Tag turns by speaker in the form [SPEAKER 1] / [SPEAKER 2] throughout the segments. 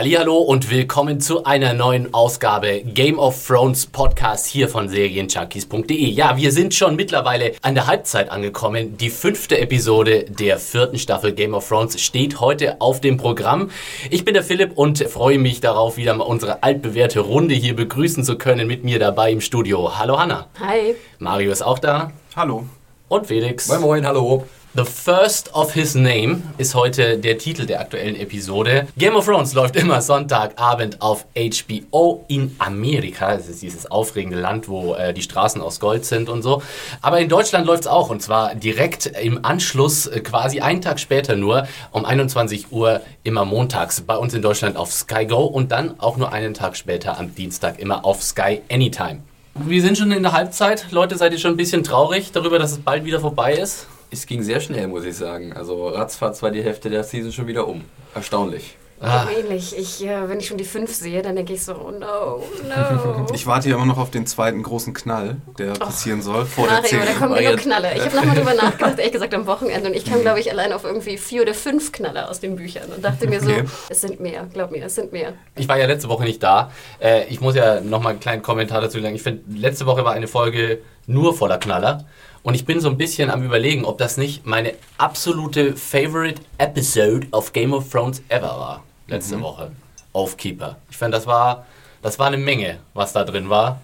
[SPEAKER 1] Hallo und willkommen zu einer neuen Ausgabe Game of Thrones Podcast hier von Serienjunkies.de. Ja, wir sind schon mittlerweile an der Halbzeit angekommen. Die fünfte Episode der vierten Staffel Game of Thrones steht heute auf dem Programm. Ich bin der Philipp und freue mich darauf, wieder mal unsere altbewährte Runde hier begrüßen zu können mit mir dabei im Studio. Hallo Hanna.
[SPEAKER 2] Hi.
[SPEAKER 1] Mario ist auch da.
[SPEAKER 3] Hallo.
[SPEAKER 1] Und Felix.
[SPEAKER 4] Moin Moin, hallo.
[SPEAKER 1] The First of His Name ist heute der Titel der aktuellen Episode. Game of Thrones läuft immer Sonntagabend auf HBO in Amerika. Das ist dieses aufregende Land, wo äh, die Straßen aus Gold sind und so. Aber in Deutschland läuft es auch und zwar direkt im Anschluss, äh, quasi einen Tag später nur, um 21 Uhr immer montags bei uns in Deutschland auf Sky Go und dann auch nur einen Tag später am Dienstag immer auf Sky Anytime. Wir sind schon in der Halbzeit. Leute, seid ihr schon ein bisschen traurig darüber, dass es bald wieder vorbei ist?
[SPEAKER 4] Es ging sehr schnell, muss ich sagen. Also ratzfatz war die Hälfte der Season schon wieder um. Erstaunlich.
[SPEAKER 2] Ah. Ähnlich. Ich, äh, wenn ich schon die fünf sehe, dann denke ich so, oh no, no.
[SPEAKER 3] Ich warte ja immer noch auf den zweiten großen Knall, der passieren soll, vor der
[SPEAKER 2] Mario,
[SPEAKER 3] 10.
[SPEAKER 2] da kommen genug Knalle. Ich habe nochmal drüber nachgedacht, ehrlich gesagt, am Wochenende. Und ich kam, glaube ich, allein auf irgendwie vier oder fünf Knalle aus den Büchern. Und dachte mir so,
[SPEAKER 3] Okay.
[SPEAKER 2] es sind mehr, glaub mir, es sind mehr.
[SPEAKER 1] Ich war ja letzte Woche nicht da. Äh, ich muss ja nochmal einen kleinen Kommentar dazu sagen. Ich finde, letzte Woche war eine Folge nur voller Knaller. Und ich bin so ein bisschen am überlegen, ob das nicht meine absolute Favorite Episode of Game of Thrones ever war. Letzte Woche. Aufkeeper. Ich fand, das war, das war eine Menge, was da drin war.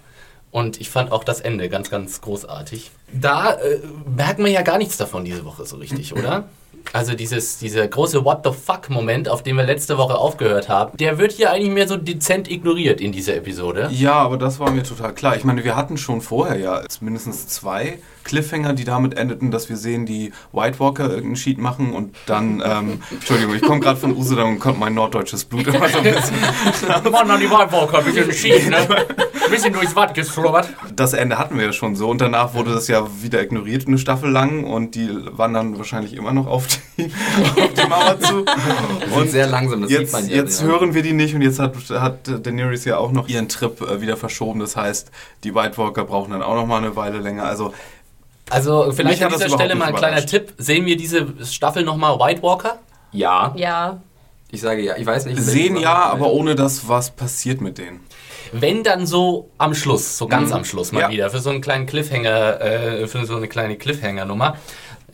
[SPEAKER 1] Und ich fand auch das Ende ganz, ganz großartig. Da äh, merkt man ja gar nichts davon diese Woche so richtig, oder? Also dieses, dieser große What the fuck-Moment, auf den wir letzte Woche aufgehört haben, der wird hier eigentlich mehr so dezent ignoriert in dieser Episode.
[SPEAKER 3] Ja, aber das war mir total klar. Ich meine, wir hatten schon vorher ja mindestens zwei Cliffhanger, die damit endeten, dass wir sehen, die White Walker irgendeinen Sheet machen und dann, ähm, Entschuldigung, ich komme gerade von Usedom und kommt mein norddeutsches Blut immer so ein bisschen.
[SPEAKER 1] Mann, an die Whitewalker, ein bisschen schief, ne? Ein bisschen durchs Watt geschlubbert.
[SPEAKER 3] Das Ende hatten wir ja schon so und danach wurde das ja wieder ignoriert, eine Staffel lang und die wandern wahrscheinlich immer noch auf die, auf die Mauer zu.
[SPEAKER 4] Und sehr langsam, das
[SPEAKER 3] jetzt,
[SPEAKER 4] sieht man ja.
[SPEAKER 3] jetzt
[SPEAKER 4] ja.
[SPEAKER 3] hören wir die nicht und jetzt hat, hat Daenerys ja auch noch ihren Trip äh, wieder verschoben. Das heißt, die White Walker brauchen dann auch noch mal eine Weile länger. Also
[SPEAKER 1] Also vielleicht
[SPEAKER 3] Mich
[SPEAKER 1] an
[SPEAKER 3] das
[SPEAKER 1] dieser Stelle mal ein kleiner. Tipp. Sehen wir diese Staffel nochmal White Walker?
[SPEAKER 4] Ja,
[SPEAKER 2] Ja,
[SPEAKER 4] ich sage ja. Ich weiß nicht.
[SPEAKER 3] sehen ja, aber ohne dass was passiert mit denen.
[SPEAKER 1] Wenn dann so am Schluss, so ganz
[SPEAKER 3] Mhm.
[SPEAKER 1] am Schluss mal
[SPEAKER 3] Ja.
[SPEAKER 1] wieder, für so einen kleinen Cliffhanger, äh, für so eine kleine Cliffhanger-Nummer.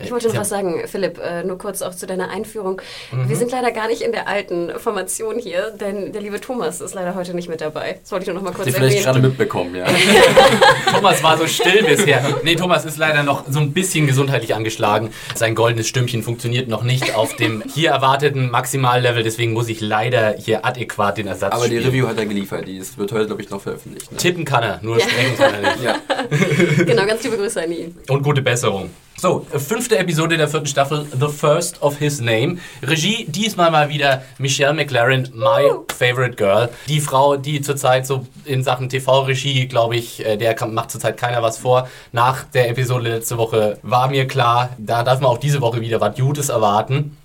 [SPEAKER 2] Ich wollte noch
[SPEAKER 1] Ja.
[SPEAKER 2] was sagen, Philipp, äh, nur kurz auch zu deiner Einführung.
[SPEAKER 1] Mhm.
[SPEAKER 2] Wir sind leider gar nicht in der alten Formation hier, denn der liebe Thomas ist leider heute nicht mit dabei. Das wollte ich nur noch mal kurz
[SPEAKER 4] Habt ihr vielleicht
[SPEAKER 2] erwähnen.
[SPEAKER 4] gerade mitbekommen, ja.
[SPEAKER 1] Thomas war so still bisher. Nee, Thomas ist leider noch so ein bisschen gesundheitlich angeschlagen. Sein goldenes Stimmchen funktioniert noch nicht auf dem hier erwarteten Maximallevel, deswegen muss ich leider hier adäquat den Ersatz
[SPEAKER 4] Aber die
[SPEAKER 1] spielen.
[SPEAKER 4] Review hat er geliefert. Die ist- wird heute, glaube ich, noch veröffentlicht. Ne?
[SPEAKER 1] Tippen kann er, nur
[SPEAKER 2] Ja.
[SPEAKER 1] sprechen kann er nicht.
[SPEAKER 4] Ja.
[SPEAKER 2] Genau, ganz liebe Grüße an ihn.
[SPEAKER 1] Und gute Besserung. So, fünfte Episode der vierten Staffel, The First of His Name. Regie, diesmal mal wieder Michelle McLaren, my favorite girl. Die Frau, die zurzeit so in Sachen TV-Regie, glaube ich, äh, der macht zurzeit keiner was vor. Nach der Episode letzte Woche war mir klar, da darf man auch diese Woche wieder was Gutes erwarten.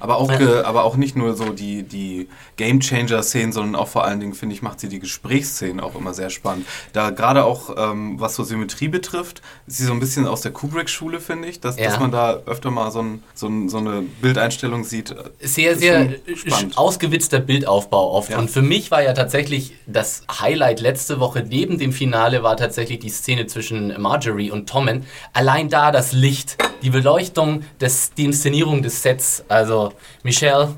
[SPEAKER 3] Aber auch, ge, aber auch nicht nur so die, die Game Changer-Szenen, sondern auch vor allen Dingen, finde ich, macht sie die Gesprächsszenen auch immer sehr spannend. Da gerade auch, ähm, was so Symmetrie betrifft, ist sie so ein bisschen aus der Kubrick-Schule, finde ich, dass,
[SPEAKER 1] Ja.
[SPEAKER 3] dass man da öfter mal so, ein, so, ein, so eine Bildeinstellung sieht.
[SPEAKER 1] sehr, sehr
[SPEAKER 3] spannend.
[SPEAKER 1] ausgewitzter Bildaufbau oft.
[SPEAKER 3] Ja.
[SPEAKER 1] Und für mich war ja tatsächlich das Highlight letzte Woche neben dem Finale war tatsächlich die Szene zwischen Marjorie und Tommen. Allein da das Licht, die Beleuchtung, des, die Inszenierung des Sets. Also Michelle,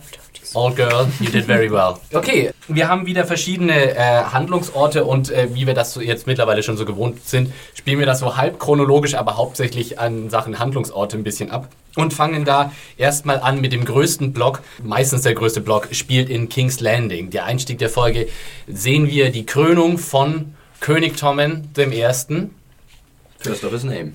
[SPEAKER 1] Old Girl, you did very well. Okay, wir haben wieder verschiedene äh, Handlungsorte und äh, wie wir das so jetzt mittlerweile schon so gewohnt sind, spielen wir das so halb chronologisch, aber hauptsächlich an Sachen Handlungsorte ein bisschen ab. Und fangen da erstmal an mit dem größten Block. Meistens der größte Block spielt in King's Landing. Der Einstieg der Folge sehen wir die Krönung von König Tommen dem Ersten.
[SPEAKER 4] First of his name.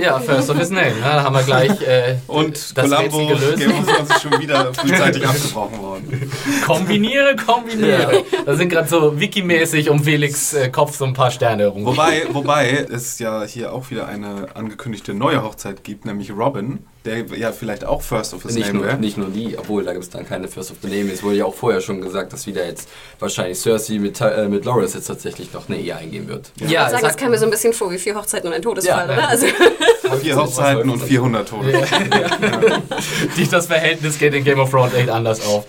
[SPEAKER 1] Ja, First of his Name. ne? Da haben wir gleich äh,
[SPEAKER 3] Und
[SPEAKER 1] das
[SPEAKER 3] Columbo,
[SPEAKER 1] gelöst.
[SPEAKER 3] Ist schon wieder frühzeitig abgebrochen worden.
[SPEAKER 1] Kombiniere, kombiniere. Da sind gerade so wikimäßig um Felix äh, Kopf so ein paar Sterne rum.
[SPEAKER 3] Wobei, wobei es ja hier auch wieder eine angekündigte neue Hochzeit gibt, nämlich Robin, der ja vielleicht auch First of his
[SPEAKER 4] Nicht
[SPEAKER 3] Name
[SPEAKER 4] nur,
[SPEAKER 3] wäre.
[SPEAKER 4] nicht nur die, obwohl da gibt es dann keine First of the Name. Es wurde ja auch vorher schon gesagt, dass wieder jetzt wahrscheinlich Cersei mit, äh, mit Loras jetzt tatsächch noch eine Ehe eingehen wird.
[SPEAKER 1] Ja,
[SPEAKER 2] ich
[SPEAKER 1] es
[SPEAKER 2] sagen, das kam mir so ein bisschen vor wie vier Hochzeiten und ein Todesfall,
[SPEAKER 4] Ja.
[SPEAKER 2] oder? Also,
[SPEAKER 3] Vier Hochzeiten und 400 Tote.
[SPEAKER 1] Die, das Verhältnis geht in Game of Thrones echt anders auf.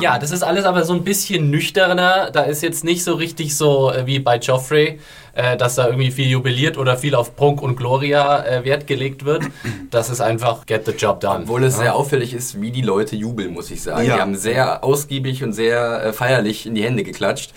[SPEAKER 1] Ja, das ist alles aber so ein bisschen nüchterner. Da ist jetzt nicht so richtig so äh, wie bei Joffrey, äh, dass da irgendwie viel jubiliert oder viel auf Prunk und Gloria äh, Wert gelegt wird. Das ist einfach get the job done.
[SPEAKER 4] Obwohl es sehr auffällig ist, wie die Leute jubeln, muss ich sagen.
[SPEAKER 3] Ja.
[SPEAKER 4] Die haben sehr ausgiebig und sehr äh, feierlich in die Hände geklatscht.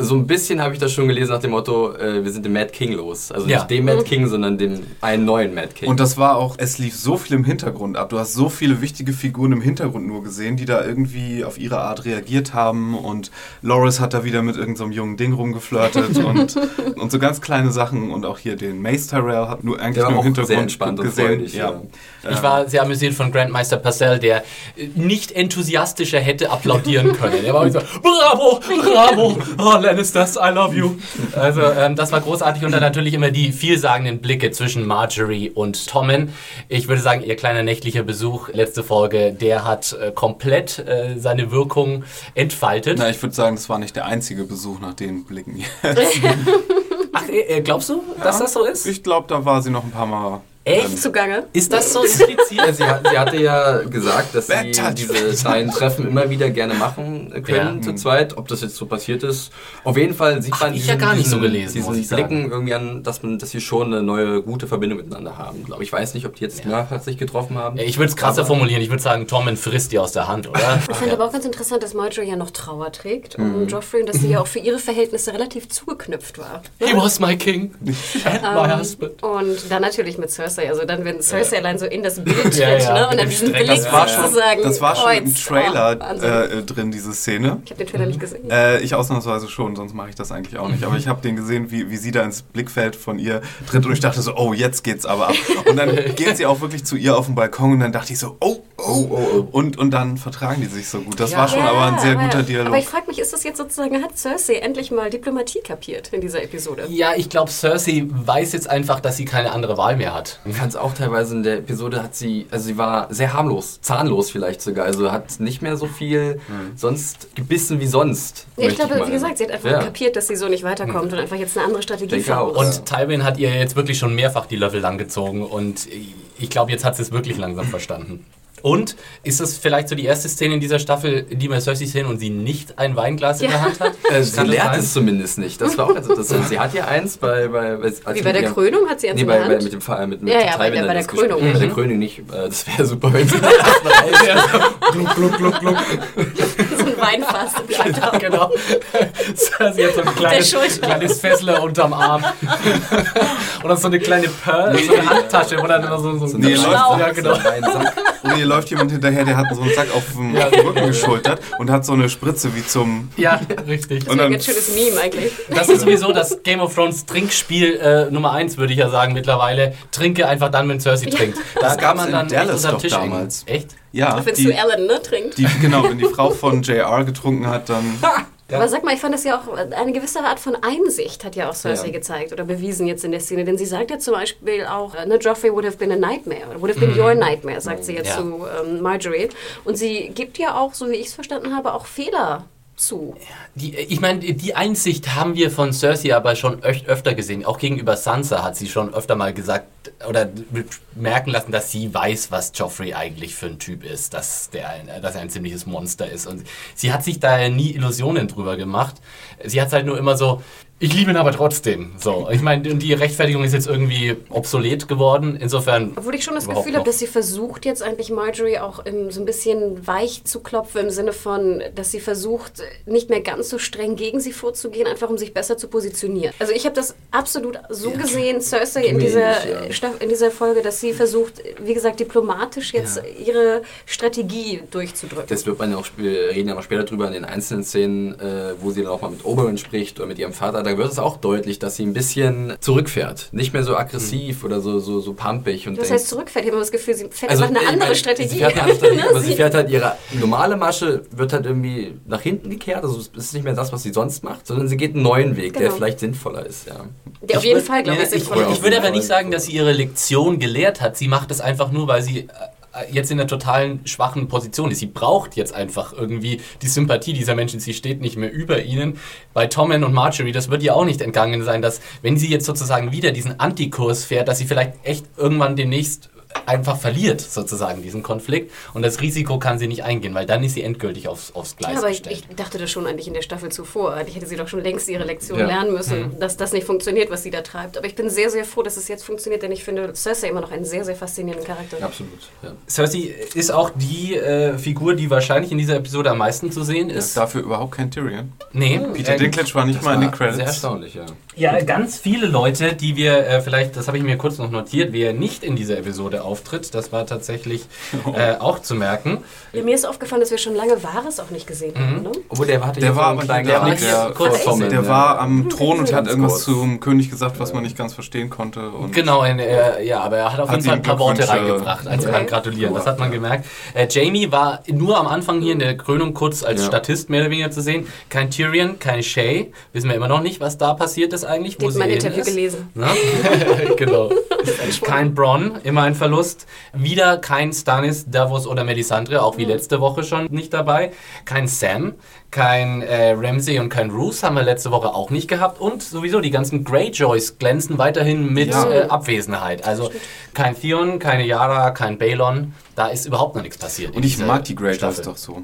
[SPEAKER 4] So ein bisschen habe ich das schon gelesen nach dem Motto, äh, wir sind dem Mad King los. Also
[SPEAKER 1] Ja.
[SPEAKER 4] nicht dem Mad King, sondern dem einen neuen Mad King.
[SPEAKER 3] Und das war auch, es lief so viel im Hintergrund ab. Du hast so viele wichtige Figuren im Hintergrund nur gesehen, die da irgendwie auf ihre Art reagiert haben. Und Loris hat da wieder mit irgendeinem so einem jungen Ding rumgeflirtet und, und so ganz kleine Sachen. Und auch hier den Mace Tyrell hat nur eigentlich nur im Hintergrund
[SPEAKER 4] sehr entspannt und
[SPEAKER 3] gesehen.
[SPEAKER 4] freudig,
[SPEAKER 3] ja.
[SPEAKER 4] ja.
[SPEAKER 1] Ich war sehr amüsiert von Grandmeister Parcell, der äh, nicht enthusiastischer hätte applaudieren können. Er war so, bravo, bravo, oh Lannisters, I love you. Also ähm, das war großartig und dann natürlich immer die vielsagenden Blicke zwischen Marjorie und Tommen. Ich würde sagen, ihr kleiner nächtlicher Besuch, letzte Folge, der hat äh, komplett äh, seine Wirkung entfaltet.
[SPEAKER 3] Na, ich würde sagen, das war nicht der einzige Besuch nach den Blicken.
[SPEAKER 1] Ach, äh, glaubst du, dass das so ist?
[SPEAKER 3] Ich glaube, da war sie noch ein paar Mal.
[SPEAKER 1] Echt?
[SPEAKER 2] Zugange.
[SPEAKER 1] Ist das so impliziert?
[SPEAKER 4] sie, hat, sie hatte ja gesagt, dass sie diese kleinen Treffen immer wieder gerne machen können
[SPEAKER 1] Ja.
[SPEAKER 4] zu zweit. Ob das jetzt so passiert ist. Auf jeden Fall sieht
[SPEAKER 1] Ach,
[SPEAKER 4] man
[SPEAKER 1] ich ja gar nicht so gelesen,
[SPEAKER 4] diesen
[SPEAKER 1] muss ich sagen.
[SPEAKER 4] Blicken irgendwie an, dass, man, dass sie schon eine neue, gute Verbindung miteinander haben. Glaube ich. weiß nicht, ob die jetzt mehrfach sich getroffen haben.
[SPEAKER 1] Ja, Ich würde es krasser formulieren. Ich würde sagen, Tommen frisst die aus der Hand, oder?
[SPEAKER 2] Ich finde aber auch ganz interessant, dass Marjorie ja noch Trauer trägt
[SPEAKER 1] Mhm.
[SPEAKER 2] um Joffrey und dass sie ja auch für ihre Verhältnisse relativ zugeknüpft war.
[SPEAKER 1] He was my king. And my
[SPEAKER 2] Ähm,
[SPEAKER 1] husband.
[SPEAKER 2] Und dann natürlich mit Cersei. Also dann, wenn Cersei allein so in das Bild tritt
[SPEAKER 1] Ja, ja,
[SPEAKER 2] ne? und dann diesen. Blick
[SPEAKER 3] Das war schon,
[SPEAKER 2] sozusagen
[SPEAKER 3] das war schon im
[SPEAKER 2] kreuzt.
[SPEAKER 3] Trailer
[SPEAKER 2] Oh,
[SPEAKER 3] äh, drin, diese Szene.
[SPEAKER 2] ich habe den Trailer nicht gesehen.
[SPEAKER 3] Äh, ich ausnahmsweise schon, sonst mache ich das eigentlich auch nicht. Aber ich habe den gesehen, wie, wie sie da ins Blickfeld von ihr tritt und ich dachte so, oh, jetzt geht's aber ab. Und dann geht sie auch wirklich zu ihr auf den Balkon und dann dachte ich so, oh, oh, oh. Und, und dann vertragen die sich so gut. Das war schon
[SPEAKER 2] Ja,
[SPEAKER 3] aber ein sehr
[SPEAKER 2] aber,
[SPEAKER 3] guter Dialog.
[SPEAKER 2] Aber ich frage mich, ist das jetzt sozusagen, hat Cersei endlich mal Diplomatie kapiert in dieser Episode?
[SPEAKER 1] Ja, ich glaube, Cersei weiß jetzt einfach, dass sie keine andere Wahl mehr hat.
[SPEAKER 4] Ich fand es auch teilweise in der Episode hat sie, also sie war sehr harmlos, zahnlos vielleicht sogar, also hat nicht mehr so viel sonst gebissen wie sonst.
[SPEAKER 2] Ja, ich glaube, wie gesagt, sie hat einfach
[SPEAKER 4] Ja.
[SPEAKER 2] kapiert, dass sie so nicht weiterkommt und einfach jetzt eine andere Strategie muss.
[SPEAKER 1] Und Tywin hat ihr jetzt wirklich schon mehrfach die Löffel langgezogen und ich glaube, jetzt hat sie es wirklich langsam verstanden. Und ist das vielleicht so die erste Szene in dieser Staffel, in die wir Cersei sehen und sie nicht ein Weinglas in
[SPEAKER 2] Ja.
[SPEAKER 1] der Hand hat?
[SPEAKER 4] Äh, sie
[SPEAKER 1] sein?
[SPEAKER 4] es zumindest nicht. Das war auch ganz interessant. Sie hat ja eins bei. bei, bei als
[SPEAKER 2] Wie bei
[SPEAKER 4] mit
[SPEAKER 2] der
[SPEAKER 4] ihrem-
[SPEAKER 2] Krönung hat sie eins
[SPEAKER 4] Nee,
[SPEAKER 2] in
[SPEAKER 4] bei,
[SPEAKER 2] der
[SPEAKER 4] bei,
[SPEAKER 2] Hand.
[SPEAKER 4] mit dem Fall mit, mit
[SPEAKER 2] Ja, ja, bei der- bei der. Krönung.
[SPEAKER 4] Bei der
[SPEAKER 2] Mhm.
[SPEAKER 4] Krönung nicht. Äh, Das wäre super, wenn sie das
[SPEAKER 1] Gluck, gluck, gluck, gluck.
[SPEAKER 2] so ein Weinfass im
[SPEAKER 1] Ja,
[SPEAKER 2] Schalter.
[SPEAKER 1] genau. Cersei hat so ein kleines, kleines Fessler unterm Arm. Und dann so eine kleine Pearl, so eine Handtasche, wo dann immer so, so,
[SPEAKER 4] So
[SPEAKER 1] ein
[SPEAKER 3] Nee, läuft-
[SPEAKER 1] Ja, genau.
[SPEAKER 4] Sack.
[SPEAKER 3] Und hier läuft jemand hinterher, der hat so einen Sack auf dem,
[SPEAKER 1] Ja.
[SPEAKER 3] Rücken geschultert und hat so eine Spritze wie zum...
[SPEAKER 1] Ja, richtig.
[SPEAKER 2] Das wäre ein ganz schönes Meme eigentlich.
[SPEAKER 1] Das ist sowieso das Game of Thrones Trinkspiel äh, Nummer eins, würde ich ja sagen mittlerweile. Trinke einfach dann, wenn Cersei trinkt. Da
[SPEAKER 3] Das
[SPEAKER 1] kann man
[SPEAKER 3] in
[SPEAKER 1] dann echt
[SPEAKER 3] Dallas doch
[SPEAKER 1] Tisch
[SPEAKER 3] damals.
[SPEAKER 1] Echt?
[SPEAKER 3] Ja,
[SPEAKER 2] Wenn
[SPEAKER 3] die,
[SPEAKER 2] zu Ellen ne, trinkt.
[SPEAKER 3] die, genau, wenn die Frau von JR getrunken hat, dann...
[SPEAKER 1] Ja.
[SPEAKER 2] Aber sag mal, ich fand das ja auch eine gewisse Art von Einsicht hat ja auch Cersei
[SPEAKER 4] Ja.
[SPEAKER 2] gezeigt oder bewiesen jetzt in der Szene. Denn sie sagt ja zum Beispiel auch, ne, Joffrey would have been a nightmare, would have been your nightmare, sagt sie jetzt
[SPEAKER 1] Ja.
[SPEAKER 2] zu ähm, Marjorie. Und sie gibt ja auch, so wie ich es verstanden habe, auch Fehler zu.
[SPEAKER 1] Die, ich meine, die Einsicht haben wir von Cersei aber schon öf öfter gesehen. Auch gegenüber Sansa hat sie schon öfter mal gesagt oder merken lassen, dass sie weiß, was Joffrey eigentlich für ein Typ ist, dass, der ein, dass er ein ziemliches Monster ist. Und sie hat sich da nie Illusionen drüber gemacht. Sie hat halt nur immer so, ich liebe ihn aber trotzdem. So, ich meine, die Rechtfertigung ist jetzt irgendwie obsolet geworden. Insofern.
[SPEAKER 2] Obwohl ich schon das Gefühl habe, dass sie versucht, jetzt eigentlich Marjorie auch im, so ein bisschen weich zu klopfen, im Sinne von, dass sie versucht, nicht mehr ganz so streng gegen sie vorzugehen, einfach um sich besser zu positionieren. Also ich habe das absolut so gesehen, Cersei in dieser,
[SPEAKER 4] ja.
[SPEAKER 2] In dieser Folge, dass sie versucht, wie gesagt, diplomatisch jetzt ihre Strategie durchzudrücken.
[SPEAKER 4] Das wird man ja auch, wir reden ja noch später drüber in den einzelnen Szenen, äh, wo sie dann auch mal mit Oberyn spricht oder mit ihrem Vater. Da wird es auch deutlich, dass sie ein bisschen zurückfährt. Nicht mehr so aggressiv oder so, so, so pumpig. Und
[SPEAKER 2] das
[SPEAKER 4] denkt-
[SPEAKER 2] heißt, zurückfährt. Ich habe immer das Gefühl, sie fährt
[SPEAKER 4] Also,
[SPEAKER 2] einfach eine
[SPEAKER 4] ich
[SPEAKER 2] andere
[SPEAKER 4] meine,
[SPEAKER 2] Strategie.
[SPEAKER 4] Sie fährt eine andere Strategie,
[SPEAKER 2] Ne?
[SPEAKER 4] aber sie
[SPEAKER 2] Sie-
[SPEAKER 4] fährt halt ihre normale Masche, wird halt irgendwie nach hinten gekehrt. Also es ist nicht mehr das, was sie sonst macht, sondern sie geht einen neuen Weg, der
[SPEAKER 2] Genau.
[SPEAKER 4] vielleicht sinnvoller ist. Ja.
[SPEAKER 2] Der auf
[SPEAKER 1] Ich
[SPEAKER 2] jeden
[SPEAKER 1] würd-
[SPEAKER 2] Fall, glaube ich,
[SPEAKER 1] ich,
[SPEAKER 2] sinnvoller
[SPEAKER 1] ich
[SPEAKER 2] ist.
[SPEAKER 1] würde aber nicht sagen, dass sie ihre Lektion gelehrt hat. Sie macht es einfach nur, weil sie äh, jetzt in einer totalen schwachen Position ist. Sie braucht jetzt einfach irgendwie die Sympathie dieser Menschen. Sie steht nicht mehr über ihnen. Bei Tommen und Marjorie, das wird ihr auch nicht entgangen sein, dass wenn sie jetzt sozusagen wieder diesen Antikurs fährt, dass sie vielleicht echt irgendwann demnächst einfach verliert, sozusagen, diesen Konflikt. Und das Risiko kann sie nicht eingehen, weil dann ist sie endgültig aufs, aufs Gleis
[SPEAKER 2] Ja, aber ich,
[SPEAKER 1] gestellt.
[SPEAKER 2] ich dachte das schon eigentlich in der Staffel zuvor. Ich hätte sie doch schon längst ihre Lektion
[SPEAKER 4] Ja.
[SPEAKER 2] lernen müssen, dass das nicht funktioniert, was sie da treibt. Aber ich bin sehr, sehr froh, dass es jetzt funktioniert, denn ich finde Cersei immer noch einen sehr, sehr faszinierenden Charakter.
[SPEAKER 4] Absolut. Ja.
[SPEAKER 1] Cersei ist auch die äh, Figur, die wahrscheinlich in dieser Episode am meisten zu sehen
[SPEAKER 3] Ist
[SPEAKER 1] ist.
[SPEAKER 3] dafür überhaupt kein Tyrion.
[SPEAKER 1] Nee,
[SPEAKER 3] Peter
[SPEAKER 1] äh,
[SPEAKER 3] Dinklage war nicht
[SPEAKER 4] Das
[SPEAKER 3] mal in den Credits.
[SPEAKER 4] Sehr erstaunlich, ja.
[SPEAKER 1] Ja, ganz viele Leute, die wir äh, vielleicht, das habe ich mir kurz noch notiert, wer nicht in dieser Episode auftritt, das war tatsächlich äh, auch zu merken.
[SPEAKER 2] Ja, mir ist aufgefallen, dass wir schon lange Wahres auch nicht gesehen haben. Ne?
[SPEAKER 4] Obwohl der hatte
[SPEAKER 3] Der war
[SPEAKER 4] kleinen
[SPEAKER 3] der,
[SPEAKER 1] war
[SPEAKER 3] der,
[SPEAKER 1] kurz
[SPEAKER 3] der war am Thron und hat irgendwas
[SPEAKER 4] kurz.
[SPEAKER 3] zum König gesagt, was man nicht ganz verstehen konnte. Und
[SPEAKER 1] Genau, in, äh, ja, aber er hat auf
[SPEAKER 3] Hat
[SPEAKER 1] jeden Fall ein paar Worte reingebracht, als
[SPEAKER 2] Okay.
[SPEAKER 1] Gratulieren. Das hat man gemerkt. Äh, Jamie war nur am Anfang hier in der Krönung kurz als
[SPEAKER 4] Ja.
[SPEAKER 1] Statist mehr oder weniger zu sehen. Kein Tyrion, keine Shay. Wissen wir immer noch nicht, was da passiert ist eigentlich.
[SPEAKER 2] Ich habe
[SPEAKER 1] sie
[SPEAKER 2] mein Interview
[SPEAKER 1] ist.
[SPEAKER 2] gelesen.
[SPEAKER 1] Ne? genau. Kein Bronn, immer ein Verlust. Wieder kein Stannis, Davos oder Melisandre, auch wie letzte Woche schon nicht dabei. Kein Sam, kein äh, Ramsay und kein Roose haben wir letzte Woche auch nicht gehabt. Und sowieso die ganzen Greyjoys glänzen weiterhin mit
[SPEAKER 3] Ja.
[SPEAKER 1] äh, Abwesenheit. Also kein Theon, keine Yara, kein Balon. Da ist überhaupt noch nichts passiert.
[SPEAKER 3] Und ich mag die Greyjoys doch so.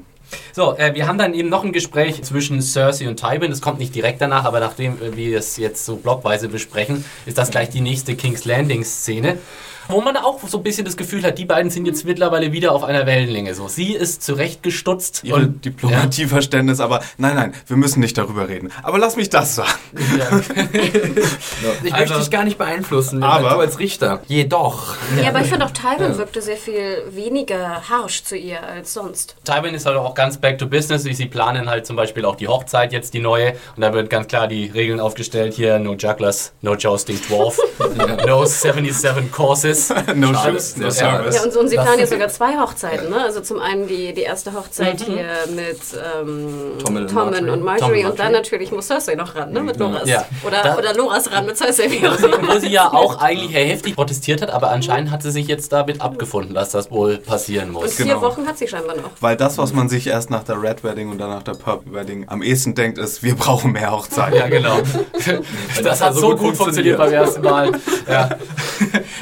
[SPEAKER 1] So, äh, wir haben dann eben noch ein Gespräch zwischen Cersei und Tywin. Das kommt nicht direkt danach, aber nachdem äh, wir es jetzt so blockweise besprechen, ist das gleich die nächste King's Landing-Szene. Wo man auch so ein bisschen das Gefühl hat, die beiden sind jetzt mittlerweile wieder auf einer Wellenlänge. So, sie ist zurechtgestutzt
[SPEAKER 3] Ihre
[SPEAKER 1] und
[SPEAKER 3] Diplomatieverständnis, aber nein, nein, wir müssen nicht darüber reden. Aber lass mich das sagen.
[SPEAKER 4] Ich
[SPEAKER 1] Also-
[SPEAKER 4] möchte dich gar nicht beeinflussen,
[SPEAKER 3] Aber-
[SPEAKER 4] du als Richter. Jedoch.
[SPEAKER 2] Ja, aber ich finde auch Tywin wirkte sehr viel weniger harsh zu ihr als sonst.
[SPEAKER 1] Tywin ist halt auch ganz back to business. Sie planen halt zum Beispiel auch die Hochzeit jetzt, die neue. Und da wird ganz klar die Regeln aufgestellt hier. No jugglers, no jousting dwarf, no 77 courses.
[SPEAKER 3] no
[SPEAKER 1] Schade.
[SPEAKER 3] ships, no
[SPEAKER 1] Ja.
[SPEAKER 3] service.
[SPEAKER 2] Ja, und, so, und sie
[SPEAKER 1] Das-
[SPEAKER 2] planen jetzt sogar zwei Hochzeiten. Ne? Also zum einen die, die erste Hochzeit
[SPEAKER 1] Mhm.
[SPEAKER 2] hier mit ähm,
[SPEAKER 4] Tommen und
[SPEAKER 2] Tommen
[SPEAKER 4] Marjorie.
[SPEAKER 2] und Marjorie.
[SPEAKER 1] Und
[SPEAKER 2] Und dann natürlich muss Cersei noch ran, ne? mit Loras.
[SPEAKER 1] Ja.
[SPEAKER 2] Oder,
[SPEAKER 1] Da-
[SPEAKER 2] oder Loras ran mit Cersei.
[SPEAKER 1] Wo sie,
[SPEAKER 2] immer.
[SPEAKER 1] wo sie ja auch eigentlich heftig protestiert hat, aber anscheinend hat sie sich jetzt damit abgefunden, dass das wohl passieren
[SPEAKER 2] Und
[SPEAKER 1] muss.
[SPEAKER 2] vier
[SPEAKER 3] Genau.
[SPEAKER 2] Wochen hat sie scheinbar noch.
[SPEAKER 3] Weil das, was man sich erst nach der Red Wedding und dann nach der Purple Wedding am ehesten denkt, ist, wir brauchen mehr Hochzeiten.
[SPEAKER 1] Ja, genau. Das hat so gut funktioniert beim ersten Mal. Ja.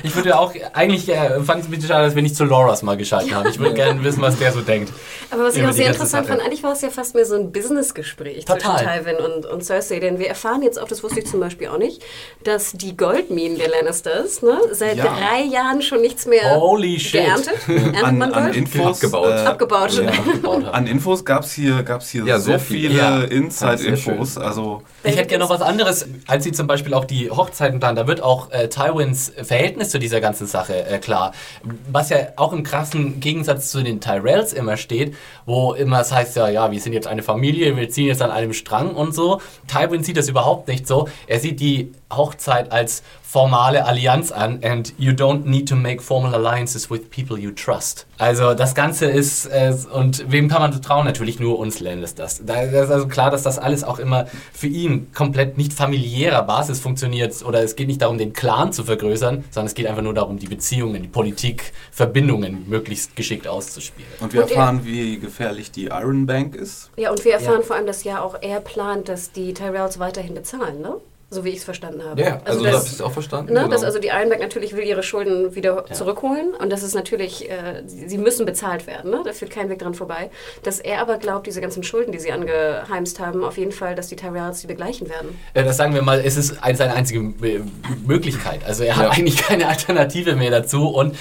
[SPEAKER 1] Ich würde auch, eigentlich äh, fand ich es ein bisschen schade, dass wir nicht zu Loras mal geschalten haben. Ich würde gerne wissen, was der so denkt.
[SPEAKER 2] Aber was ich auch sehr interessant
[SPEAKER 1] Sache.
[SPEAKER 2] fand, eigentlich war es ja fast mehr so ein Business-Gespräch
[SPEAKER 1] Total.
[SPEAKER 2] zwischen Tywin und, und Cersei. Denn wir erfahren jetzt auch, das wusste ich zum Beispiel auch nicht, dass die Goldminen der Lannisters ne, seit
[SPEAKER 3] Ja.
[SPEAKER 2] drei Jahren schon nichts mehr
[SPEAKER 1] Holy shit.
[SPEAKER 2] geerntet. Erntet
[SPEAKER 3] An,
[SPEAKER 2] man
[SPEAKER 3] an? Infos,
[SPEAKER 4] Abgebaut.
[SPEAKER 3] äh,
[SPEAKER 2] Abgebaut.
[SPEAKER 3] Ja.
[SPEAKER 1] Gebaut haben.
[SPEAKER 3] An Infos gab es hier, gab's hier
[SPEAKER 4] Ja,
[SPEAKER 3] so
[SPEAKER 4] viel.
[SPEAKER 3] viele
[SPEAKER 1] Ja.
[SPEAKER 3] Inside-Infos. Also
[SPEAKER 1] Ich hätte gerne noch was anderes, als sie zum Beispiel auch die Hochzeiten planen. Da wird auch äh, Tywins Verhältnis zu dieser ganzen Sache äh, klar. Was ja auch im krassen Gegensatz zu den Tyrells immer steht, wo immer es heißt, ja, ja, wir sind jetzt eine Familie, wir ziehen jetzt an einem Strang und so. Tywin sieht das überhaupt nicht so. Er sieht die Hochzeit als formale Allianz an and you don't need to make formal alliances with people you trust. Also das Ganze ist, äh, und wem kann man so trauen? Natürlich nur uns Lannisters. Da ist also klar, dass das alles auch immer für ihn komplett nicht familiärer Basis funktioniert oder es geht nicht darum, den Clan zu vergrößern, sondern es geht einfach nur darum, die Beziehungen, die Politik, Verbindungen möglichst geschickt auszuspielen.
[SPEAKER 3] Und wir
[SPEAKER 2] Und er-
[SPEAKER 3] erfahren, wie gefährlich die Iron Bank ist.
[SPEAKER 2] Ja, und wir erfahren
[SPEAKER 1] Ja.
[SPEAKER 2] vor allem, dass ja auch er plant, dass die Tyrells weiterhin bezahlen, ne? So wie ich es verstanden habe.
[SPEAKER 4] Ja, also,
[SPEAKER 2] das,
[SPEAKER 4] das hast du auch verstanden.
[SPEAKER 2] Ne,
[SPEAKER 4] genau.
[SPEAKER 2] dass also die Ironback natürlich will ihre Schulden wieder zurückholen und das ist natürlich, äh, sie müssen bezahlt werden, ne? da führt kein Weg dran vorbei. Dass er aber glaubt, diese ganzen Schulden, die sie angeheimst haben, auf jeden Fall, dass die Tyrells die begleichen werden.
[SPEAKER 1] Äh, Das sagen wir mal, es ist ein- seine einzige äh, Möglichkeit. Also er hat
[SPEAKER 4] Ja.
[SPEAKER 1] eigentlich keine Alternative mehr dazu. Und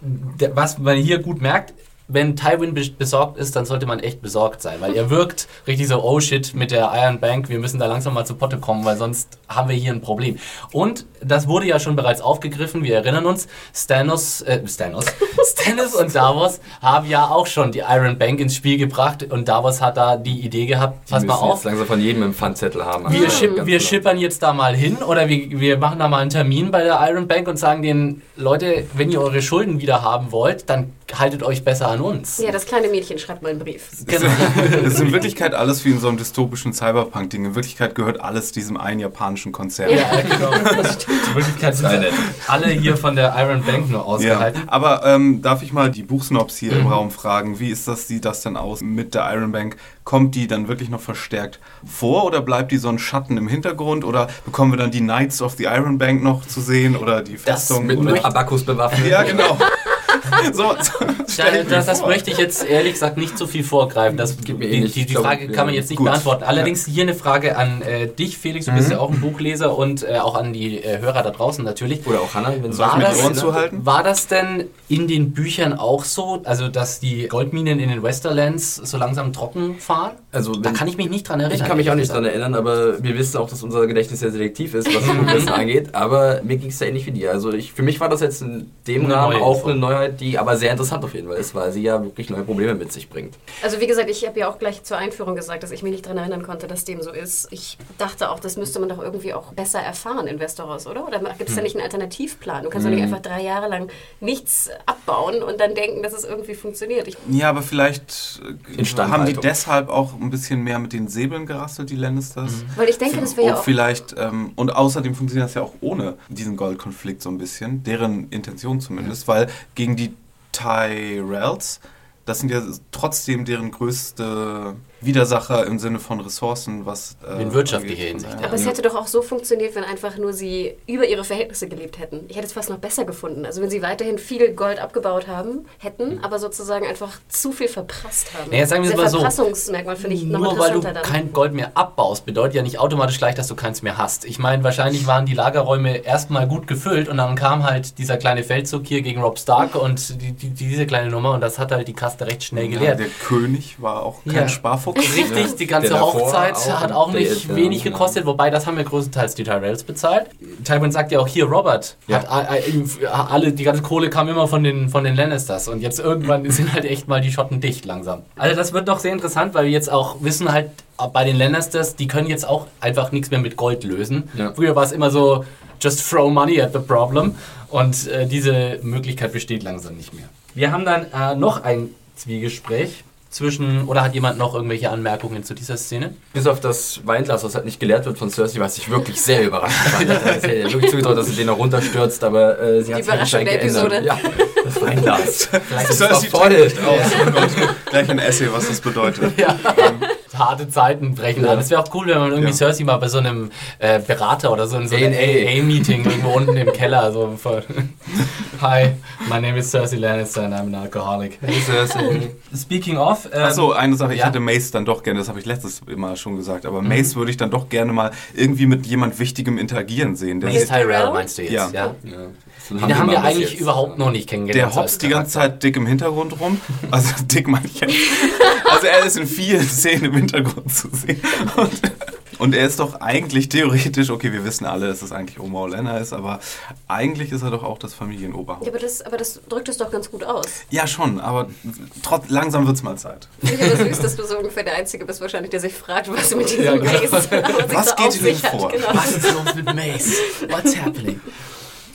[SPEAKER 1] der- was man hier gut merkt, wenn Tywin bes- besorgt ist, dann sollte man echt besorgt sein, weil er wirkt richtig so, oh shit, mit der Iron Bank, wir müssen da langsam mal zu Potte kommen, weil sonst haben wir hier ein Problem. Und das wurde ja schon bereits aufgegriffen, wir erinnern uns, Stannis, äh, Stannis, Stannis und Davos haben ja auch schon die Iron Bank ins Spiel gebracht und Davos hat da die Idee gehabt,
[SPEAKER 4] Die
[SPEAKER 1] pass mal auf,
[SPEAKER 4] jetzt langsam von jedem im Pfandzettel haben.
[SPEAKER 1] wir,
[SPEAKER 4] Also,
[SPEAKER 1] schipp,
[SPEAKER 4] ganz
[SPEAKER 1] wir
[SPEAKER 4] genau.
[SPEAKER 1] schippern jetzt da mal hin oder wir, wir machen da mal einen Termin bei der Iron Bank und sagen denen, Leute, wenn ihr eure Schulden wieder haben wollt, dann haltet euch besser an uns.
[SPEAKER 2] Ja, das kleine Mädchen schreibt mal einen Brief.
[SPEAKER 1] Genau.
[SPEAKER 3] Das ist in Wirklichkeit alles wie in so einem dystopischen Cyberpunk-Ding. In Wirklichkeit gehört alles diesem einen japanischen Konzern.
[SPEAKER 1] Ja, genau. In Wirklichkeit sind alle hier von der Iron Bank nur
[SPEAKER 3] Ja,
[SPEAKER 1] ausgehalten.
[SPEAKER 3] aber ähm, darf ich mal die Buchsnobs hier
[SPEAKER 1] Mhm.
[SPEAKER 3] im Raum fragen, wie ist das, sieht das denn aus mit der Iron Bank? Kommt die dann wirklich noch verstärkt vor oder bleibt die so ein Schatten im Hintergrund oder bekommen wir dann die Knights of the Iron Bank noch zu sehen oder die
[SPEAKER 1] Das
[SPEAKER 3] Festung?
[SPEAKER 4] Mit,
[SPEAKER 3] oder?
[SPEAKER 4] mit Abakus bewaffnet.
[SPEAKER 3] ja, genau. so, so
[SPEAKER 1] Da, das, das möchte ich jetzt ehrlich gesagt nicht zu viel vorgreifen. Das, die,
[SPEAKER 4] mir
[SPEAKER 1] die, die
[SPEAKER 4] glaube,
[SPEAKER 1] Frage kann man
[SPEAKER 4] ja.
[SPEAKER 1] jetzt nicht
[SPEAKER 3] Gut.
[SPEAKER 1] beantworten. Allerdings hier eine Frage an äh, dich, Felix. Du bist ja auch ein Buchleser und äh, auch an die äh, Hörer da draußen natürlich.
[SPEAKER 4] Oder auch Hannah, wenn sie
[SPEAKER 3] mir
[SPEAKER 1] das-
[SPEAKER 3] die Ohren zuhalten?
[SPEAKER 1] War das denn in den Büchern auch so, also dass die Goldminen in den Westerlands so langsam trocken fahren?
[SPEAKER 4] Also,
[SPEAKER 1] Da kann ich mich nicht dran erinnern.
[SPEAKER 4] Ich kann mich auch nicht dran erinnern, aber wir wissen auch, dass unser Gedächtnis sehr selektiv ist, was das angeht. Aber mir ging es da ähnlich wie dir. Also ich, für mich war das jetzt in dem
[SPEAKER 1] Eine
[SPEAKER 4] Rahmen auch eine Neuheit, die aber sehr interessant auf jeden Fall ist, weil sie ja wirklich neue Probleme mit sich bringt.
[SPEAKER 2] Also wie gesagt, ich habe ja auch gleich zur Einführung gesagt, dass ich mich nicht daran erinnern konnte, dass dem so ist. Ich dachte auch, das müsste man doch irgendwie auch besser erfahren in Westeros, oder? Oder gibt es da nicht einen Alternativplan? Du kannst doch nicht einfach drei Jahre lang nichts abbauen und dann denken, dass es irgendwie funktioniert. Ich,
[SPEAKER 3] Ja, aber vielleicht äh, haben die deshalb auch ein bisschen mehr mit den Säbeln gerasselt, die Lannisters.
[SPEAKER 2] weil ich denke, das wäre ja auch...
[SPEAKER 3] vielleicht, ähm, und außerdem funktioniert das ja auch ohne diesen Goldkonflikt so ein bisschen, deren Intention zumindest, weil gegen die Tyrells, das sind ja trotzdem deren größte Widersacher im Sinne von Ressourcen, was... Äh,
[SPEAKER 1] In wirtschaftlicher. Hinsicht,
[SPEAKER 2] Aber es hätte doch auch so funktioniert, wenn einfach nur sie über ihre Verhältnisse gelebt hätten. Ich hätte es fast noch besser gefunden. Also wenn sie weiterhin viel Gold abgebaut haben, hätten, aber sozusagen einfach zu viel verprasst haben.
[SPEAKER 1] Naja, sagen wir es mal so.
[SPEAKER 2] Verprassungsmerkmal finde ich noch
[SPEAKER 1] Nur weil du
[SPEAKER 2] dann.
[SPEAKER 1] kein Gold mehr abbaust, bedeutet ja nicht automatisch gleich, dass du keins mehr hast. Ich meine, wahrscheinlich waren die Lagerräume erstmal gut gefüllt und dann kam halt dieser kleine Feldzug hier gegen Rob Stark und die, die, diese kleine Nummer und das hat halt die Kaste recht schnell
[SPEAKER 3] Ja,
[SPEAKER 1] geleert.
[SPEAKER 3] der König war auch kein
[SPEAKER 1] Ja.
[SPEAKER 3] Sparfuchs.
[SPEAKER 1] Richtig, die ganze
[SPEAKER 4] Der
[SPEAKER 1] Hochzeit
[SPEAKER 4] auch
[SPEAKER 1] hat auch nicht wenig
[SPEAKER 4] genau.
[SPEAKER 1] gekostet, wobei das haben ja größtenteils die Tyrells bezahlt. Tywin sagt ja auch hier, Robert,
[SPEAKER 3] Ja.
[SPEAKER 1] hat a- a- alle, die ganze Kohle kam immer von den, von den Lannisters und jetzt irgendwann sind halt echt mal die Schotten dicht langsam. Also das wird noch sehr interessant, weil wir jetzt auch wissen halt bei den Lannisters, die können jetzt auch einfach nichts mehr mit Gold lösen.
[SPEAKER 4] Ja.
[SPEAKER 1] Früher war es immer so, just throw money at the problem und äh, diese Möglichkeit besteht langsam nicht mehr. Wir haben dann äh, noch ein Zwiegespräch zwischen, oder hat jemand noch irgendwelche Anmerkungen zu dieser Szene?
[SPEAKER 4] Bis auf das Weinglas, was halt nicht geleert wird von Cersei, was ich wirklich sehr überrascht fand. Ich hätte wirklich zugetraut, dass sie den noch runterstürzt, aber äh, sie hat sich anscheinend
[SPEAKER 2] der
[SPEAKER 4] geändert.
[SPEAKER 2] Episode.
[SPEAKER 4] Ja, das Weinglas. Vielleicht ist es voll.
[SPEAKER 3] Oh Gott. Gleich ein Essay, was das bedeutet.
[SPEAKER 1] Ja. Harte Zeiten brechen
[SPEAKER 4] Ja.
[SPEAKER 1] an. Es wäre auch cool, wenn man irgendwie
[SPEAKER 3] Ja.
[SPEAKER 1] Cersei mal bei so einem äh, Berater oder so in so einem
[SPEAKER 4] A&A.
[SPEAKER 1] AA-Meeting irgendwo unten im Keller so vor- Hi, my name is Cersei Lannister and I'm an alcoholic.
[SPEAKER 4] Hey, Cersei.
[SPEAKER 1] Speaking of, ähm,
[SPEAKER 3] Achso, eine Sache, ich
[SPEAKER 1] ja.
[SPEAKER 3] hätte Mace dann doch gerne, das habe ich letztes Mal schon gesagt, aber Mace würde ich dann doch gerne mal irgendwie mit jemand Wichtigem interagieren sehen. Der,
[SPEAKER 1] Mace Tyrell meinst du jetzt,
[SPEAKER 3] Ja.
[SPEAKER 1] ja? Den haben wir
[SPEAKER 4] Handelmann bis
[SPEAKER 1] eigentlich
[SPEAKER 4] jetzt.
[SPEAKER 1] überhaupt noch nicht kennengelernt.
[SPEAKER 3] der
[SPEAKER 1] als
[SPEAKER 3] hopst die ganze. Zeit dick im Hintergrund rum. Also dick meine ich jetzt. Also er ist in vielen Szenen im Hintergrund zu sehen. Und, und er ist doch eigentlich theoretisch, okay, wir wissen alle, dass es eigentlich Oma Olenna ist, aber eigentlich ist er doch auch das Familienoberhaupt.
[SPEAKER 2] Ja, aber das, aber das drückt es doch ganz gut aus.
[SPEAKER 3] Ja, schon, aber trotz, langsam wird's mal Zeit.
[SPEAKER 2] Ich finde das süß, dass du so ungefähr der Einzige bist, wahrscheinlich, der sich fragt, was mit diesem
[SPEAKER 1] Ja, genau.
[SPEAKER 2] Mace was
[SPEAKER 3] Was
[SPEAKER 2] so
[SPEAKER 3] geht vor?
[SPEAKER 2] Genau.
[SPEAKER 1] Was ist los mit Mace? What's happening?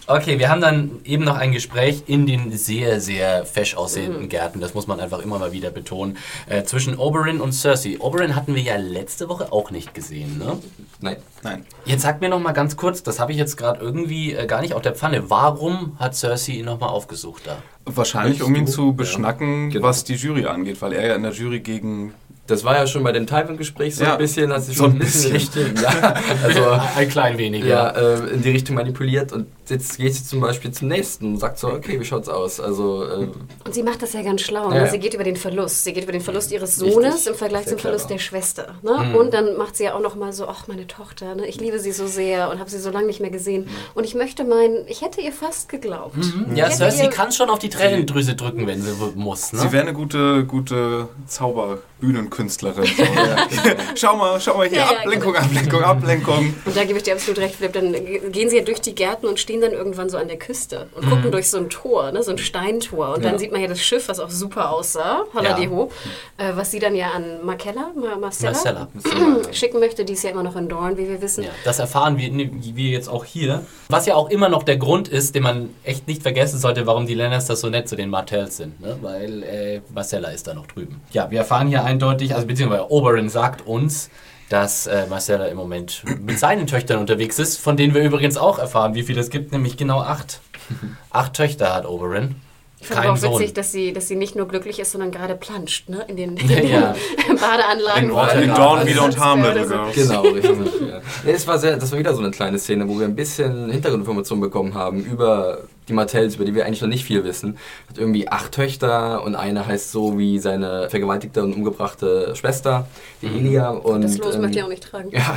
[SPEAKER 1] Okay, wir haben dann eben noch ein Gespräch in den sehr, sehr fesch aussehenden Gärten, das muss man einfach immer mal wieder betonen, äh, zwischen Oberyn und Cersei. Oberyn hatten wir ja letzte Woche auch nicht gesehen, ne?
[SPEAKER 4] Nein.
[SPEAKER 3] Nein.
[SPEAKER 1] Jetzt sagt mir noch mal ganz kurz, das habe ich jetzt gerade irgendwie äh, gar nicht auf der Pfanne. Warum hat Cersei ihn noch mal aufgesucht da?
[SPEAKER 3] Wahrscheinlich, um ihn zu
[SPEAKER 4] Ja.
[SPEAKER 3] beschnacken,
[SPEAKER 4] Genau.
[SPEAKER 3] was die Jury angeht, weil er ja in der Jury gegen
[SPEAKER 4] Das war ja schon bei dem Tywin-Gespräch so
[SPEAKER 3] Ja.
[SPEAKER 4] ein bisschen, hat sich
[SPEAKER 3] So
[SPEAKER 4] schon
[SPEAKER 3] ein
[SPEAKER 4] bisschen,
[SPEAKER 3] bisschen.
[SPEAKER 4] Richtung, ja, also
[SPEAKER 1] ein klein wenig,
[SPEAKER 4] ja, äh, in die Richtung manipuliert und jetzt geht sie zum Beispiel zum nächsten und sagt so, okay, wie schaut's aus? Also, äh,
[SPEAKER 2] Und sie macht das ja ganz schlau.
[SPEAKER 4] Ja,
[SPEAKER 2] Ne?
[SPEAKER 4] ja.
[SPEAKER 2] Sie geht über den Verlust. Sie geht über den Verlust ihres
[SPEAKER 4] Richtig.
[SPEAKER 2] Sohnes im Vergleich
[SPEAKER 4] Sehr
[SPEAKER 2] zum Verlust der Schwester. Ne? Und dann macht sie ja auch noch mal so, ach, meine Tochter, ne? ich liebe sie so sehr und habe sie so lange nicht mehr gesehen. Und ich möchte meinen, ich hätte ihr fast geglaubt.
[SPEAKER 1] Ja,
[SPEAKER 2] Ich hätte
[SPEAKER 1] Cersei
[SPEAKER 2] ihr-
[SPEAKER 1] kann schon auf die Tränendrüse drücken, wenn sie muss, ne?
[SPEAKER 3] Sie wäre eine gute, gute. So, ja. schau mal, schau mal hier,
[SPEAKER 2] Ja, ja,
[SPEAKER 3] Ablenkung,
[SPEAKER 2] genau.
[SPEAKER 3] Ablenkung, Ablenkung.
[SPEAKER 2] Und da gebe ich dir absolut recht, Philipp. Dann gehen sie ja durch die Gärten und stehen stehen dann irgendwann so an der Küste und gucken durch so ein Tor, ne, so ein Steintor. Und dann
[SPEAKER 4] Ja.
[SPEAKER 2] sieht man ja das Schiff, was auch super aussah, Haladiho, äh, was sie dann ja an Markella, Ma Marcella,
[SPEAKER 1] Marcella.
[SPEAKER 2] schicken möchte. Die ist ja immer noch in Dorn, wie wir wissen.
[SPEAKER 1] Ja, das erfahren wir, ne, wir jetzt auch hier. Was ja auch immer noch der Grund ist, den man echt nicht vergessen sollte, warum die Lannisters so nett zu den Martells sind. Ne? Weil äh, Marcella ist da noch drüben. Ja, wir erfahren hier eindeutig, also beziehungsweise Oberyn sagt uns, dass äh, Marcella im Moment mit seinen Töchtern unterwegs ist, von denen wir übrigens auch erfahren, wie viele es gibt, nämlich genau acht. acht Töchter hat Oberyn.
[SPEAKER 2] Ich finde auch
[SPEAKER 1] Sohn.
[SPEAKER 2] witzig, dass sie, dass sie nicht nur glücklich ist, sondern gerade planscht, ne? In den, in den
[SPEAKER 1] Ja.
[SPEAKER 2] Badeanlagen.
[SPEAKER 1] In
[SPEAKER 3] In
[SPEAKER 1] Ja,
[SPEAKER 3] Dawn
[SPEAKER 1] also
[SPEAKER 3] wieder und Harmless
[SPEAKER 2] so-
[SPEAKER 3] Girls.
[SPEAKER 4] Genau, richtig. ja. Nee, es war sehr, das war wieder so eine kleine Szene, wo wir ein bisschen Hintergrundinformationen bekommen haben über die Martells, über die wir eigentlich noch nicht viel wissen. Hat irgendwie acht Töchter und eine heißt so wie seine vergewaltigte und umgebrachte Schwester, die Elia. Und,
[SPEAKER 2] Das Los
[SPEAKER 4] ähm,
[SPEAKER 2] möchte ich auch nicht tragen.
[SPEAKER 4] Ja,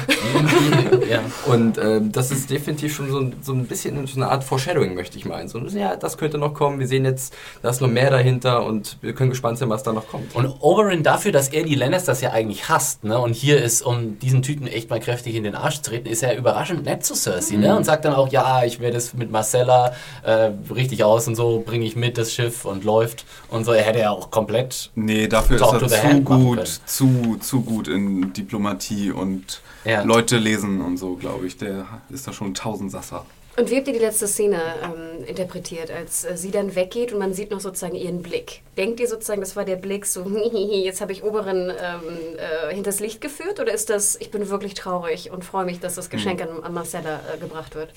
[SPEAKER 1] ja.
[SPEAKER 4] und ähm, das ist definitiv schon so, ein- so ein bisschen so eine Art Foreshadowing, möchte ich meinen. So, ja, das könnte noch kommen. Wir sehen jetzt, da ist noch mehr dahinter und wir können gespannt sein, was da noch kommt.
[SPEAKER 1] Und Oberyn dafür, dass er die Lannisters ja eigentlich hasst, ne? Und hier ist, um diesen Typen echt mal kräftig in den Arsch zu treten, ist er überraschend nett zu Cersei, ne? Und sagt dann auch, ja, ich werde es mit Marcella äh, richtig aus und so, bringe ich mit das Schiff und läuft und so. Er hätte ja auch komplett.
[SPEAKER 3] Nee, dafür
[SPEAKER 1] Talk
[SPEAKER 3] ist er zu gut, zu, zu gut in Diplomatie und
[SPEAKER 1] Ja.
[SPEAKER 3] Leute lesen und so, glaube ich. Der ist da schon tausend Sasser.
[SPEAKER 2] Und wie habt ihr die letzte Szene ähm, interpretiert, als äh, sie dann weggeht und man sieht noch sozusagen ihren Blick? Denkt ihr sozusagen, das war der Blick so, jetzt habe ich Oberen ähm, äh, hinters Licht geführt? Oder ist das, ich bin wirklich traurig und freue mich, dass das Geschenk an, an Marcella äh, gebracht wird?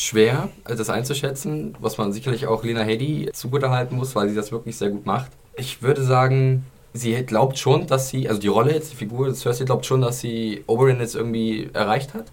[SPEAKER 4] Schwer, äh, das einzuschätzen, was man sicherlich auch Lena Headey zugutehalten muss, weil sie das wirklich sehr gut macht. Ich würde sagen, sie glaubt schon, dass sie, also die Rolle jetzt, die Figur, Cersei glaubt schon, dass sie Oberyn jetzt irgendwie erreicht hat.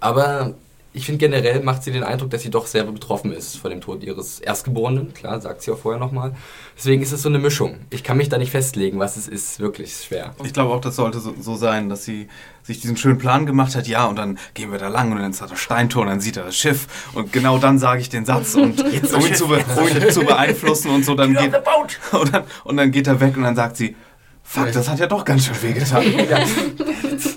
[SPEAKER 4] Aber ich finde generell macht sie den Eindruck, dass sie doch sehr betroffen ist von dem Tod ihres Erstgeborenen. Klar, sagt sie auch vorher nochmal. Deswegen ist es so eine Mischung. Ich kann mich da nicht festlegen, was es ist. Wirklich schwer.
[SPEAKER 3] Ich glaube auch, das sollte so, so sein, dass sie sich diesen schönen Plan gemacht hat, ja, und dann gehen wir da lang und dann ist da das Steintor und dann sieht er das Schiff und genau dann sage ich den Satz und um ihn, zu, be um zu beeinflussen und so, dann geht, und dann, und dann geht er weg und dann sagt sie, fuck, das hat ja doch ganz schön wehgetan.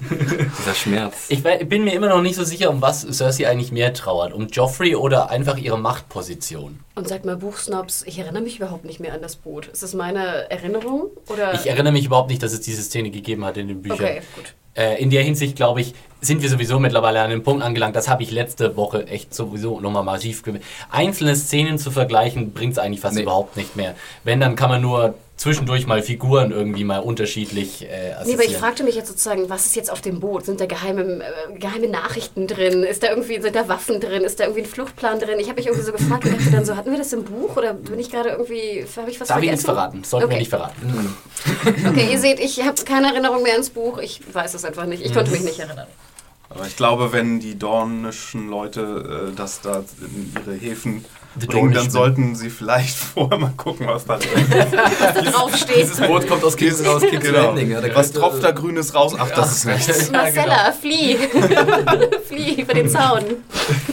[SPEAKER 4] Dieser Schmerz.
[SPEAKER 1] Ich bin mir immer noch nicht so sicher, um was Cersei eigentlich mehr trauert. Um Joffrey oder einfach ihre Machtposition.
[SPEAKER 2] Und sagt mal, Buchsnobs, ich erinnere mich überhaupt nicht mehr an das Boot. Ist das meine Erinnerung? Oder?
[SPEAKER 1] Ich erinnere mich überhaupt nicht, dass es diese Szene gegeben hat in den Büchern.
[SPEAKER 2] Okay, gut.
[SPEAKER 1] Äh, in der Hinsicht, glaube ich, sind wir sowieso mittlerweile an dem Punkt angelangt. Das habe ich letzte Woche echt sowieso nochmal massiv gewählt. Einzelne Szenen zu vergleichen, bringt es eigentlich fast
[SPEAKER 4] Nee.
[SPEAKER 1] überhaupt nicht mehr. Wenn, dann kann man nur zwischendurch mal Figuren irgendwie mal unterschiedlich äh,
[SPEAKER 2] Nee, aber ich fragte mich jetzt sozusagen, was ist jetzt auf dem Boot? Sind da geheime, äh, geheime Nachrichten drin? Ist da irgendwie, sind da Waffen drin? Ist da irgendwie ein Fluchtplan drin? Ich habe mich irgendwie so gefragt und dachte dann so, hatten wir das im Buch oder bin ich gerade irgendwie, habe ich was
[SPEAKER 1] Darf ich
[SPEAKER 2] vergessen?
[SPEAKER 1] nichts verraten? Sollten wir
[SPEAKER 2] Okay.
[SPEAKER 1] nicht verraten.
[SPEAKER 2] Okay, ihr seht, ich habe keine Erinnerung mehr ans Buch. Ich weiß es einfach nicht. Ich konnte mich nicht erinnern.
[SPEAKER 3] Aber ich glaube, wenn die dornischen Leute äh, das da in ihre Häfen
[SPEAKER 1] Die
[SPEAKER 3] bringen, dann sollten sie vielleicht vorher mal gucken, was da drin ist.
[SPEAKER 2] Was da draufsteht.
[SPEAKER 4] Dieses Boot kommt aus Kings, aus Kings
[SPEAKER 3] Genau.
[SPEAKER 4] Landing. Ja,
[SPEAKER 3] Was tropft da Grünes raus? Ach, das ist nichts.
[SPEAKER 2] Marcella, flieh! flieh über den Zaun.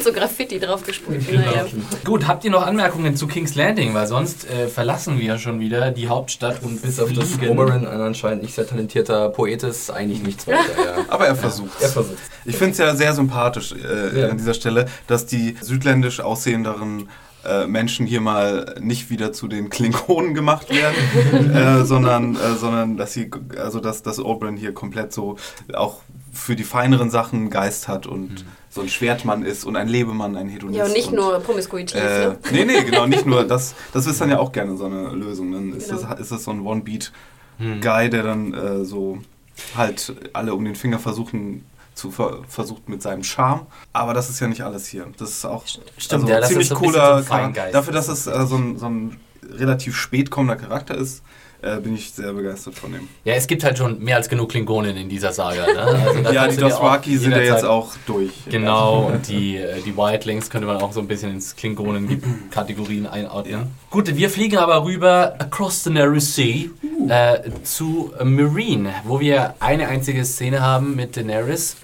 [SPEAKER 2] So Graffiti draufgesprüht. Naja.
[SPEAKER 1] Gut, habt ihr noch Anmerkungen zu King's Landing? Weil sonst äh, verlassen wir schon wieder die Hauptstadt und
[SPEAKER 4] Bis auf das. Oberyn, ein anscheinend nicht sehr talentierter Poet ist, eigentlich nichts weiter. Ja.
[SPEAKER 3] Aber er versucht
[SPEAKER 4] Er versucht.
[SPEAKER 3] Ich finde es ja sehr sympathisch äh,
[SPEAKER 4] Ja.
[SPEAKER 3] an dieser Stelle, dass die südländisch aussehenderen äh, Menschen hier mal nicht wieder zu den Klingonen gemacht werden, äh, sondern, äh, sondern dass sie, also dass, dass Oberyn hier komplett so auch für die feineren Sachen einen Geist hat und so ein Schwertmann ist und ein Lebemann, ein Hedonist.
[SPEAKER 2] Ja, und nicht nur promiskuitiv.
[SPEAKER 3] Äh,
[SPEAKER 2] ne?
[SPEAKER 3] nee, nee, genau, nicht nur das. Das ist dann ja auch gerne so eine Lösung. Dann ist,
[SPEAKER 2] Genau.
[SPEAKER 3] das, ist das so ein One-Beat-Guy, der dann äh, so halt alle um den Finger versuchen zu ver versucht mit seinem Charme. Aber das ist ja nicht alles hier. Das ist auch
[SPEAKER 1] Stimmt,
[SPEAKER 3] also
[SPEAKER 1] ja,
[SPEAKER 3] ziemlich
[SPEAKER 1] so
[SPEAKER 3] cooler
[SPEAKER 1] so
[SPEAKER 3] Charakter. Dafür, dass es äh, so, ein, so ein relativ spät kommender Charakter ist, äh, bin ich sehr begeistert von ihm.
[SPEAKER 1] Ja, es gibt halt schon mehr als genug Klingonen in dieser Saga. Ne? Also
[SPEAKER 3] ja, die Dothraki sind ja jetzt auch durch.
[SPEAKER 1] Genau, und die, äh, die Wildlings könnte man auch so ein bisschen ins Klingonen-Kategorien einordnen.
[SPEAKER 3] Ja.
[SPEAKER 1] Gut, wir fliegen aber rüber across the narrow sea äh, zu Marine, wo wir eine einzige Szene haben mit Daenerys.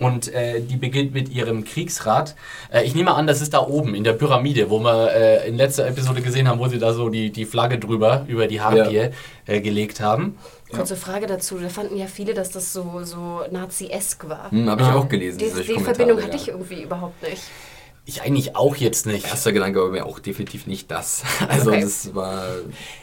[SPEAKER 1] Und äh, die beginnt mit ihrem Kriegsrat. Äh, ich nehme an, das ist da oben in der Pyramide, wo wir äh, in letzter Episode gesehen haben, wo sie da so die, die Flagge drüber über die Harpie äh, gelegt haben.
[SPEAKER 2] Kurze Frage dazu. Da fanden ja viele, dass das so, so Nazi-esk war.
[SPEAKER 4] Hm, Habe ich auch gelesen.
[SPEAKER 2] Die, die Verbindung
[SPEAKER 4] ja.
[SPEAKER 2] hatte ich irgendwie überhaupt nicht.
[SPEAKER 1] Ich eigentlich auch jetzt nicht.
[SPEAKER 4] Erster Gedanke war mir auch definitiv nicht das. Also
[SPEAKER 2] Okay.
[SPEAKER 4] das war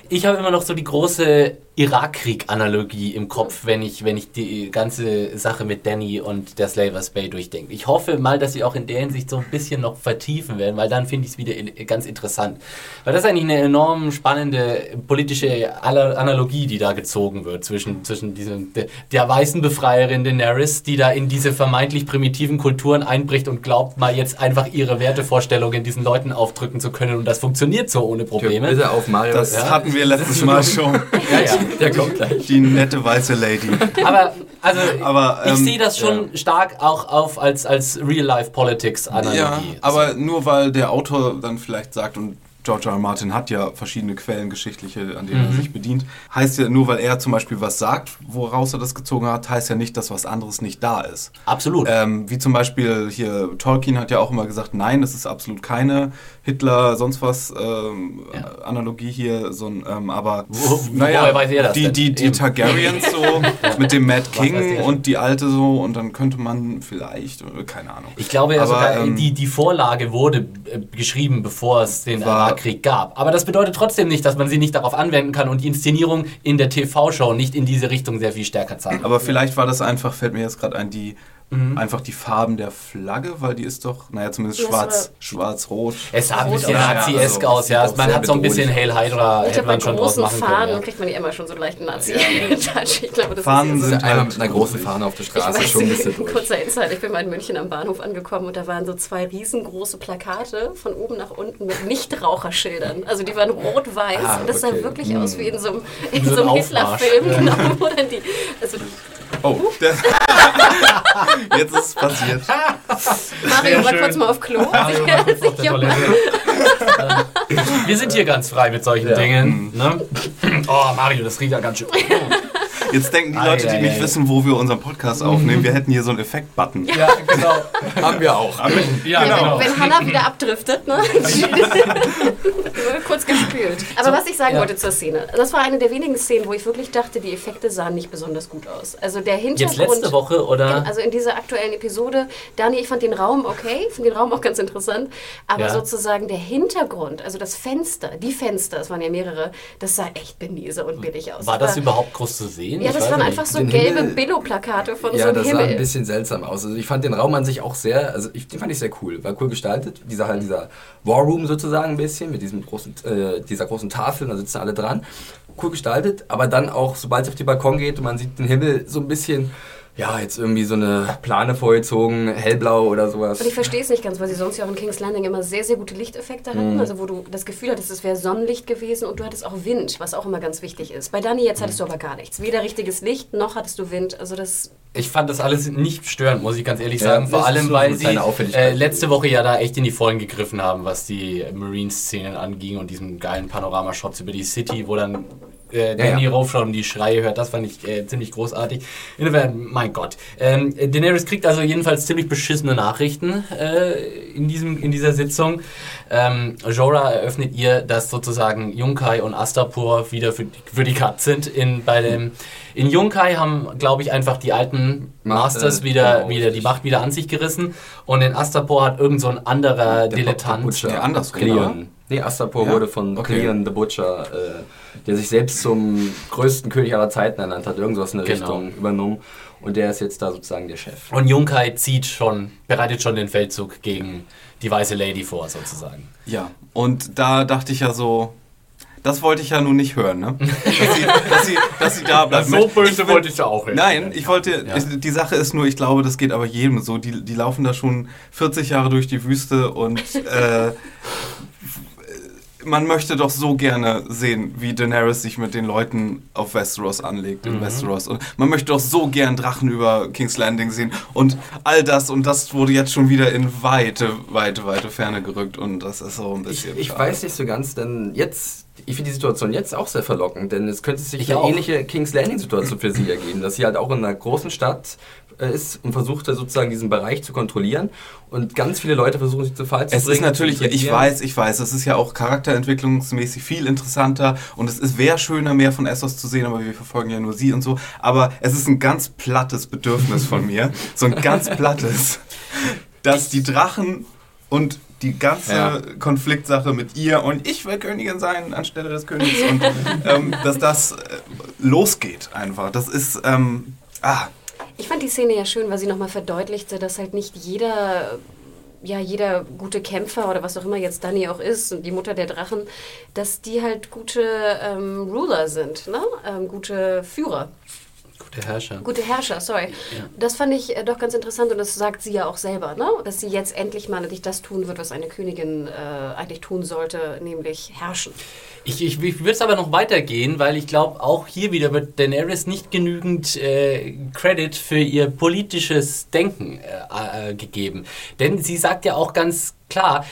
[SPEAKER 1] Ich habe immer noch so die große Irakkrieg-Analogie im Kopf, wenn ich, wenn ich die ganze Sache mit Danny und der Slavers Bay durchdenke. Ich hoffe mal, dass sie auch in der Hinsicht so ein bisschen noch vertiefen werden, weil dann finde ich es wieder in- ganz interessant. Weil das ist eigentlich eine enorm spannende politische Analogie, die da gezogen wird zwischen, zwischen diesem, der, der weißen Befreierin Daenerys, die da in diese vermeintlich primitiven Kulturen einbricht und glaubt, mal jetzt einfach ihre Wertevorstellungen diesen Leuten aufdrücken zu können und das funktioniert so ohne Probleme.
[SPEAKER 4] bitte auf Mario.
[SPEAKER 3] Das
[SPEAKER 4] ja,
[SPEAKER 3] hatten wir letztes Mal schon.
[SPEAKER 1] Ja, ja.
[SPEAKER 4] der kommt gleich.
[SPEAKER 3] Die nette weiße Lady.
[SPEAKER 1] Aber also
[SPEAKER 3] Aber,
[SPEAKER 1] ich
[SPEAKER 3] ähm,
[SPEAKER 1] sehe das schon stark auch auf als, als Real-Life-Politics-Analogie.
[SPEAKER 3] Ja, aber nur weil der Autor dann vielleicht sagt, und George R. R. Martin hat ja verschiedene Quellen, geschichtliche, an denen er sich bedient, heißt ja nur, weil er zum Beispiel was sagt, woraus er das gezogen hat, heißt ja nicht, dass was anderes nicht da ist.
[SPEAKER 1] Absolut.
[SPEAKER 3] Ähm, wie zum Beispiel hier, Tolkien hat ja auch immer gesagt, nein, das ist absolut keine Hitler, sonst was ähm,
[SPEAKER 1] Ja.
[SPEAKER 3] Analogie hier, so ein, ähm, aber
[SPEAKER 1] Wo- woher weiß er das
[SPEAKER 3] die, die, die. Targaryens so mit dem Mad King und die alte so und dann könnte man vielleicht, äh, keine Ahnung.
[SPEAKER 1] Ich glaube ja
[SPEAKER 3] Aber,
[SPEAKER 1] sogar,
[SPEAKER 3] ähm,
[SPEAKER 1] die, die Vorlage wurde äh, geschrieben, bevor es den
[SPEAKER 3] War-
[SPEAKER 1] Irakkrieg gab. Aber das bedeutet trotzdem nicht, dass man sie nicht darauf anwenden kann und die Inszenierung in der TV-Show nicht in diese Richtung sehr viel stärker zeigt.
[SPEAKER 3] Aber vielleicht war das einfach, fällt mir jetzt gerade ein, die
[SPEAKER 1] Mhm.
[SPEAKER 3] einfach die Farben der Flagge, weil die ist doch, naja, zumindest
[SPEAKER 2] Ja,
[SPEAKER 3] schwarz, schwarz-rot.
[SPEAKER 1] es sah ein bisschen. Nazi-esk
[SPEAKER 3] Ja, also,
[SPEAKER 1] aus, ja. Man hat so ein bisschen Hail Hydra,
[SPEAKER 2] Ich
[SPEAKER 1] hätte man schon draus
[SPEAKER 2] großen
[SPEAKER 1] machen
[SPEAKER 2] Fahnen
[SPEAKER 1] können.
[SPEAKER 2] kriegt man ja immer schon so einen leichten Nazi-Touch. Ich glaube, das
[SPEAKER 3] Fahnen
[SPEAKER 2] ist ja so.
[SPEAKER 3] sind
[SPEAKER 4] Einmal mit einer großen Fahne auf der
[SPEAKER 2] Ich
[SPEAKER 4] Straße
[SPEAKER 2] weiß,
[SPEAKER 4] schon ein bisschen durch.
[SPEAKER 2] kurzer Insight. Ich bin mal in München am Bahnhof angekommen und da waren so zwei riesengroße Plakate von oben nach unten mit Nichtraucherschildern. Also die waren rot-weiß
[SPEAKER 4] Ah,
[SPEAKER 2] und das sah
[SPEAKER 4] okay.
[SPEAKER 2] wirklich aus wie in so einem, in
[SPEAKER 1] so
[SPEAKER 2] so
[SPEAKER 1] ein
[SPEAKER 2] einem. Hitler-Film. Genau, wo dann die, also
[SPEAKER 3] Oh, der, jetzt ist es passiert.
[SPEAKER 2] Mario war kurz mal auf Klo.
[SPEAKER 1] Mario. Wir sind hier ganz frei mit solchen Dingen. Ne? Oh, Mario, das riecht ja ganz schön.
[SPEAKER 3] Jetzt denken die Leute, die nicht wissen, wo wir unseren Podcast aufnehmen, wir hätten hier so einen Effekt-Button.
[SPEAKER 1] Ja, genau.
[SPEAKER 4] Haben wir auch.
[SPEAKER 1] Ja, genau.
[SPEAKER 2] Wenn Hannah wieder abdriftet, ne? Kurz gespült. Aber was ich sagen
[SPEAKER 1] ja.
[SPEAKER 2] wollte zur Szene, das war eine der wenigen Szenen, wo ich wirklich dachte, die Effekte sahen nicht besonders gut aus. Also der Hintergrund.
[SPEAKER 1] Jetzt letzte Woche, oder?
[SPEAKER 2] Also in dieser aktuellen Episode, Dani, ich fand den Raum okay, finde den Raum auch ganz interessant, aber
[SPEAKER 1] Ja.
[SPEAKER 2] sozusagen der Hintergrund, also das Fenster, die Fenster, es waren ja mehrere, das sah echt benese und billig aus.
[SPEAKER 1] War das
[SPEAKER 2] Aber-
[SPEAKER 1] überhaupt groß zu sehen?
[SPEAKER 2] Ja,
[SPEAKER 1] Ich
[SPEAKER 2] das waren
[SPEAKER 1] nicht.
[SPEAKER 2] einfach so
[SPEAKER 4] Den
[SPEAKER 2] gelbe
[SPEAKER 4] Himmel-
[SPEAKER 2] Billo-Plakate von so
[SPEAKER 4] Ja,
[SPEAKER 2] einem
[SPEAKER 4] das sah
[SPEAKER 2] Himmel.
[SPEAKER 4] ein bisschen seltsam aus. Also ich fand den Raum an sich auch sehr, also ich, den fand ich sehr cool, war cool gestaltet. Dieser halt dieser War Room sozusagen ein bisschen mit diesem großen, äh, dieser großen Tafel, da sitzen alle dran. Cool gestaltet, aber dann auch, sobald es auf den Balkon geht und man sieht den Himmel so ein bisschen, ja, jetzt irgendwie so eine Plane vorgezogen, hellblau oder sowas.
[SPEAKER 2] Und ich verstehe es nicht ganz, weil sie sonst ja auch in King's Landing immer sehr, sehr gute Lichteffekte hatten.
[SPEAKER 1] Mhm.
[SPEAKER 2] Also wo du das Gefühl hattest, es wäre Sonnenlicht gewesen und du hattest auch Wind, was auch immer ganz wichtig ist. Bei Dani jetzt hattest du aber gar nichts. Weder richtiges Licht, noch hattest du Wind. Also das...
[SPEAKER 1] Ich fand das alles nicht störend, muss ich ganz ehrlich
[SPEAKER 4] Ja,
[SPEAKER 1] sagen. Vor allem,
[SPEAKER 4] so
[SPEAKER 1] weil sie äh, letzte Woche ja da echt in die Vollen gegriffen haben, was die Marine-Szenen anging und diesen geilen Panoramashots über die City, wo dann äh, Danny
[SPEAKER 4] ja.
[SPEAKER 1] Rauf schon die Schreie hört. Das fand ich äh, ziemlich großartig. Insofern, mein Gott. Ähm, Daenerys kriegt also jedenfalls ziemlich beschissene Nachrichten äh, in, diesem, in dieser Sitzung. Ähm, Jorah eröffnet ihr, dass sozusagen Yunkai und Astapor wieder für, für die Cut sind. In, bei dem, in Yunkai haben, glaube ich, einfach die alten
[SPEAKER 4] Macht,
[SPEAKER 1] Masters
[SPEAKER 4] äh,
[SPEAKER 1] wieder,
[SPEAKER 4] genau,
[SPEAKER 1] wieder die. Macht wieder an sich gerissen. Und in Astapor hat irgend so ein anderer
[SPEAKER 4] Der
[SPEAKER 1] Dilettant.
[SPEAKER 4] Butcher.
[SPEAKER 3] Ja, andersrum,
[SPEAKER 4] Cleon. Nee, Astapor
[SPEAKER 3] Ja?
[SPEAKER 4] wurde von
[SPEAKER 3] Okay.
[SPEAKER 4] Cleon the Butcher, äh, der sich selbst zum größten König aller Zeiten ernannt hat, irgendwas in der
[SPEAKER 1] Genau.
[SPEAKER 4] Richtung übernommen. Und der ist jetzt da sozusagen der Chef.
[SPEAKER 1] Und Yunkai zieht schon, bereitet schon den Feldzug gegen die weiße Lady vor, sozusagen.
[SPEAKER 3] Ja, und da dachte ich ja so, das wollte ich ja nun nicht hören, ne? Dass sie, dass sie, dass sie da bleibt. Ich bin-
[SPEAKER 1] ich auch
[SPEAKER 3] Nein, ich wollte,
[SPEAKER 1] Ja.
[SPEAKER 3] ich, die Sache ist nur, ich glaube, das geht aber jedem so. Die, die laufen da schon 40 Jahre durch die Wüste und äh, man möchte doch so gerne sehen, wie Daenerys sich mit den Leuten auf Westeros anlegt, in Westeros. Und man möchte doch so gern Drachen über King's Landing sehen und all das und das wurde jetzt schon wieder in weite, weite, weite Ferne gerückt und das ist so ein
[SPEAKER 4] Ich,
[SPEAKER 3] bisschen.
[SPEAKER 4] ich
[SPEAKER 3] schade.
[SPEAKER 4] weiß nicht so ganz, denn jetzt, ich finde die Situation jetzt auch sehr verlockend, denn es könnte sich
[SPEAKER 1] Ich
[SPEAKER 4] eine
[SPEAKER 1] auch.
[SPEAKER 4] ähnliche King's Landing-Situation für sie ergeben, dass sie halt auch in einer großen Stadt ist und versucht da sozusagen diesen Bereich zu kontrollieren und ganz viele Leute versuchen sich zu Fall zu
[SPEAKER 3] Es
[SPEAKER 4] bringen.
[SPEAKER 3] ist natürlich, ich weiß, ich weiß, es ist ja auch charakterentwicklungsmäßig viel interessanter und es ist wäre schöner, mehr von Essos zu sehen, aber wir verfolgen ja nur sie und so. Aber es ist ein ganz plattes Bedürfnis von mir, so ein ganz plattes, dass die Drachen und die ganze
[SPEAKER 4] Ja.
[SPEAKER 3] Konfliktsache mit ihr und ich will Königin sein anstelle des Königs und ähm, dass das äh, losgeht einfach. Das ist, ähm, ah,
[SPEAKER 2] Ich fand die Szene ja schön, weil sie nochmal verdeutlichte, dass halt nicht jeder, ja, jeder gute Kämpfer oder was auch immer jetzt Dani auch ist und die Mutter der Drachen, dass die halt gute ähm, Ruler sind, ne? Ähm, gute Führer.
[SPEAKER 1] Gute Herrscher.
[SPEAKER 2] Gute Herrscher, sorry. Das fand ich äh, doch ganz interessant und das sagt sie ja auch selber, ne? dass sie jetzt endlich mal endlich das tun wird, was eine Königin äh, eigentlich tun sollte, nämlich herrschen.
[SPEAKER 1] Ich, ich, ich würde es aber noch weitergehen, weil ich glaube, auch hier wieder wird Daenerys nicht genügend äh, Credit für ihr politisches Denken äh, äh, gegeben. Denn sie sagt ja auch ganz klar,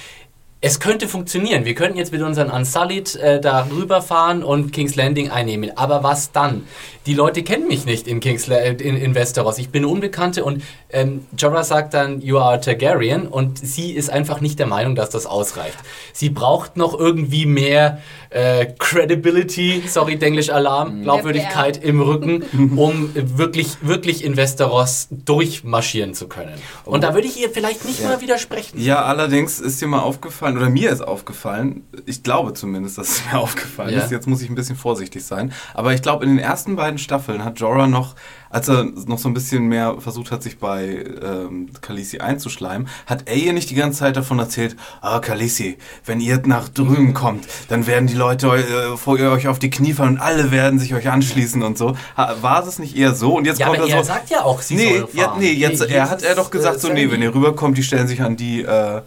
[SPEAKER 1] es könnte funktionieren. Wir könnten jetzt mit unseren Unsullied äh, da rüberfahren und King's Landing einnehmen. Aber was dann? Die Leute kennen mich nicht in, King's La in, in Westeros. Ich bin eine Unbekannte und ähm, Jorah sagt dann, you are a Targaryen und sie ist einfach nicht der Meinung, dass das ausreicht. Sie braucht noch irgendwie mehr äh, Credibility, sorry, Denglisch Alarm, Glaubwürdigkeit im Rücken, um wirklich, wirklich in Westeros durchmarschieren zu können. Und da würde ich ihr vielleicht nicht mal widersprechen.
[SPEAKER 3] Ja, allerdings ist dir mal aufgefallen, oder mir ist aufgefallen, ich glaube zumindest, dass es mir aufgefallen
[SPEAKER 1] Ja.
[SPEAKER 3] ist, jetzt muss ich ein bisschen vorsichtig sein, aber ich glaube, in den ersten beiden Staffeln hat Jorah noch, als er noch so ein bisschen mehr versucht hat, sich bei ähm, Khaleesi einzuschleimen, hat er ihr nicht die ganze Zeit davon erzählt, ah, Khaleesi, wenn ihr nach drüben kommt, dann werden die Leute äh, vor ihr euch auf die Knie fallen und alle werden sich euch anschließen und so. Ha, war es nicht eher so? Und jetzt
[SPEAKER 1] Ja,
[SPEAKER 3] kommt
[SPEAKER 1] aber
[SPEAKER 3] er
[SPEAKER 1] er
[SPEAKER 3] so...
[SPEAKER 1] sagt ja auch, sie
[SPEAKER 3] Nee,
[SPEAKER 1] soll
[SPEAKER 3] ja, nee, jetzt,
[SPEAKER 4] Nee,
[SPEAKER 3] er hat er doch
[SPEAKER 4] ist,
[SPEAKER 3] gesagt,
[SPEAKER 4] äh,
[SPEAKER 3] so, nee, wenn ihr rüberkommt, die stellen sich an die, äh,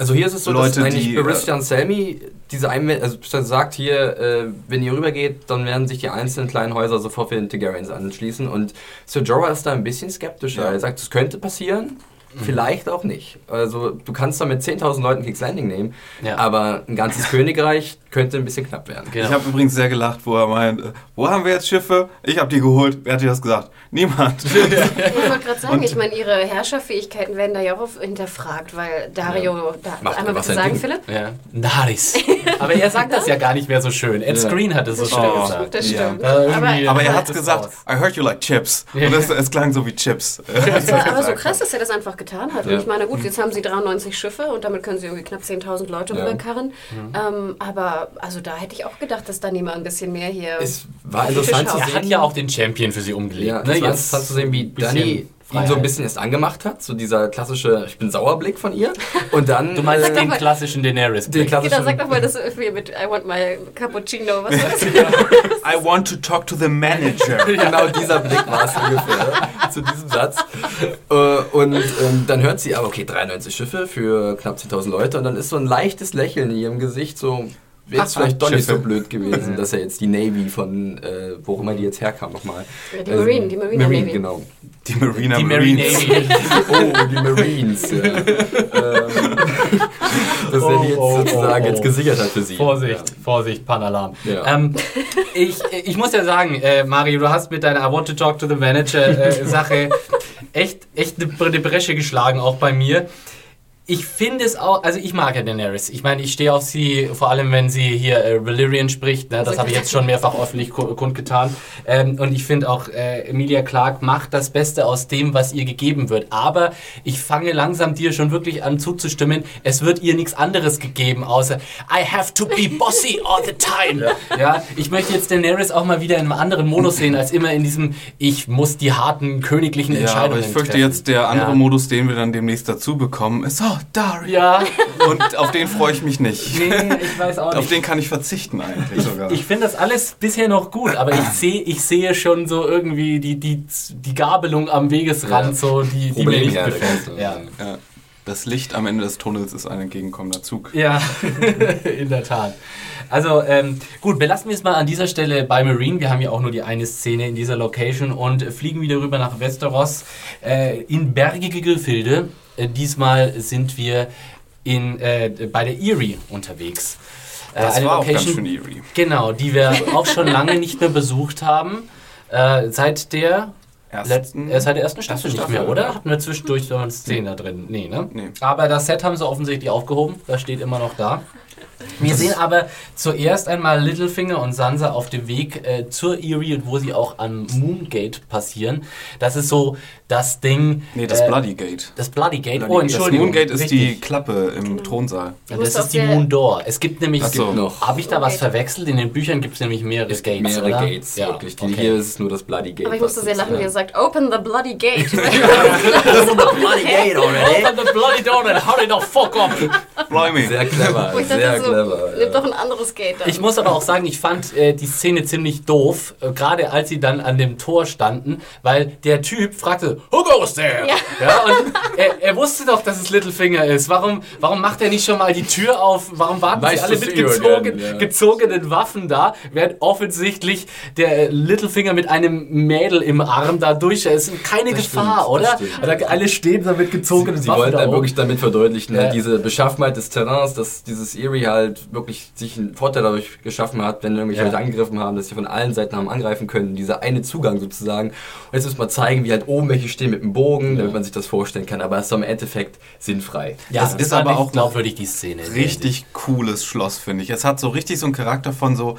[SPEAKER 4] Also hier ist es so,
[SPEAKER 3] Leute,
[SPEAKER 4] dass eigentlich
[SPEAKER 3] die,
[SPEAKER 4] Barista und Selmy diese Einwände, also sagt hier, äh, wenn ihr rübergeht, dann werden sich die einzelnen kleinen Häuser sofort für den Targaryens anschließen und Sir Jorah ist da ein bisschen skeptischer.
[SPEAKER 3] Ja.
[SPEAKER 4] Er sagt, es könnte passieren, vielleicht auch nicht. Also du kannst da mit 10.000 Leuten King's Landing nehmen,
[SPEAKER 1] Ja.
[SPEAKER 4] aber ein ganzes Königreich könnte ein bisschen knapp werden.
[SPEAKER 1] Genau.
[SPEAKER 3] Ich habe übrigens sehr gelacht, wo er meint, äh, wo haben wir jetzt Schiffe? Ich habe die geholt. Wer hat dir das gesagt? Niemand.
[SPEAKER 2] Ich wollte gerade sagen, ich meine, ihre Herrscherfähigkeiten werden da ja auch hinterfragt, weil Dario, da,
[SPEAKER 4] Macht
[SPEAKER 2] einmal
[SPEAKER 4] was
[SPEAKER 2] bitte sagen. Philipp?
[SPEAKER 1] Ja. Naris. Aber er sagt das ja gar nicht mehr so schön. Ed
[SPEAKER 4] Ja.
[SPEAKER 1] Screen hat es so
[SPEAKER 2] Das
[SPEAKER 1] schön
[SPEAKER 3] Oh.
[SPEAKER 1] gesagt.
[SPEAKER 2] Das
[SPEAKER 3] Ja.
[SPEAKER 2] stimmt.
[SPEAKER 1] Irgendwie-
[SPEAKER 2] Aber,
[SPEAKER 3] Aber er
[SPEAKER 1] Ja,
[SPEAKER 3] hat
[SPEAKER 1] das
[SPEAKER 3] gesagt,
[SPEAKER 1] raus.
[SPEAKER 3] I heard you like chips. Und es, es klang so wie Chips.
[SPEAKER 2] Das ist aber so krass, dass er das einfach getan hat. Und
[SPEAKER 4] Ja.
[SPEAKER 2] ich meine, gut, jetzt haben sie 93 Schiffe und damit können sie irgendwie knapp 10.000 Leute
[SPEAKER 4] Ja.
[SPEAKER 2] rüberkarren. Ähm, aber also da hätte ich auch gedacht, dass dann jemand ein bisschen mehr hier.
[SPEAKER 4] Es war interessant zu
[SPEAKER 2] Fisch
[SPEAKER 1] er
[SPEAKER 4] sehen.
[SPEAKER 1] hat ja auch den Champion für sie umgelegt.
[SPEAKER 4] Ja,
[SPEAKER 1] ne?
[SPEAKER 4] es war
[SPEAKER 1] Jetzt
[SPEAKER 4] interessant zu sehen, wie Dani ihn so ein bisschen erst angemacht hat, so dieser klassische Ich bin Sauerblick von ihr. Und dann.
[SPEAKER 1] Du meinst
[SPEAKER 4] äh,
[SPEAKER 1] den klassischen Daenerys.
[SPEAKER 4] den klassischen.
[SPEAKER 2] Genau, sag doch mal das irgendwie mit I want my cappuccino. Was war das?
[SPEAKER 3] I want to talk to the manager.
[SPEAKER 4] genau dieser Blick war es ungefähr zu diesem Satz. Äh, Und ähm, dann hört sie aber, okay, 93 Schiffe für knapp 10.000 Leute und dann ist so ein leichtes Lächeln in ihrem Gesicht, so wäre es vielleicht doch nicht so blöd gewesen, dass er jetzt die Navy von, äh, wo immer die jetzt herkam nochmal.
[SPEAKER 2] Ja, die Marine, die Marina
[SPEAKER 4] Marine,
[SPEAKER 2] Navy.
[SPEAKER 4] genau.
[SPEAKER 3] Die Marina
[SPEAKER 1] Die
[SPEAKER 3] Marines.
[SPEAKER 1] Navy.
[SPEAKER 4] Oh, die Marines. Ja. ähm, dass er die jetzt
[SPEAKER 1] Oh, oh,
[SPEAKER 4] sozusagen
[SPEAKER 1] oh, oh.
[SPEAKER 4] jetzt gesichert hat für sie.
[SPEAKER 1] Vorsicht, Vorsicht, Panalarm.
[SPEAKER 4] Ja.
[SPEAKER 1] Ähm, ich, ich muss ja sagen, äh, Mario, du hast mit deiner I want to talk to the manager äh, Sache echt, echt eine, eine Bresche geschlagen, auch bei mir. Ich finde es auch, also ich mag ja Daenerys. Ich meine, ich stehe auf sie, vor allem wenn sie hier äh, Valyrian spricht. Ne? Das habe ich jetzt schon mehrfach öffentlich ku- kundgetan. Ähm, und ich finde auch, äh, Emilia Clarke macht das Beste aus dem, was ihr gegeben wird. Aber ich fange langsam dir schon wirklich an zuzustimmen. Es wird ihr nichts anderes gegeben, außer I have to be bossy all the time. Ja. ich möchte jetzt Daenerys auch mal wieder in einem anderen Modus sehen, als immer in diesem Ich muss die harten königlichen
[SPEAKER 3] Ja,
[SPEAKER 1] Entscheidungen
[SPEAKER 3] aber ich fürchte
[SPEAKER 1] treffen.
[SPEAKER 3] jetzt, der andere
[SPEAKER 1] Ja.
[SPEAKER 3] Modus, den wir dann demnächst dazu bekommen, ist, oh, Daria.
[SPEAKER 1] Ja,
[SPEAKER 3] Und auf den freue ich mich nicht.
[SPEAKER 1] nee, ich weiß auch
[SPEAKER 3] Auf
[SPEAKER 1] nicht.
[SPEAKER 3] den kann ich verzichten eigentlich sogar.
[SPEAKER 1] Ich finde das alles bisher noch gut, aber ich sehe ich sehe schon so irgendwie die, die, die Gabelung am Wegesrand,
[SPEAKER 4] Ja.
[SPEAKER 1] so, die, die mir nicht gefällt. Ja.
[SPEAKER 3] ja. Das Licht am Ende des Tunnels ist ein entgegenkommender Zug.
[SPEAKER 1] ja, in der Tat. Also ähm, gut, belassen wir es mal an dieser Stelle bei Marine. Wir haben ja auch nur die eine Szene in dieser Location und fliegen wieder rüber nach Westeros äh, in bergige Gefilde. Äh, diesmal sind wir in, äh, bei der Erie unterwegs. Äh,
[SPEAKER 3] Das
[SPEAKER 1] eine
[SPEAKER 3] war auch ganz
[SPEAKER 1] Location-
[SPEAKER 3] schön eerie.
[SPEAKER 1] Genau, die wir auch schon lange nicht mehr besucht haben. Äh, seit der
[SPEAKER 3] ersten.
[SPEAKER 1] Er ist seit der ersten Staffel
[SPEAKER 3] Erste
[SPEAKER 1] nicht
[SPEAKER 3] Staffel,
[SPEAKER 1] mehr, oder? Hatten wir zwischendurch so eine Szene drin? Nee, ne?
[SPEAKER 3] Nee.
[SPEAKER 1] Aber das Set haben sie offensichtlich aufgehoben. Das steht immer noch da. Wir sehen aber zuerst einmal Littlefinger und Sansa auf dem Weg äh, zur Erie und wo sie auch am Moongate passieren. Das ist so das Ding.
[SPEAKER 3] Nee, das
[SPEAKER 1] äh,
[SPEAKER 3] Bloody Gate.
[SPEAKER 1] Das Bloody Gate.
[SPEAKER 3] Bloody
[SPEAKER 1] Oh,
[SPEAKER 3] Gate. Das
[SPEAKER 1] Entschuldigung.
[SPEAKER 3] Moongate ist die
[SPEAKER 1] richtig.
[SPEAKER 3] Klappe im Thronsaal.
[SPEAKER 1] Ja, das ist die Moon Door. Es gibt nämlich.
[SPEAKER 3] Ach so.
[SPEAKER 4] noch.
[SPEAKER 1] Habe ich da was
[SPEAKER 2] Okay.
[SPEAKER 1] verwechselt? In den Büchern gibt es nämlich mehrere
[SPEAKER 4] Es
[SPEAKER 1] Gates.
[SPEAKER 4] mehrere
[SPEAKER 1] oder?
[SPEAKER 4] Gates,
[SPEAKER 1] ja,
[SPEAKER 4] wirklich. Die,
[SPEAKER 1] okay.
[SPEAKER 4] Hier ist es nur das Bloody Gate.
[SPEAKER 2] Aber ich musste
[SPEAKER 4] was
[SPEAKER 2] sehr lachen, wie er sagt, open the bloody gate.
[SPEAKER 4] Bloody Gate already.
[SPEAKER 1] Open the bloody door and hurry the fuck up!
[SPEAKER 3] Blimey.
[SPEAKER 4] Sehr clever,
[SPEAKER 2] ich
[SPEAKER 4] sehr
[SPEAKER 2] dachte so,
[SPEAKER 4] clever.
[SPEAKER 2] nimm doch ein anderes Gate dann.
[SPEAKER 1] Ich muss aber auch sagen, ich fand äh, die Szene ziemlich doof, äh, gerade als sie dann an dem Tor standen, weil der Typ fragte, Who goes there?
[SPEAKER 2] Ja.
[SPEAKER 1] und er, er wusste doch, dass es Littlefinger ist. Warum, warum macht er nicht schon mal die Tür auf? Warum warten
[SPEAKER 4] Nice
[SPEAKER 1] sie alle mit
[SPEAKER 4] you
[SPEAKER 1] gezogen,
[SPEAKER 4] ja.
[SPEAKER 1] gezogenen Waffen da, während offensichtlich der Littlefinger mit einem Mädel im Arm da durch ist? keine
[SPEAKER 4] Das
[SPEAKER 1] Gefahr,
[SPEAKER 4] stimmt,
[SPEAKER 1] oder? Oder alle stehen da mit gezogenen
[SPEAKER 4] Sie
[SPEAKER 1] Waffen
[SPEAKER 4] wollten
[SPEAKER 1] da
[SPEAKER 4] dann wirklich damit verdeutlichen,
[SPEAKER 1] Ja.
[SPEAKER 4] halt diese Beschaffenheit des Terrains, dass dieses Erie halt wirklich sich einen Vorteil dadurch geschaffen hat, wenn irgendwelche
[SPEAKER 1] Ja.
[SPEAKER 4] Leute angegriffen haben, dass sie von allen Seiten haben angreifen können. Dieser eine Zugang sozusagen. Und jetzt muss man zeigen, wie halt oben welche stehen mit dem Bogen, damit man sich das vorstellen kann. Aber es ist im Endeffekt sinnfrei.
[SPEAKER 1] ja,
[SPEAKER 3] Es
[SPEAKER 1] das
[SPEAKER 3] ist aber auch
[SPEAKER 1] glaubwürdig, die Szene.
[SPEAKER 3] Richtig cooles Schloss, finde ich. Es hat so richtig so einen Charakter von so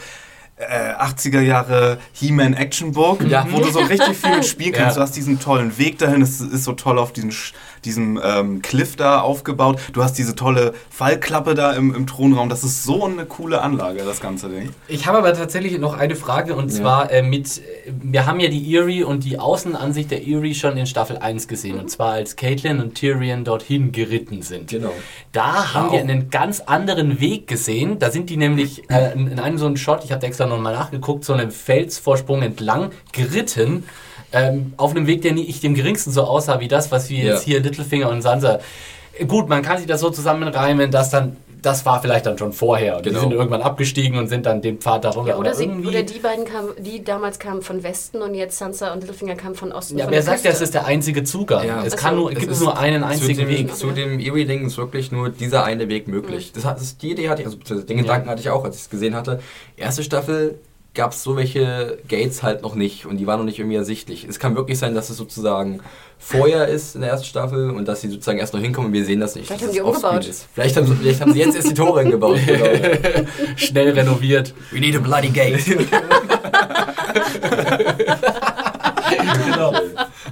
[SPEAKER 3] äh, 80er Jahre He-Man Actionburg,
[SPEAKER 4] Ja.
[SPEAKER 3] wo du so richtig viel spielen kannst.
[SPEAKER 1] Ja.
[SPEAKER 3] Du hast diesen tollen Weg dahin, es ist so toll auf diesen, Sch- diesem ähm, Cliff da aufgebaut. Du hast diese tolle Fallklappe da im, im Thronraum. Das ist so eine coole Anlage, das ganze Ding.
[SPEAKER 1] Ich habe aber tatsächlich noch eine Frage und
[SPEAKER 4] Ja.
[SPEAKER 1] zwar äh, mit, äh, wir haben ja die Erie und die Außenansicht der Erie schon in Staffel 1 gesehen und zwar als Caitlin und Tyrion dorthin geritten sind.
[SPEAKER 4] Genau.
[SPEAKER 1] Da haben
[SPEAKER 4] Wow.
[SPEAKER 1] wir einen ganz anderen Weg gesehen. Da sind die nämlich äh, in in einem so einen Shot, ich habe extra nochmal nachgeguckt, so einen Felsvorsprung entlang geritten. Ähm, auf einem Weg, der nicht dem geringsten so aussah wie das, was wir
[SPEAKER 4] Ja.
[SPEAKER 1] jetzt hier Littlefinger und Sansa. Gut, man kann sich das so zusammenreimen, dass dann, das war vielleicht dann schon vorher. Und Die
[SPEAKER 4] Genau.
[SPEAKER 1] sind irgendwann abgestiegen und sind dann den Pfad darunter.
[SPEAKER 2] ja, oder, sie, oder die beiden kamen, die damals kamen von Westen und jetzt Sansa und Littlefinger kamen von Osten.
[SPEAKER 1] Ja,
[SPEAKER 2] von
[SPEAKER 1] wer sagt ja, es
[SPEAKER 2] Küste.
[SPEAKER 1] ist der einzige Zugang.
[SPEAKER 4] Ja.
[SPEAKER 1] Es
[SPEAKER 2] Also,
[SPEAKER 1] kann nur,
[SPEAKER 4] Es
[SPEAKER 1] gibt nur einen
[SPEAKER 4] zu
[SPEAKER 1] einzigen
[SPEAKER 4] dem,
[SPEAKER 1] Weg.
[SPEAKER 4] Zu dem Erie-Ding ist wirklich nur dieser eine Weg möglich. Das hat, das, die Idee hatte ich, also den Gedanken hatte ich auch, als ich es gesehen hatte. Erste Staffel gab es so welche Gates halt noch nicht und die waren noch nicht irgendwie ersichtlich. Es kann wirklich sein, dass es sozusagen vorher ist in der ersten Staffel und dass sie sozusagen erst noch hinkommen und wir sehen das nicht.
[SPEAKER 2] Vielleicht haben die
[SPEAKER 4] offscreen
[SPEAKER 2] umgebaut.
[SPEAKER 4] Ist. Vielleicht, haben, sie- vielleicht haben sie jetzt erst die Tore gebaut. Genau.
[SPEAKER 1] Schnell renoviert.
[SPEAKER 4] We need a bloody gate.
[SPEAKER 1] genau.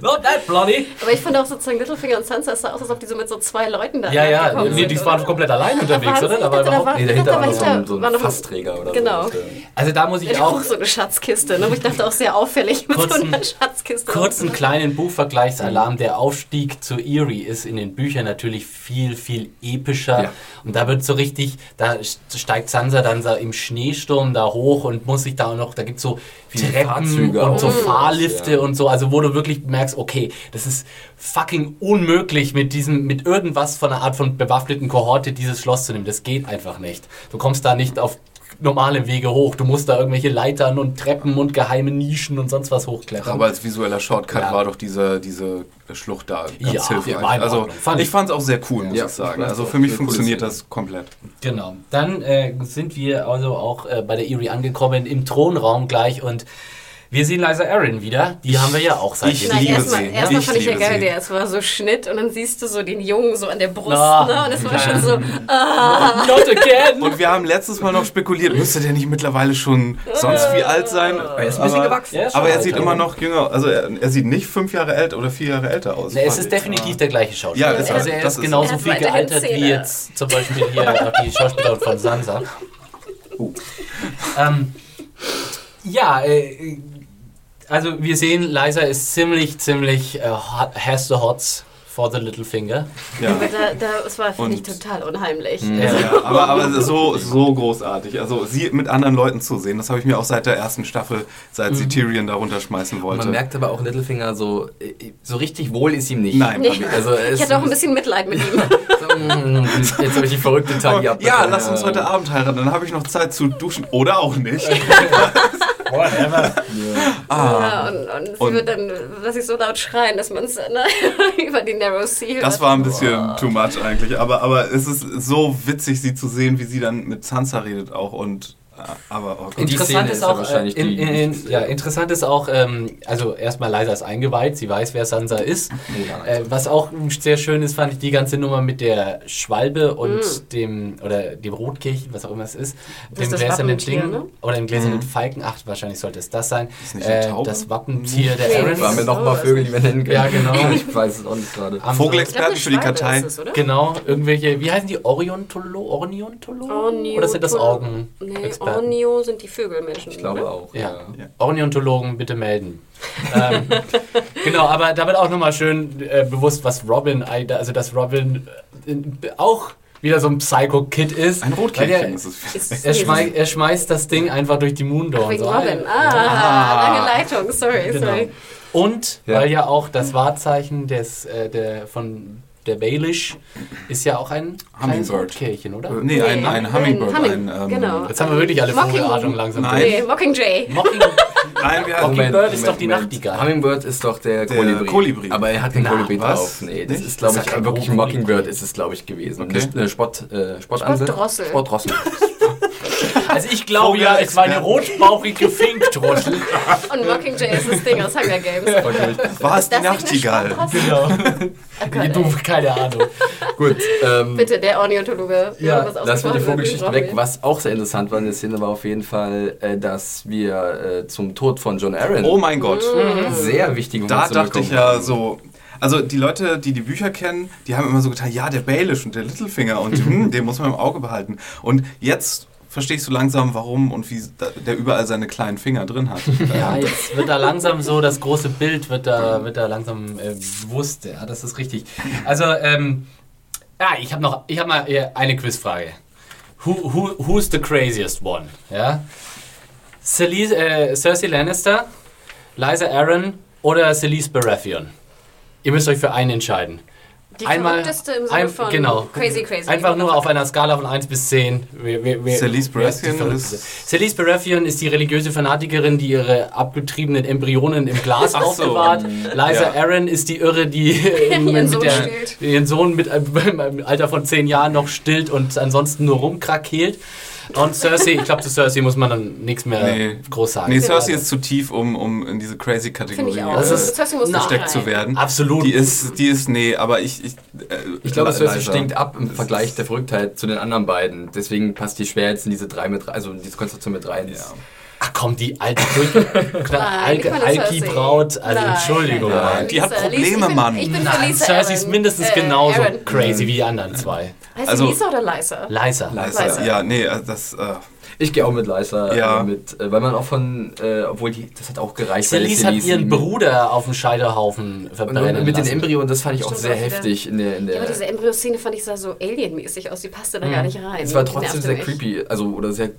[SPEAKER 1] Not that bloody.
[SPEAKER 2] Aber ich fand auch sozusagen Littlefinger und Sansa, es sah aus, als ob die so mit so zwei Leuten da
[SPEAKER 1] Ja, ja, nee,
[SPEAKER 2] sind,
[SPEAKER 1] die
[SPEAKER 2] oder?
[SPEAKER 1] waren komplett allein unterwegs, oder? da überhaupt
[SPEAKER 4] Nee, dahinter war noch so ein, so ein Fassträger oder
[SPEAKER 2] Genau.
[SPEAKER 4] so.
[SPEAKER 1] Also da muss ich
[SPEAKER 2] Ja,
[SPEAKER 1] auch
[SPEAKER 2] auch so eine Schatzkiste, ne? ich dachte auch sehr auffällig mit
[SPEAKER 1] Kurzen-
[SPEAKER 2] so einer Schatzkiste.
[SPEAKER 1] kurzen kleinen Buchvergleichsalarm. Der Aufstieg zur Erie ist in den Büchern natürlich viel, viel epischer.
[SPEAKER 4] Ja.
[SPEAKER 1] Und da wird so richtig, da steigt Sansa dann so im Schneesturm da hoch und muss sich da auch noch, da gibt es so
[SPEAKER 4] Viele
[SPEAKER 1] Treppen und so. Fahrlifte
[SPEAKER 4] Ja.
[SPEAKER 1] und so, also wo du wirklich merkst, okay, das ist fucking unmöglich mit diesem, mit irgendwas von einer Art von bewaffneten Kohorte dieses Schloss zu nehmen. Das geht einfach nicht. Du kommst da nicht auf normale Wege hoch. Du musst da irgendwelche Leitern und Treppen und geheime Nischen und sonst was hochklettern.
[SPEAKER 3] Aber als visueller Shortcut
[SPEAKER 1] Ja.
[SPEAKER 3] war doch diese, diese Schlucht da ganz
[SPEAKER 1] Ja,
[SPEAKER 3] hilfreich. Also.
[SPEAKER 1] Fand ich.
[SPEAKER 3] ich fand es auch sehr cool, muss
[SPEAKER 4] Ja,
[SPEAKER 3] ich sagen. Also für mich funktioniert
[SPEAKER 4] Szene.
[SPEAKER 3] das komplett.
[SPEAKER 1] Genau. Dann äh, sind wir also auch äh, bei der Erie angekommen, im Thronraum gleich und wir sehen Liza Aaron wieder. Die haben wir ja auch seit
[SPEAKER 3] Ich
[SPEAKER 2] Nein,
[SPEAKER 3] liebe
[SPEAKER 2] erstmal,
[SPEAKER 3] sie.
[SPEAKER 2] erstmal
[SPEAKER 3] Ich
[SPEAKER 2] fand ich ja geil,
[SPEAKER 3] sie.
[SPEAKER 2] der, es war so Schnitt und dann siehst du so den Jungen so an der Brust,
[SPEAKER 1] Ah.
[SPEAKER 2] ne? Und es war schon so,
[SPEAKER 1] Not again!
[SPEAKER 3] Und wir haben letztes Mal noch spekuliert, müsste der nicht mittlerweile schon sonst wie alt sein?
[SPEAKER 4] Er ist ein bisschen
[SPEAKER 3] aber,
[SPEAKER 4] gewachsen.
[SPEAKER 1] Ja,
[SPEAKER 3] Aber er sieht immer noch jünger, also er, er sieht nicht fünf Jahre älter oder vier Jahre älter aus.
[SPEAKER 1] Ne, es ist definitiv der gleiche Schauspieler.
[SPEAKER 3] Ja, es-
[SPEAKER 1] also er
[SPEAKER 3] das
[SPEAKER 1] ist genauso
[SPEAKER 2] Er
[SPEAKER 1] viel gealtert wie jetzt zum Beispiel hier die Schauspielerin von Sansa. Ähm, ja, äh, also wir sehen, Liza ist ziemlich, ziemlich hot- has the hots for the little finger.
[SPEAKER 3] Ja.
[SPEAKER 2] aber da, da, es war, finde ich, total unheimlich.
[SPEAKER 1] Ja.
[SPEAKER 3] Ja, aber, aber so, so großartig. Also sie mit anderen Leuten zu sehen, das habe ich mir auch seit der ersten Staffel, seit
[SPEAKER 1] Mhm.
[SPEAKER 3] sie Tyrion da runterschmeißen wollte.
[SPEAKER 4] Man merkt aber auch Littlefinger so, äh, so richtig wohl ist ihm nicht.
[SPEAKER 3] Nein.
[SPEAKER 2] Nee.
[SPEAKER 4] Also
[SPEAKER 2] Ich hatte auch ein bisschen Mitleid mit ihm.
[SPEAKER 4] Jetzt habe ich die verrückte Tagi
[SPEAKER 3] ja, lass uns heute Abend heiraten, dann habe ich noch Zeit zu duschen oder auch nicht.
[SPEAKER 1] Whatever.
[SPEAKER 3] Ah,
[SPEAKER 2] Ja, und, und sie
[SPEAKER 3] Und-
[SPEAKER 2] wird dann, dass ich so laut schreien, dass man es ne, über die Narrow Sea hört.
[SPEAKER 3] das war ein bisschen too much eigentlich, aber, aber es ist so witzig, sie zu sehen, wie sie dann mit Sansa redet auch und Aber oh Gott.
[SPEAKER 4] Die
[SPEAKER 1] Interessant
[SPEAKER 4] Szene
[SPEAKER 1] ist
[SPEAKER 4] ist ja
[SPEAKER 1] auch, äh,
[SPEAKER 4] wahrscheinlich
[SPEAKER 1] in, in, in, ja, interessant ist auch, ähm, also erstmal Liza ist eingeweiht, sie weiß, wer Sansa ist.
[SPEAKER 4] Mulan.
[SPEAKER 1] Äh, was auch sehr schön ist, fand ich die ganze Nummer mit der Schwalbe und dem, oder dem Rotkehlchen, was auch immer es ist,
[SPEAKER 2] Das
[SPEAKER 1] dem
[SPEAKER 2] ist
[SPEAKER 1] gläsernen Ding,
[SPEAKER 2] ne?
[SPEAKER 1] oder dem gläsernen Falken, ach, wahrscheinlich sollte es das sein.
[SPEAKER 3] Ist nicht eine
[SPEAKER 1] Äh, das Wappentier der
[SPEAKER 2] Nee,
[SPEAKER 1] Aaron.
[SPEAKER 4] Waren wir noch mal Vögel, die wir nennen können?
[SPEAKER 1] Ja, genau.
[SPEAKER 4] Ich weiß es auch nicht gerade.
[SPEAKER 1] Am-
[SPEAKER 3] Vogelexperten für die Kartei.
[SPEAKER 1] Genau, irgendwelche, wie heißen die? Oriontolo? Orniontolo?
[SPEAKER 2] Ornio-
[SPEAKER 1] Oder sind das Augen?
[SPEAKER 2] Nee, Ornio sind die Vögelmenschen.
[SPEAKER 4] Ich glaube
[SPEAKER 2] ne?
[SPEAKER 4] auch.
[SPEAKER 1] Ja.
[SPEAKER 3] Ja.
[SPEAKER 1] Ornithologen bitte melden. ähm, genau, aber da wird auch nochmal schön äh, bewusst, was Robin, also dass Robin äh, auch wieder so ein Psycho-Kid ist.
[SPEAKER 3] Ein Rotkehlchen ist es.
[SPEAKER 1] Er, schmei er schmeißt das Ding einfach durch die Moondor. und
[SPEAKER 2] Wegen
[SPEAKER 1] so.
[SPEAKER 2] Robin. Ah, lange Leitung. Sorry,
[SPEAKER 1] Genau.
[SPEAKER 2] sorry.
[SPEAKER 1] Und
[SPEAKER 4] Ja.
[SPEAKER 1] weil ja auch das Wahrzeichen des, äh, der, von der Baelish ist ja auch ein
[SPEAKER 3] Hummingbird.
[SPEAKER 1] Rotkehlchen, oder?
[SPEAKER 3] Nee, ein, ein Hummingbird.
[SPEAKER 2] Humming,
[SPEAKER 3] ein, ähm,
[SPEAKER 2] genau.
[SPEAKER 1] Jetzt haben wir wirklich alle
[SPEAKER 2] Mocking-
[SPEAKER 1] Vogelartungen langsam
[SPEAKER 3] Nein.
[SPEAKER 2] Nee, Mockingjay.
[SPEAKER 1] Mocking,
[SPEAKER 3] Nein, wir
[SPEAKER 1] Mockingbird ist doch die Nachtigall.
[SPEAKER 4] Hummingbird ist doch der,
[SPEAKER 3] Der
[SPEAKER 4] Kolibri.
[SPEAKER 3] Kolibri.
[SPEAKER 4] Aber er hat kein
[SPEAKER 1] Na,
[SPEAKER 4] Kolibri
[SPEAKER 3] was?
[SPEAKER 4] drauf. Nee, das
[SPEAKER 3] Nicht?
[SPEAKER 4] ist, glaube ich, wirklich. Mockingbird ist es, glaube ich, gewesen.
[SPEAKER 3] Okay.
[SPEAKER 4] Eine Spott, äh, Spottansel.
[SPEAKER 2] Spottdrossel.
[SPEAKER 4] Spottdrossel.
[SPEAKER 1] Also ich glaube ja, es war eine rotbauchige Finkdrossel.
[SPEAKER 2] Und Mockingjay ist das Ding aus Hunger Games.
[SPEAKER 3] war es die Nachtigall.
[SPEAKER 1] Genau.
[SPEAKER 2] Gott,
[SPEAKER 1] Du, keine Ahnung.
[SPEAKER 4] Gut, ähm,
[SPEAKER 2] Bitte, der Ornithologe.
[SPEAKER 1] Ja,
[SPEAKER 2] was
[SPEAKER 4] lassen wir die
[SPEAKER 2] brauchen
[SPEAKER 4] weg. Was auch sehr interessant war in der Szene, war auf jeden Fall, äh, dass wir äh, zum Tod von John Aaron
[SPEAKER 3] Oh mein Gott.
[SPEAKER 4] sehr wichtige
[SPEAKER 3] Da dachte ich ja so. Also die Leute, die die Bücher kennen, die haben immer so getan, ja, der Baelish und der Littlefinger und hm, den muss man im Auge behalten. Und jetzt verstehe ich so langsam, warum und wie der überall seine kleinen Finger drin hat.
[SPEAKER 1] Ja, jetzt wird da langsam so, das große Bild wird da, wird da langsam äh, bewusst. Ja, das ist richtig. Also, ähm, ja, ich habe noch, ich habe mal äh, eine Quizfrage. Who, who, who's the craziest one? Ja? Celis, äh, Cersei Lannister, Lysa Arryn oder Celise Baratheon? Ihr müsst euch für einen entscheiden.
[SPEAKER 2] Die
[SPEAKER 1] Einmal-
[SPEAKER 2] verrückteste im Sinne
[SPEAKER 1] ein-
[SPEAKER 2] von
[SPEAKER 1] genau.
[SPEAKER 2] crazy, crazy.
[SPEAKER 1] Einfach nur auf einer Skala von 1 bis 10. Wer- wer- wer-
[SPEAKER 3] Celise
[SPEAKER 1] wer ist die
[SPEAKER 3] Baratheon ist-
[SPEAKER 1] Celise Baratheon ist die religiöse Fanatikerin, die ihre abgetriebenen Embryonen im Glas
[SPEAKER 3] Ach so.
[SPEAKER 1] aufbewahrt. Lysa
[SPEAKER 3] Ja.
[SPEAKER 1] Arryn ist die Irre, die
[SPEAKER 2] Ihren
[SPEAKER 1] mit
[SPEAKER 2] Sohn
[SPEAKER 1] der, ihren Sohn mit einem im Alter von 10 Jahren noch stillt und ansonsten nur rumkrakeelt. Und Cersei, ich glaube, zu Cersei muss man dann nichts mehr
[SPEAKER 3] Nee.
[SPEAKER 1] groß sagen.
[SPEAKER 3] Nee, Cersei ist zu tief, um, um in diese crazy Kategorie äh,
[SPEAKER 1] ist-
[SPEAKER 2] Cersei muss
[SPEAKER 1] na,
[SPEAKER 2] nicht
[SPEAKER 3] gesteckt zu werden.
[SPEAKER 1] Absolut.
[SPEAKER 3] Die ist, die ist, nee, aber ich. Ich, äh,
[SPEAKER 4] Ich glaube, Cersei stinkt ab im Vergleich der Verrücktheit zu den anderen beiden. Deswegen passt die schwer jetzt in diese drei mit rein, also in diese Konstellation mit rein.
[SPEAKER 3] Ja.
[SPEAKER 1] Ach komm, die alte Alki
[SPEAKER 2] meine Cersei.
[SPEAKER 1] Braut, also
[SPEAKER 2] Nein,
[SPEAKER 1] Entschuldigung.
[SPEAKER 2] nein, nein.
[SPEAKER 3] Die hat
[SPEAKER 2] Lisa,
[SPEAKER 3] Probleme,
[SPEAKER 2] Lisa, ich bin,
[SPEAKER 3] Mann.
[SPEAKER 2] Ich bin für
[SPEAKER 1] Nein,
[SPEAKER 2] Lisa
[SPEAKER 1] Cersei ist mindestens
[SPEAKER 2] Äh,
[SPEAKER 1] genauso
[SPEAKER 2] Aaron.
[SPEAKER 1] crazy wie die anderen zwei.
[SPEAKER 2] Heißt
[SPEAKER 3] Also-
[SPEAKER 2] sie Lisa oder? Lysa.
[SPEAKER 3] Liza.
[SPEAKER 2] Liza.
[SPEAKER 3] Ja, nee, äh, das. Äh,
[SPEAKER 4] Ich gehe auch mit Lysa,
[SPEAKER 3] Ja.
[SPEAKER 4] äh, mit, äh, weil man auch von, äh, obwohl die, das hat auch gereicht. weil
[SPEAKER 1] Celise hat ihren Bruder auf dem Scheiterhaufen
[SPEAKER 4] Und,
[SPEAKER 1] verbrennen
[SPEAKER 4] und mit den
[SPEAKER 1] lassen.
[SPEAKER 4] Embryonen, das fand ich auch
[SPEAKER 2] Stimmt
[SPEAKER 4] sehr
[SPEAKER 2] auch wieder.
[SPEAKER 4] heftig in der. In der
[SPEAKER 2] Ja, aber diese Embryo-Szene fand ich sah so alienmäßig aus. Die passte da gar nicht rein.
[SPEAKER 4] es war trotzdem sehr
[SPEAKER 2] mich.
[SPEAKER 4] creepy, also oder sehr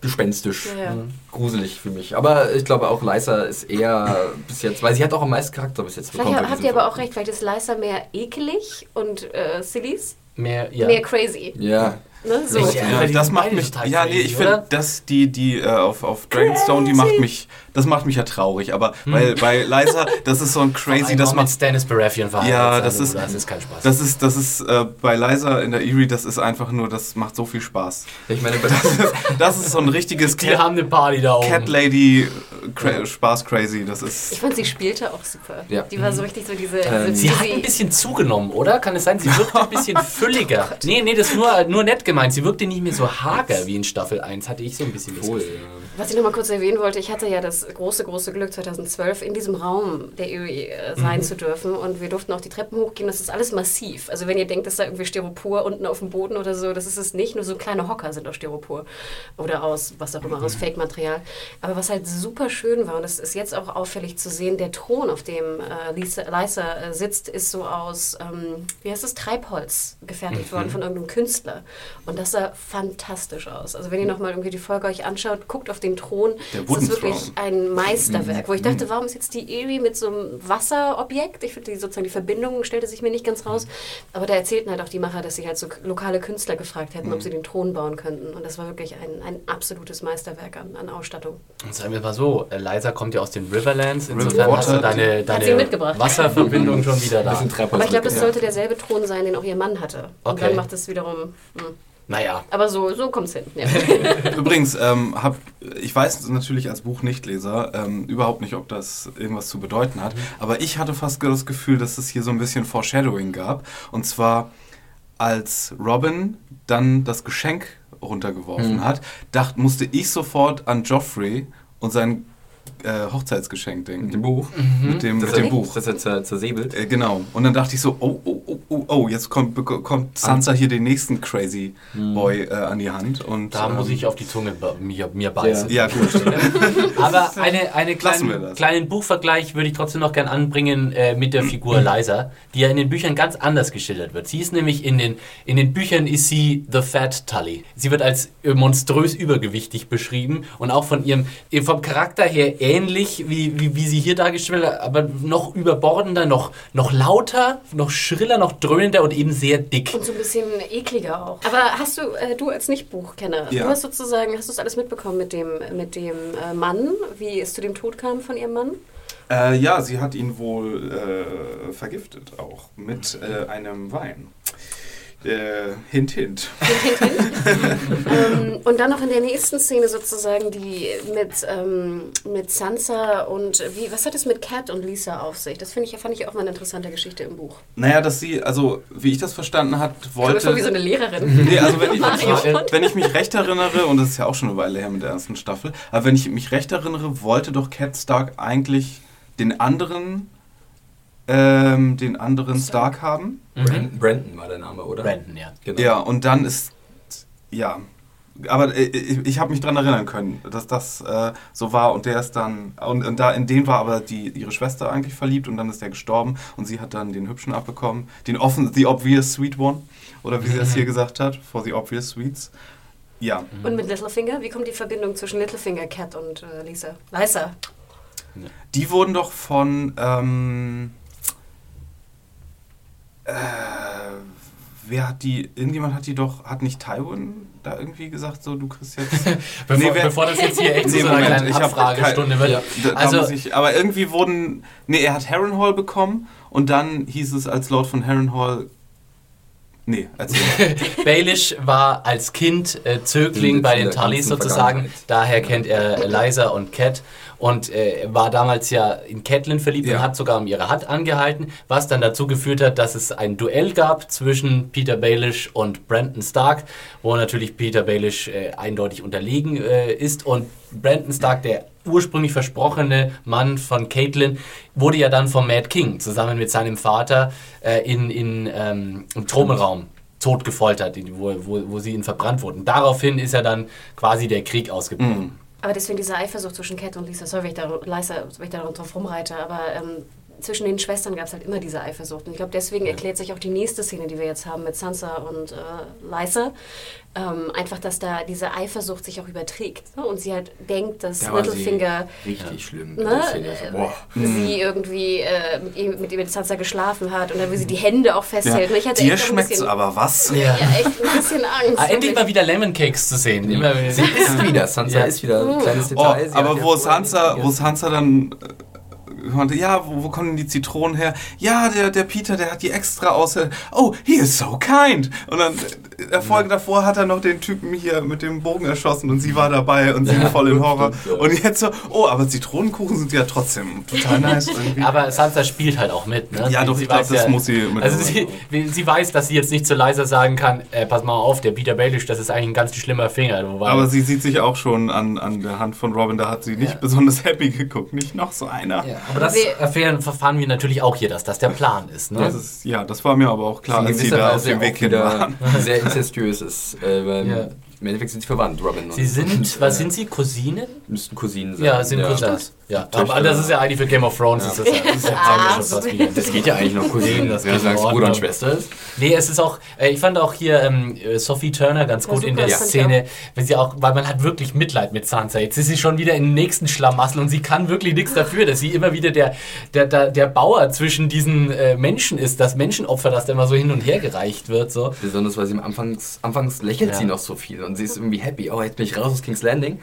[SPEAKER 4] gespenstisch.
[SPEAKER 2] Ja, ja.
[SPEAKER 4] Gruselig für mich. Aber ich glaube auch Lysa ist eher bis jetzt, weil sie hat auch am meisten Charakter bis jetzt
[SPEAKER 2] Vielleicht
[SPEAKER 4] bei
[SPEAKER 2] habt ihr aber auch recht, vielleicht ist Lysa mehr ekelig und äh, Sillies
[SPEAKER 1] Mehr, ja.
[SPEAKER 2] mehr crazy.
[SPEAKER 4] Ja.
[SPEAKER 2] Ne? So.
[SPEAKER 1] Richtig.
[SPEAKER 3] ja, das macht mich. Ja, nee, ich finde, dass die, die äh, auf, auf Dragonstone, die macht mich. Das macht mich ja traurig. Aber weil bei Liza, das ist so ein crazy, das macht
[SPEAKER 1] Stannis Baratheon verheiratet
[SPEAKER 3] Ja, das
[SPEAKER 1] du,
[SPEAKER 3] ist-
[SPEAKER 1] Das ist kein Spaß.
[SPEAKER 3] Das ist, das ist äh, bei Liza in der Erie, das ist einfach nur, das macht so viel Spaß.
[SPEAKER 4] Ich meine,
[SPEAKER 3] Das ist so ein richtiges
[SPEAKER 1] die
[SPEAKER 3] Cat,
[SPEAKER 1] haben eine Party da oben.
[SPEAKER 3] Cat Lady äh, cra Spaß crazy. Das
[SPEAKER 2] Ich
[SPEAKER 3] ist.
[SPEAKER 2] fand, sie spielte auch super.
[SPEAKER 4] Ja.
[SPEAKER 2] Die war so richtig so diese.
[SPEAKER 4] Ähm,
[SPEAKER 2] diese
[SPEAKER 1] Sie hat ein bisschen zugenommen, oder? Kann es sein? Sie wirkte ein bisschen fülliger. Nee, nee, das ist nur, nur nett gemeint. Sie wirkte nicht mehr so hager wie in Staffel 1, hatte ich so ein bisschen das
[SPEAKER 4] Wohl,
[SPEAKER 1] Gefühl.
[SPEAKER 2] Was ich noch mal kurz erwähnen wollte, ich hatte ja das große, große Glück, 2012 in diesem Raum der Erie äh, sein zu dürfen. Und wir durften auch die Treppen hochgehen. Das ist alles massiv. Also wenn ihr denkt, dass da irgendwie Styropor unten auf dem Boden oder so, das ist es nicht. Nur so kleine Hocker sind aus Styropor. Oder aus, was auch immer, aus Fake-Material. Aber was halt super schön war, und das ist jetzt auch auffällig zu sehen, der Thron, auf dem äh, Lisa, Lysa äh, sitzt, ist so aus, ähm, wie heißt das, Treibholz gefertigt worden von irgendeinem Künstler. Und das sah fantastisch aus. Also wenn ihr nochmal irgendwie die Folge euch anschaut, guckt auf den Thron.
[SPEAKER 3] Der
[SPEAKER 2] Das ist
[SPEAKER 3] Wooden
[SPEAKER 2] wirklich ein Meisterwerk, wo ich dachte, warum ist jetzt die Erie mit so einem Wasserobjekt? Ich finde die sozusagen die Verbindung stellte sich mir nicht ganz raus. Aber da erzählten halt auch die Macher, dass sie halt so lokale Künstler gefragt hätten, ob sie den Thron bauen könnten. Und das war wirklich ein, ein absolutes Meisterwerk an, an Ausstattung.
[SPEAKER 1] Und sagen wir mal so, Eliza kommt ja aus den Riverlands, insofern hast du deine,
[SPEAKER 2] sie
[SPEAKER 1] deine
[SPEAKER 2] mitgebracht.
[SPEAKER 1] Wasserverbindung schon wieder da.
[SPEAKER 2] Aber ich glaube, das sollte derselbe Thron sein, den auch ihr Mann hatte. Und
[SPEAKER 1] Okay.
[SPEAKER 2] dann macht es wiederum. Hm.
[SPEAKER 1] Naja.
[SPEAKER 2] Aber so, so kommt es hin. Ja.
[SPEAKER 3] Übrigens, ähm, hab, ich weiß natürlich als Buchnichtleser ähm, überhaupt nicht, ob das irgendwas zu bedeuten hat, aber ich hatte fast das Gefühl, dass es hier so ein bisschen Foreshadowing gab. Und zwar, als Robin dann das Geschenk runtergeworfen
[SPEAKER 4] Mhm.
[SPEAKER 3] hat, dacht, musste ich sofort an Joffrey und sein äh, Hochzeitsgeschenk denken.
[SPEAKER 4] Mit dem Buch.
[SPEAKER 3] Mit dem,
[SPEAKER 4] Das
[SPEAKER 3] mit dem Buch.
[SPEAKER 4] Das er zer zersäbelt.
[SPEAKER 3] Äh, genau. Und dann dachte ich so, oh, oh, oh, oh, oh, jetzt kommt, kommt Sansa hier den nächsten Crazy Boy äh, an die Hand. Und,
[SPEAKER 1] Da muss
[SPEAKER 3] ähm,
[SPEAKER 1] ich auf die Zunge mir, mir beißen.
[SPEAKER 3] Ja, gut.
[SPEAKER 1] Aber eine, eine kleinen, kleinen Buchvergleich würde ich trotzdem noch gern anbringen äh, mit der Figur Liza, die ja in den Büchern ganz anders geschildert wird. Sie ist nämlich in den, in den Büchern ist sie The Fat Tully. Sie wird als äh, monströs übergewichtig beschrieben und auch von ihrem vom Charakter her ähnlich wie, wie, wie sie hier dargestellt wird, aber noch überbordender, noch, noch lauter, noch schriller, noch dröhnender und eben sehr dick.
[SPEAKER 2] Und so ein bisschen ekliger auch. Aber hast du, äh, du als Nicht-Buchkenner,
[SPEAKER 3] Ja.
[SPEAKER 2] du hast sozusagen, hast du es alles mitbekommen mit dem, mit dem äh, Mann, wie es zu dem Tod kam von ihrem Mann?
[SPEAKER 3] Äh, ja, sie hat ihn wohl äh, vergiftet auch mit äh, einem Wein. Äh, hint, hint.
[SPEAKER 2] ähm, und dann noch in der nächsten Szene sozusagen die mit, ähm, mit Sansa und wie, was hat es mit Cat und Lisa auf sich? Das finde ich, fand ich auch mal eine interessante Geschichte im Buch.
[SPEAKER 3] Naja, dass sie, also wie ich das verstanden hat,
[SPEAKER 2] Ich
[SPEAKER 3] wollte.
[SPEAKER 2] schon wie so eine Lehrerin.
[SPEAKER 3] Nee, also wenn ich,
[SPEAKER 2] Font.
[SPEAKER 3] wenn ich mich recht erinnere, und das ist ja auch schon eine Weile her mit der ersten Staffel, aber wenn ich mich recht erinnere, wollte doch Cat Stark eigentlich den anderen, ähm, den anderen Stark haben.
[SPEAKER 4] Brandon, Brandon war der Name, oder?
[SPEAKER 1] Brandon, ja.
[SPEAKER 4] Genau.
[SPEAKER 3] Ja, und dann ist, ja, aber äh, ich, ich habe mich daran erinnern können, dass das äh, so war und der ist dann, und, und da in den war aber die, ihre Schwester eigentlich verliebt und dann ist der gestorben und sie hat dann den Hübschen abbekommen, den offen, the obvious sweet one, oder wie sie das hier gesagt hat, for the obvious sweets. Ja,
[SPEAKER 2] Und mit Littlefinger, wie kommt die Verbindung zwischen Littlefinger, Cat und äh, Lisa? Lisa.
[SPEAKER 3] die wurden doch von, ähm, äh, wer hat die, irgendjemand hat die doch, hat nicht Tywin da irgendwie gesagt, so, du kriegst jetzt...
[SPEAKER 1] Bevor,
[SPEAKER 3] Nee, wer-
[SPEAKER 1] bevor das jetzt hier echt
[SPEAKER 3] Nee,
[SPEAKER 1] so
[SPEAKER 3] Moment, ich hab
[SPEAKER 1] Abfragestunde wird.
[SPEAKER 3] Da, da
[SPEAKER 1] Also,
[SPEAKER 3] muss ich, aber irgendwie wurden. Nee, er hat Harrenhal bekommen und dann hieß es als Lord von Harrenhal. Nee, erzähl.
[SPEAKER 1] Baelish war als Kind äh, Zögling
[SPEAKER 4] In-
[SPEAKER 1] bei den Tullys sozusagen. Daher kennt er Eliza und Cat und äh, war damals ja in Catelyn verliebt
[SPEAKER 3] Ja.
[SPEAKER 1] und hat sogar um ihre Hand angehalten, was dann dazu geführt hat, dass es ein Duell gab zwischen Peter Baelish und Brandon Stark, wo natürlich Peter Baelish äh, eindeutig unterlegen äh, ist und Brandon Stark, der ursprünglich versprochene Mann von Caitlin, wurde ja dann vom Mad King zusammen mit seinem Vater äh, in, in, ähm, im Thronraum tot gefoltert, wo, wo, wo sie ihn verbrannt wurden. Daraufhin ist ja dann quasi der Krieg ausgebrochen.
[SPEAKER 2] Aber deswegen diese Eifersucht zwischen Cat und Lisa, sorry, wenn ich da, Lisa, wenn ich da drauf rumreite, aber ähm, zwischen den Schwestern gab es halt immer diese Eifersucht. Und ich glaube, deswegen erklärt sich auch die nächste Szene, die wir jetzt haben mit Sansa und äh, Lysa, ähm, einfach, dass da diese Eifersucht sich auch überträgt. Ne? Und sie halt denkt, dass
[SPEAKER 4] Da
[SPEAKER 2] Littlefinger
[SPEAKER 4] Richtig schlimm.
[SPEAKER 2] ne,
[SPEAKER 4] Die Szene.
[SPEAKER 2] äh,
[SPEAKER 4] Boah.
[SPEAKER 2] sie irgendwie äh, mit, ihm, mit ihm mit Sansa geschlafen hat und dann will sie die Hände auch festhält.
[SPEAKER 3] Ja.
[SPEAKER 2] Und ich hatte
[SPEAKER 3] Dir
[SPEAKER 2] echt
[SPEAKER 3] schmeckt's
[SPEAKER 2] bisschen,
[SPEAKER 3] aber was?
[SPEAKER 1] Ja.
[SPEAKER 2] ja, echt ein bisschen Angst.
[SPEAKER 1] Ah, endlich mal wieder Lemon Cakes zu sehen. Immer wieder.
[SPEAKER 4] Sie ist wieder, Sansa
[SPEAKER 1] Ja.
[SPEAKER 4] ist wieder ein kleines
[SPEAKER 3] Oh,
[SPEAKER 4] Detail. Sie
[SPEAKER 3] aber
[SPEAKER 4] ja
[SPEAKER 3] wo Sansa, wo. Sansa dann äh, meinte, ja, wo, wo kommen denn die Zitronen her? Ja, der, der Peter, der hat die extra aus. Oh, he is so kind. Und dann äh, der Folge davor hat er noch den Typen hier mit dem Bogen erschossen und sie war dabei und sie
[SPEAKER 4] Ja,
[SPEAKER 3] voll in Horror.
[SPEAKER 4] ja.
[SPEAKER 3] Und jetzt so, oh, aber Zitronenkuchen sind ja trotzdem total nice irgendwie.
[SPEAKER 1] Aber Sansa spielt halt auch mit. Ne?
[SPEAKER 3] Ja, doch,
[SPEAKER 1] sie
[SPEAKER 3] ich glaub,
[SPEAKER 1] weiß
[SPEAKER 3] das muss sie mit-
[SPEAKER 1] Also sie, sie weiß, dass sie jetzt nicht zu leiser sagen kann, äh, pass mal auf, der Peter Baelish, das ist eigentlich ein ganz schlimmer Finger.
[SPEAKER 3] Aber sie sieht sich auch schon an, an der Hand von Robin, da hat sie nicht
[SPEAKER 1] Ja.
[SPEAKER 3] besonders happy geguckt. Nicht noch so einer.
[SPEAKER 1] Aber das
[SPEAKER 2] wir-
[SPEAKER 1] erfahren, verfahren wir natürlich auch hier, dass das der Plan ist. Ne?
[SPEAKER 3] Das ist, ja, das war mir aber auch klar, als sie da auf dem Weg hin waren.
[SPEAKER 4] sehr incestuös ist. Äh,
[SPEAKER 1] Ja.
[SPEAKER 4] Im Endeffekt sind sie verwandt, Robin.
[SPEAKER 1] Sie
[SPEAKER 4] und-
[SPEAKER 1] sind,
[SPEAKER 4] und,
[SPEAKER 1] was
[SPEAKER 4] äh,
[SPEAKER 1] sind sie, Cousinen?
[SPEAKER 4] Müssten Cousinen sein.
[SPEAKER 1] Ja, sind Cousins. Ja,
[SPEAKER 4] Töchter.
[SPEAKER 1] aber das ist ja eigentlich für Game of Thrones.
[SPEAKER 4] Ja.
[SPEAKER 1] Ist das ja, das ist ja
[SPEAKER 2] Ah,
[SPEAKER 1] schon fast wieder.
[SPEAKER 4] Das geht ja eigentlich noch Cousinen,
[SPEAKER 1] Das
[SPEAKER 4] das
[SPEAKER 1] geht
[SPEAKER 4] wenn du sagst
[SPEAKER 1] in
[SPEAKER 4] Bruder und. Schwester ist.
[SPEAKER 1] Nee, es ist auch, äh, ich fand auch hier ähm, äh, Sophie Turner ganz
[SPEAKER 2] Ja,
[SPEAKER 1] gut in
[SPEAKER 2] super,
[SPEAKER 1] der
[SPEAKER 2] fand ich
[SPEAKER 1] Szene, weil sie auch, weil man hat wirklich Mitleid mit Sansa. Jetzt ist sie schon wieder im nächsten Schlamassel und sie kann wirklich nichts dafür, dass sie immer wieder der, der, der, der Bauer zwischen diesen äh, Menschen ist, das Menschenopfer, das da immer so hin und her gereicht wird. So.
[SPEAKER 4] Besonders, weil sie am Anfangs, anfangs lächelt
[SPEAKER 1] Ja.
[SPEAKER 4] sie noch so viel und sie ist irgendwie happy. Oh, jetzt bin ich raus aus King's Landing.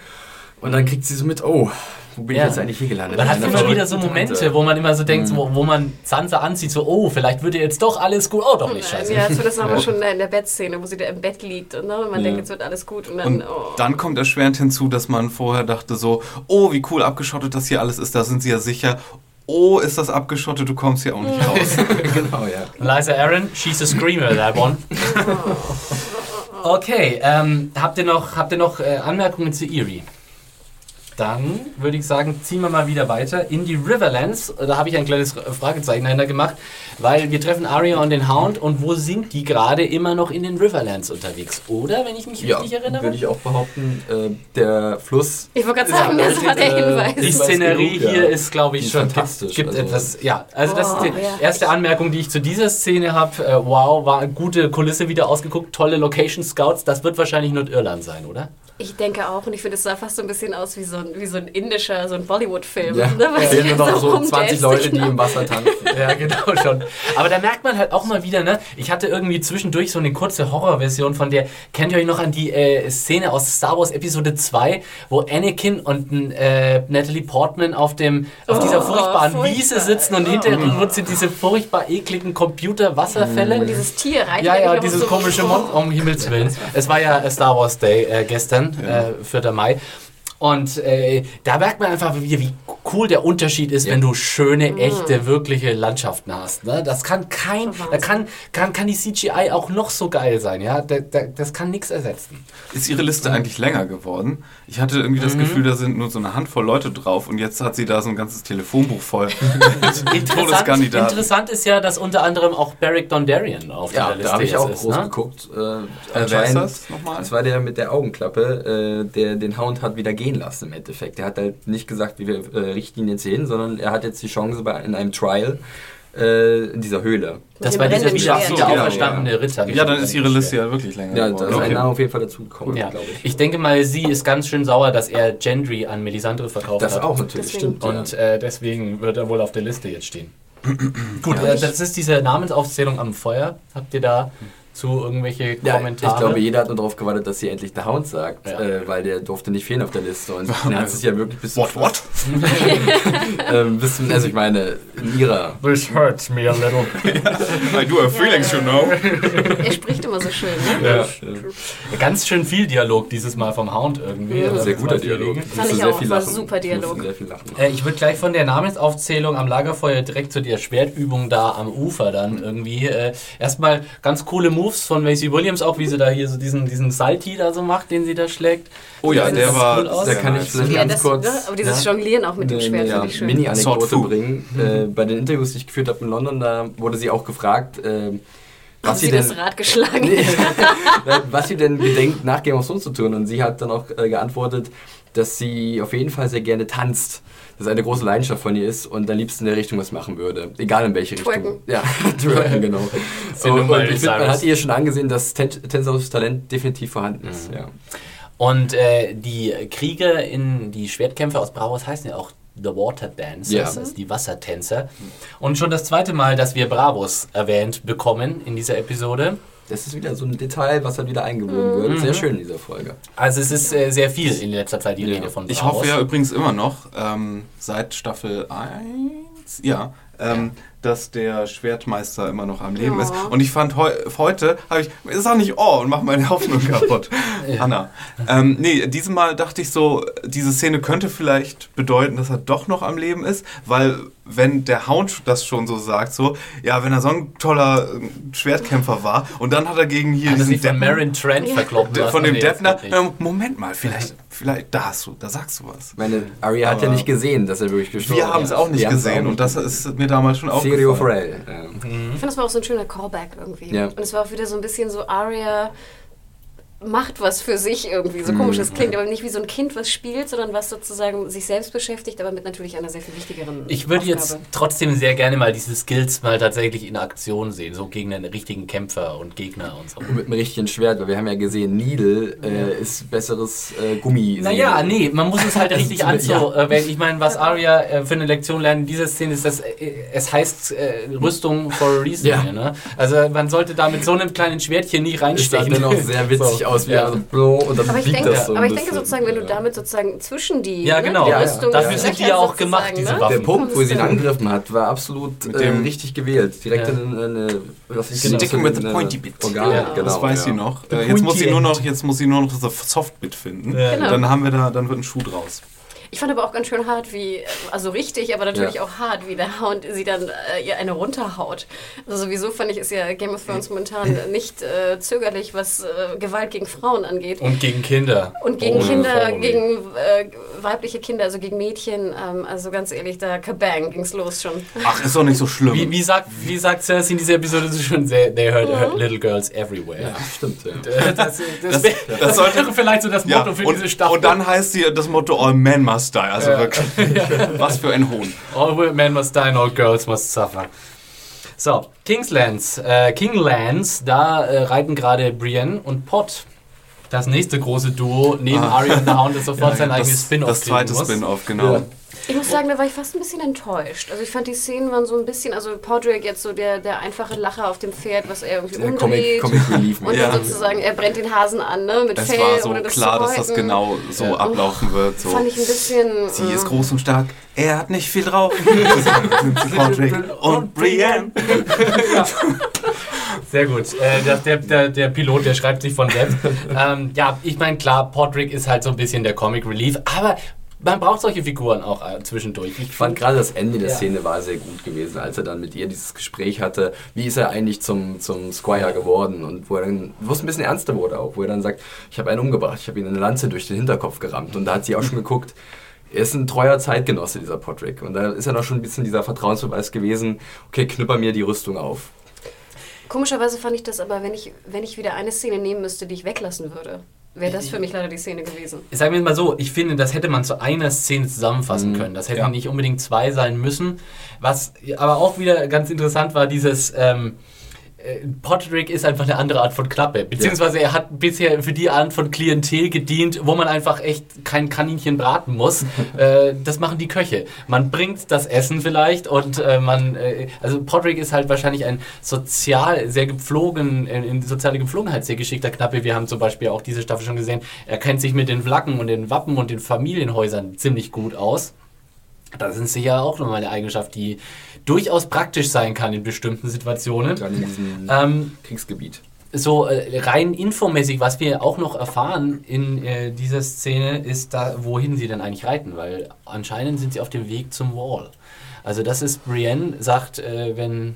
[SPEAKER 4] Und dann kriegt sie so mit, oh, wo bin
[SPEAKER 1] Ja.
[SPEAKER 4] ich jetzt eigentlich hier gelandet?
[SPEAKER 1] Man hat immer wieder so Momente,
[SPEAKER 4] Tante.
[SPEAKER 1] wo man immer so denkt, wo, wo man Sansa anzieht, so, oh, vielleicht wird ihr jetzt doch alles gut. Oh, doch nicht, scheiße.
[SPEAKER 2] Ja, das war das aber schon in der Bettszene, wo sie da im Bett liegt und ne, man denkt, jetzt wird alles gut und dann,
[SPEAKER 3] Und
[SPEAKER 2] oh.
[SPEAKER 3] dann kommt erschwerend hinzu, dass man vorher dachte so, oh, wie cool abgeschottet das hier alles ist, da sind sie ja sicher. Oh, ist das abgeschottet, du kommst hier auch nicht raus.
[SPEAKER 4] genau, ja.
[SPEAKER 1] Liza Aaron, she's a screamer, that one. Okay, ähm, habt ihr noch, habt ihr noch äh, Anmerkungen zu Erie? Dann würde ich sagen, ziehen wir mal wieder weiter in die Riverlands. Da habe ich ein kleines Fragezeichen dahinter gemacht, weil wir treffen Arya und den Hound und wo sind die gerade immer noch in den Riverlands unterwegs? Oder, wenn ich mich
[SPEAKER 4] Ja,
[SPEAKER 1] richtig erinnere?
[SPEAKER 4] würde ich auch behaupten, äh, der Fluss.
[SPEAKER 2] Ich wollte gerade sagen,
[SPEAKER 4] Ja,
[SPEAKER 2] das war der Hinweis.
[SPEAKER 1] Die Szenerie
[SPEAKER 4] genug, ja.
[SPEAKER 1] hier ist, glaube ich,
[SPEAKER 4] ist
[SPEAKER 1] schon
[SPEAKER 4] fantastisch,
[SPEAKER 1] Gibt
[SPEAKER 4] also-
[SPEAKER 1] etwas, ja. Also das ist
[SPEAKER 2] Oh,
[SPEAKER 1] die
[SPEAKER 2] ja.
[SPEAKER 1] erste Anmerkung, die ich zu dieser Szene habe. Äh, wow, war eine gute Kulisse wieder ausgeguckt, tolle Location Scouts. Das wird wahrscheinlich Nordirland sein, oder?
[SPEAKER 2] Ich denke auch und ich finde, es sah fast so ein bisschen aus wie so ein, wie so ein indischer, so ein Bollywood-Film.
[SPEAKER 4] Ja,
[SPEAKER 2] ne,
[SPEAKER 4] fehlen
[SPEAKER 2] sie
[SPEAKER 4] nur noch so
[SPEAKER 2] rumdancen,
[SPEAKER 4] 20 Leute, die im Wasser tanzen.
[SPEAKER 1] Ja, genau schon. Aber da merkt man halt auch mal wieder, ne? Ich hatte irgendwie zwischendurch so eine kurze Horrorversion von der, kennt ihr euch noch an die äh, Szene aus Star Wars Episode 2, wo Anakin und äh, Natalie Portman auf dem auf dieser
[SPEAKER 2] Oh,
[SPEAKER 1] furchtbaren
[SPEAKER 2] furchtbar.
[SPEAKER 1] Wiese sitzen und hinterher sind diese furchtbar ekligen Computer-Wasserfälle.
[SPEAKER 2] Und dieses Tier reitet
[SPEAKER 1] Ja, ja, dieses
[SPEAKER 2] so
[SPEAKER 1] komische Mon um Himmels Willen. Es war ja Star Wars Day äh, gestern, äh, 4. Mai. Und äh, da merkt man einfach wieder, wie cool der Unterschied ist, wenn du schöne, echte, wirkliche Landschaften hast. Ne? Das kann kein,
[SPEAKER 2] Das ist
[SPEAKER 1] da kann, kann, kann die CGI auch noch so geil sein. Ja? Da, da, das kann nichts ersetzen.
[SPEAKER 3] Ist ihre Liste eigentlich länger geworden? Ich hatte irgendwie das Gefühl, da sind nur so eine Handvoll Leute drauf und jetzt hat sie da so ein ganzes Telefonbuch voll.
[SPEAKER 1] Interessant, interessant ist ja, dass unter anderem auch Beric Dondarrion auf
[SPEAKER 4] Ja,
[SPEAKER 1] der Liste
[SPEAKER 4] da habe ich auch
[SPEAKER 1] ist.
[SPEAKER 4] groß
[SPEAKER 1] Ne?
[SPEAKER 4] geguckt. Äh,
[SPEAKER 3] wer ist
[SPEAKER 4] anscheinend-
[SPEAKER 3] das nochmal?
[SPEAKER 4] Das war der mit der Augenklappe, äh, der den Hound hat wieder gehen lassen im Endeffekt. Der hat halt nicht gesagt, wie wir hier hin, sondern er hat jetzt die Chance bei, in einem Trial äh, in dieser Höhle.
[SPEAKER 1] Das war dieser wieder
[SPEAKER 3] Ja,
[SPEAKER 1] auferstandene Ritter.
[SPEAKER 3] Ja, dann ist ihre Liste ja wirklich länger
[SPEAKER 4] Ja, da ist
[SPEAKER 3] geworden.
[SPEAKER 4] ein
[SPEAKER 3] Okay.
[SPEAKER 4] Name auf jeden Fall dazugekommen,
[SPEAKER 1] Ja.
[SPEAKER 4] glaube ich.
[SPEAKER 1] Ich denke mal, sie ist ganz schön sauer, dass er Gendry an Melisandre verkauft
[SPEAKER 4] Das
[SPEAKER 1] hat.
[SPEAKER 4] auch natürlich,
[SPEAKER 2] Deswegen.
[SPEAKER 4] stimmt.
[SPEAKER 1] Und
[SPEAKER 4] ja.
[SPEAKER 1] äh, deswegen wird er wohl auf der Liste jetzt stehen. Gut, äh, das ist diese Namensaufzählung am Feuer. Habt ihr da zu irgendwelche
[SPEAKER 4] Ja,
[SPEAKER 1] Kommentare?
[SPEAKER 4] ich glaube, jeder hat nur darauf gewartet, dass sie endlich der Hound sagt,
[SPEAKER 1] Ja.
[SPEAKER 4] äh, weil der durfte nicht fehlen auf der Liste. Und er hat sich ja wirklich bis
[SPEAKER 3] What, what?
[SPEAKER 4] ähm, bis zum, also ich meine, in ihrer
[SPEAKER 1] This hurts me a little.
[SPEAKER 3] I do have feelings, you know.
[SPEAKER 2] Er spricht immer so schön. Ne?
[SPEAKER 1] ja. Ganz schön viel Dialog dieses Mal vom Hound irgendwie.
[SPEAKER 2] Ja.
[SPEAKER 1] Also
[SPEAKER 4] sehr guter Dialog.
[SPEAKER 2] Fand ich
[SPEAKER 4] sehr
[SPEAKER 2] auch,
[SPEAKER 4] viel
[SPEAKER 2] war
[SPEAKER 4] lachen.
[SPEAKER 2] super Dialog.
[SPEAKER 4] Musste Sehr viel lachen.
[SPEAKER 1] Äh, ich würde gleich von der Namensaufzählung am Lagerfeuer direkt zu der Schwertübung da am Ufer dann irgendwie. Äh, erstmal ganz coole Moves von Macy Williams, auch wie sie da hier so diesen, diesen Salty da so macht, den sie da schlägt.
[SPEAKER 3] Oh ja, der war
[SPEAKER 1] cool aus.
[SPEAKER 4] Da kann ich vielleicht
[SPEAKER 2] Ja,
[SPEAKER 4] ganz
[SPEAKER 2] das,
[SPEAKER 4] kurz
[SPEAKER 2] ne? Aber dieses Jonglieren auch mit dem Schwert
[SPEAKER 4] ja,
[SPEAKER 2] finde ich schön.
[SPEAKER 4] Mini-Anekdote bringen. Äh, bei den Interviews, die ich geführt habe in London, da wurde sie auch gefragt, äh,
[SPEAKER 2] Haben
[SPEAKER 4] was sie
[SPEAKER 2] sie
[SPEAKER 4] denn
[SPEAKER 2] das Rad geschlagen?
[SPEAKER 4] was sie denn gedenkt, nach Game of Thrones zu tun. Und sie hat dann auch äh, geantwortet, dass sie auf jeden Fall sehr gerne tanzt. Dass eine große Leidenschaft von ihr ist und am liebsten in der Richtung was machen würde. Egal in welche Richtung.
[SPEAKER 2] Twerken.
[SPEAKER 4] Ja, twerken, genau. Und, und ich finde, man hat ihr schon angesehen, dass Ten tänzerisches Talent definitiv vorhanden ist.
[SPEAKER 1] Mhm.
[SPEAKER 4] Ja.
[SPEAKER 1] Und äh, die Krieger in die Schwertkämpfer aus Bravos heißen ja auch The Water Dancers,
[SPEAKER 4] Ja.
[SPEAKER 1] also die Wassertänzer. Und schon das zweite Mal, dass wir Bravos erwähnt bekommen in dieser Episode.
[SPEAKER 4] Das ist wieder so ein Detail, was halt wieder eingewoben wird.
[SPEAKER 1] Mhm.
[SPEAKER 4] Sehr schön in dieser Folge.
[SPEAKER 1] Also es ist äh, sehr viel in letzter Zeit die
[SPEAKER 4] Ja.
[SPEAKER 1] Rede von Bravos.
[SPEAKER 3] Ich hoffe ja übrigens immer noch, ähm, seit Staffel 1, ja, ähm, dass der Schwertmeister immer noch am Leben
[SPEAKER 2] Ja.
[SPEAKER 3] ist. Und ich fand heu heute, habe ich, sag nicht oh und mach meine Hoffnung kaputt. Anna. Ähm, nee, dieses Mal dachte ich so, diese Szene könnte vielleicht bedeuten, dass er doch noch am Leben ist, weil wenn der Hound das schon so sagt, so, ja, wenn er so ein toller äh, Schwertkämpfer war und dann hat er gegen hier
[SPEAKER 1] er
[SPEAKER 3] diesen
[SPEAKER 1] sich von
[SPEAKER 3] Deppen-
[SPEAKER 1] Marin Trent
[SPEAKER 2] Ja.
[SPEAKER 1] lassen?
[SPEAKER 3] von dem Deppner, ähm, Moment mal, vielleicht, vielleicht, da hast du, da sagst du was.
[SPEAKER 4] Ich meine, Arya hat ja nicht gesehen, dass er wirklich gestorben ist.
[SPEAKER 3] Wir haben es auch nicht
[SPEAKER 4] Wir
[SPEAKER 3] gesehen
[SPEAKER 4] auch
[SPEAKER 3] und das ist mir damals schon aufgefallen.
[SPEAKER 4] Sirio Farrell. Ja.
[SPEAKER 2] Ich finde, das war auch so ein schöner Callback irgendwie.
[SPEAKER 4] Ja.
[SPEAKER 2] Und es war auch wieder so ein bisschen so, Arya macht was für sich irgendwie. So komisch es klingt, aber nicht wie so ein Kind, was spielt, sondern was sozusagen sich selbst beschäftigt, aber mit natürlich einer sehr viel wichtigeren
[SPEAKER 1] Ich würde
[SPEAKER 2] Aufgabe.
[SPEAKER 1] jetzt trotzdem sehr gerne mal diese Skills mal tatsächlich in Aktion sehen, so gegen einen richtigen Kämpfer und Gegner und so.
[SPEAKER 4] Und mit einem richtigen Schwert, weil wir haben ja gesehen, Needle äh, ist besseres äh, Gummi.
[SPEAKER 1] Naja, nee, man muss es halt richtig
[SPEAKER 4] Ja.
[SPEAKER 1] anzuwenden. Ich meine, was Arya äh, für eine Lektion lernt in dieser Szene ist, dass äh, es heißt äh, Rüstung for a reason.
[SPEAKER 4] Ja.
[SPEAKER 1] Ne? Also man sollte da mit so einem kleinen Schwertchen nicht
[SPEAKER 4] sah
[SPEAKER 1] reinstechen.
[SPEAKER 4] dennoch sehr witzig
[SPEAKER 1] So.
[SPEAKER 4] aus, aus wie
[SPEAKER 1] Ja.
[SPEAKER 4] also, blo, und dann
[SPEAKER 2] Aber ich, denke,
[SPEAKER 4] das so
[SPEAKER 2] aber ich denke sozusagen, wenn du damit sozusagen zwischen die,
[SPEAKER 1] Ja,
[SPEAKER 2] ne,
[SPEAKER 1] genau. Dafür sind die ja auch gemacht, diese
[SPEAKER 2] ne?
[SPEAKER 1] Waffen.
[SPEAKER 4] Der Punkt, wo sie ihn angegriffen hat, war absolut äh, richtig gewählt. Direkt
[SPEAKER 1] Ja.
[SPEAKER 4] in eine, was ich
[SPEAKER 1] Genau.
[SPEAKER 3] Sticking with the pointy bit.
[SPEAKER 4] Organ,
[SPEAKER 1] Ja,
[SPEAKER 4] genau.
[SPEAKER 3] das weiß
[SPEAKER 4] ja.
[SPEAKER 3] sie noch. Äh, jetzt muss sie
[SPEAKER 1] pointy
[SPEAKER 3] nur
[SPEAKER 1] end.
[SPEAKER 3] noch, jetzt muss sie nur noch das Softbit finden.
[SPEAKER 1] Ja.
[SPEAKER 2] Genau.
[SPEAKER 3] Dann haben wir da, dann wird ein Schuh draus.
[SPEAKER 2] Ich fand aber auch ganz schön hart, wie, also richtig, aber natürlich
[SPEAKER 4] Ja.
[SPEAKER 2] auch hart, wie der Hound sie dann äh, ihr eine runterhaut. Also sowieso fand ich, ist ja Game of Thrones momentan nicht äh, zögerlich, was äh, Gewalt gegen Frauen angeht.
[SPEAKER 1] Und gegen Kinder.
[SPEAKER 2] Und gegen
[SPEAKER 1] Oh,
[SPEAKER 2] Kinder,
[SPEAKER 1] oh,
[SPEAKER 2] gegen äh, weibliche Kinder, also gegen Mädchen, ähm, also ganz ehrlich, da kabang ging's los schon.
[SPEAKER 3] Ach, ist doch nicht so schlimm.
[SPEAKER 1] Wie, wie, sagt, wie sagt Cersei in dieser Episode so schön, they, they hurt, hurt little girls everywhere.
[SPEAKER 4] Ja, stimmt. Ja.
[SPEAKER 1] Das, das,
[SPEAKER 3] Das- das
[SPEAKER 1] das
[SPEAKER 3] sollte-
[SPEAKER 1] vielleicht so das
[SPEAKER 3] ja,
[SPEAKER 1] Motto für
[SPEAKER 3] und,
[SPEAKER 1] diese Staffel.
[SPEAKER 3] und dann heißt sie das Motto All Men Must Die. Also
[SPEAKER 1] Ja.
[SPEAKER 3] wirklich, was für ein Hohn.
[SPEAKER 1] All men must die and all girls must suffer. So, Kingslands, äh, Kinglands, da äh, reiten gerade Brienne und Pot. Das nächste große Duo neben
[SPEAKER 3] Ah.
[SPEAKER 1] Arya und the Hound, das sofort sein eigenes Spin-off
[SPEAKER 3] das zweite. Spin-off, genau.
[SPEAKER 1] Ja.
[SPEAKER 2] Ich muss sagen, da war ich fast ein bisschen enttäuscht. Also ich fand die Szenen waren so ein bisschen, also Podrick jetzt so der, der einfache Lacher auf dem Pferd, was er irgendwie
[SPEAKER 4] Der
[SPEAKER 2] umdreht.
[SPEAKER 4] Comic, Comic Relief.
[SPEAKER 2] und
[SPEAKER 3] Ja.
[SPEAKER 2] sozusagen, er brennt den Hasen an, ne, mit
[SPEAKER 3] Es
[SPEAKER 2] Fell,
[SPEAKER 3] war so
[SPEAKER 2] ohne das
[SPEAKER 3] klar, dass das genau so
[SPEAKER 1] Ja.
[SPEAKER 3] ablaufen wird. So.
[SPEAKER 2] Fand ich ein bisschen...
[SPEAKER 3] Sie ist
[SPEAKER 2] äh,
[SPEAKER 3] groß und stark, er hat nicht viel drauf. Patrick und Brienne.
[SPEAKER 1] Sehr gut. Äh, der, der, der, der Pilot, der schreibt sich von selbst. ähm, ja, ich meine, klar, Podrick ist halt so ein bisschen der Comic Relief, aber man braucht solche Figuren auch äh, zwischendurch. Ich
[SPEAKER 4] Ich fand gerade das Ende der
[SPEAKER 1] Ja.
[SPEAKER 4] Szene war sehr gut gewesen, als er dann mit ihr dieses Gespräch hatte. Wie ist er eigentlich zum, zum Squire geworden? Und wo er dann, wo es ein bisschen ernster wurde auch, wo er dann sagt, ich habe einen umgebracht, ich habe ihm eine Lanze durch den Hinterkopf gerammt. Und da hat sie auch schon geguckt, er ist ein treuer Zeitgenosse, dieser Podrick. Und da ist ja noch schon ein bisschen dieser Vertrauensbeweis gewesen, okay, knüpper mir die Rüstung auf.
[SPEAKER 2] Komischerweise fand ich das aber, wenn ich, wenn ich wieder eine Szene nehmen müsste, die ich weglassen würde, wäre das für mich leider die Szene gewesen.
[SPEAKER 1] Sagen wir mal so, ich finde, das hätte man zu einer Szene zusammenfassen
[SPEAKER 4] Mhm.
[SPEAKER 1] können. Das hätten
[SPEAKER 3] Ja.
[SPEAKER 1] nicht unbedingt zwei sein müssen. Was aber auch wieder ganz interessant war, dieses ähm, äh, Podrick ist einfach eine andere Art von Klappe. Beziehungsweise er hat bisher für die Art von Klientel gedient, wo man einfach echt kein Kaninchen braten muss. äh, das machen die Köche. Man bringt das Essen vielleicht und äh, man, äh, also Podrick ist halt wahrscheinlich ein sozial sehr gepflogen, in, soziale Gepflogenheit sehr geschickter Knappe. Wir haben zum Beispiel auch diese Staffel schon gesehen, er kennt sich mit den Flaggen und den Wappen und den Familienhäusern ziemlich gut aus. Das ist sicher auch nochmal eine Eigenschaft, die durchaus praktisch sein kann in bestimmten Situationen.
[SPEAKER 4] Gerade in diesem
[SPEAKER 1] Ähm,
[SPEAKER 4] Kriegsgebiet.
[SPEAKER 1] so äh, rein infomäßig, was wir auch noch erfahren in äh, dieser Szene, ist da, wohin sie denn eigentlich reiten, weil anscheinend sind sie auf dem Weg zum Wall. Also das ist Brienne, sagt, äh, wenn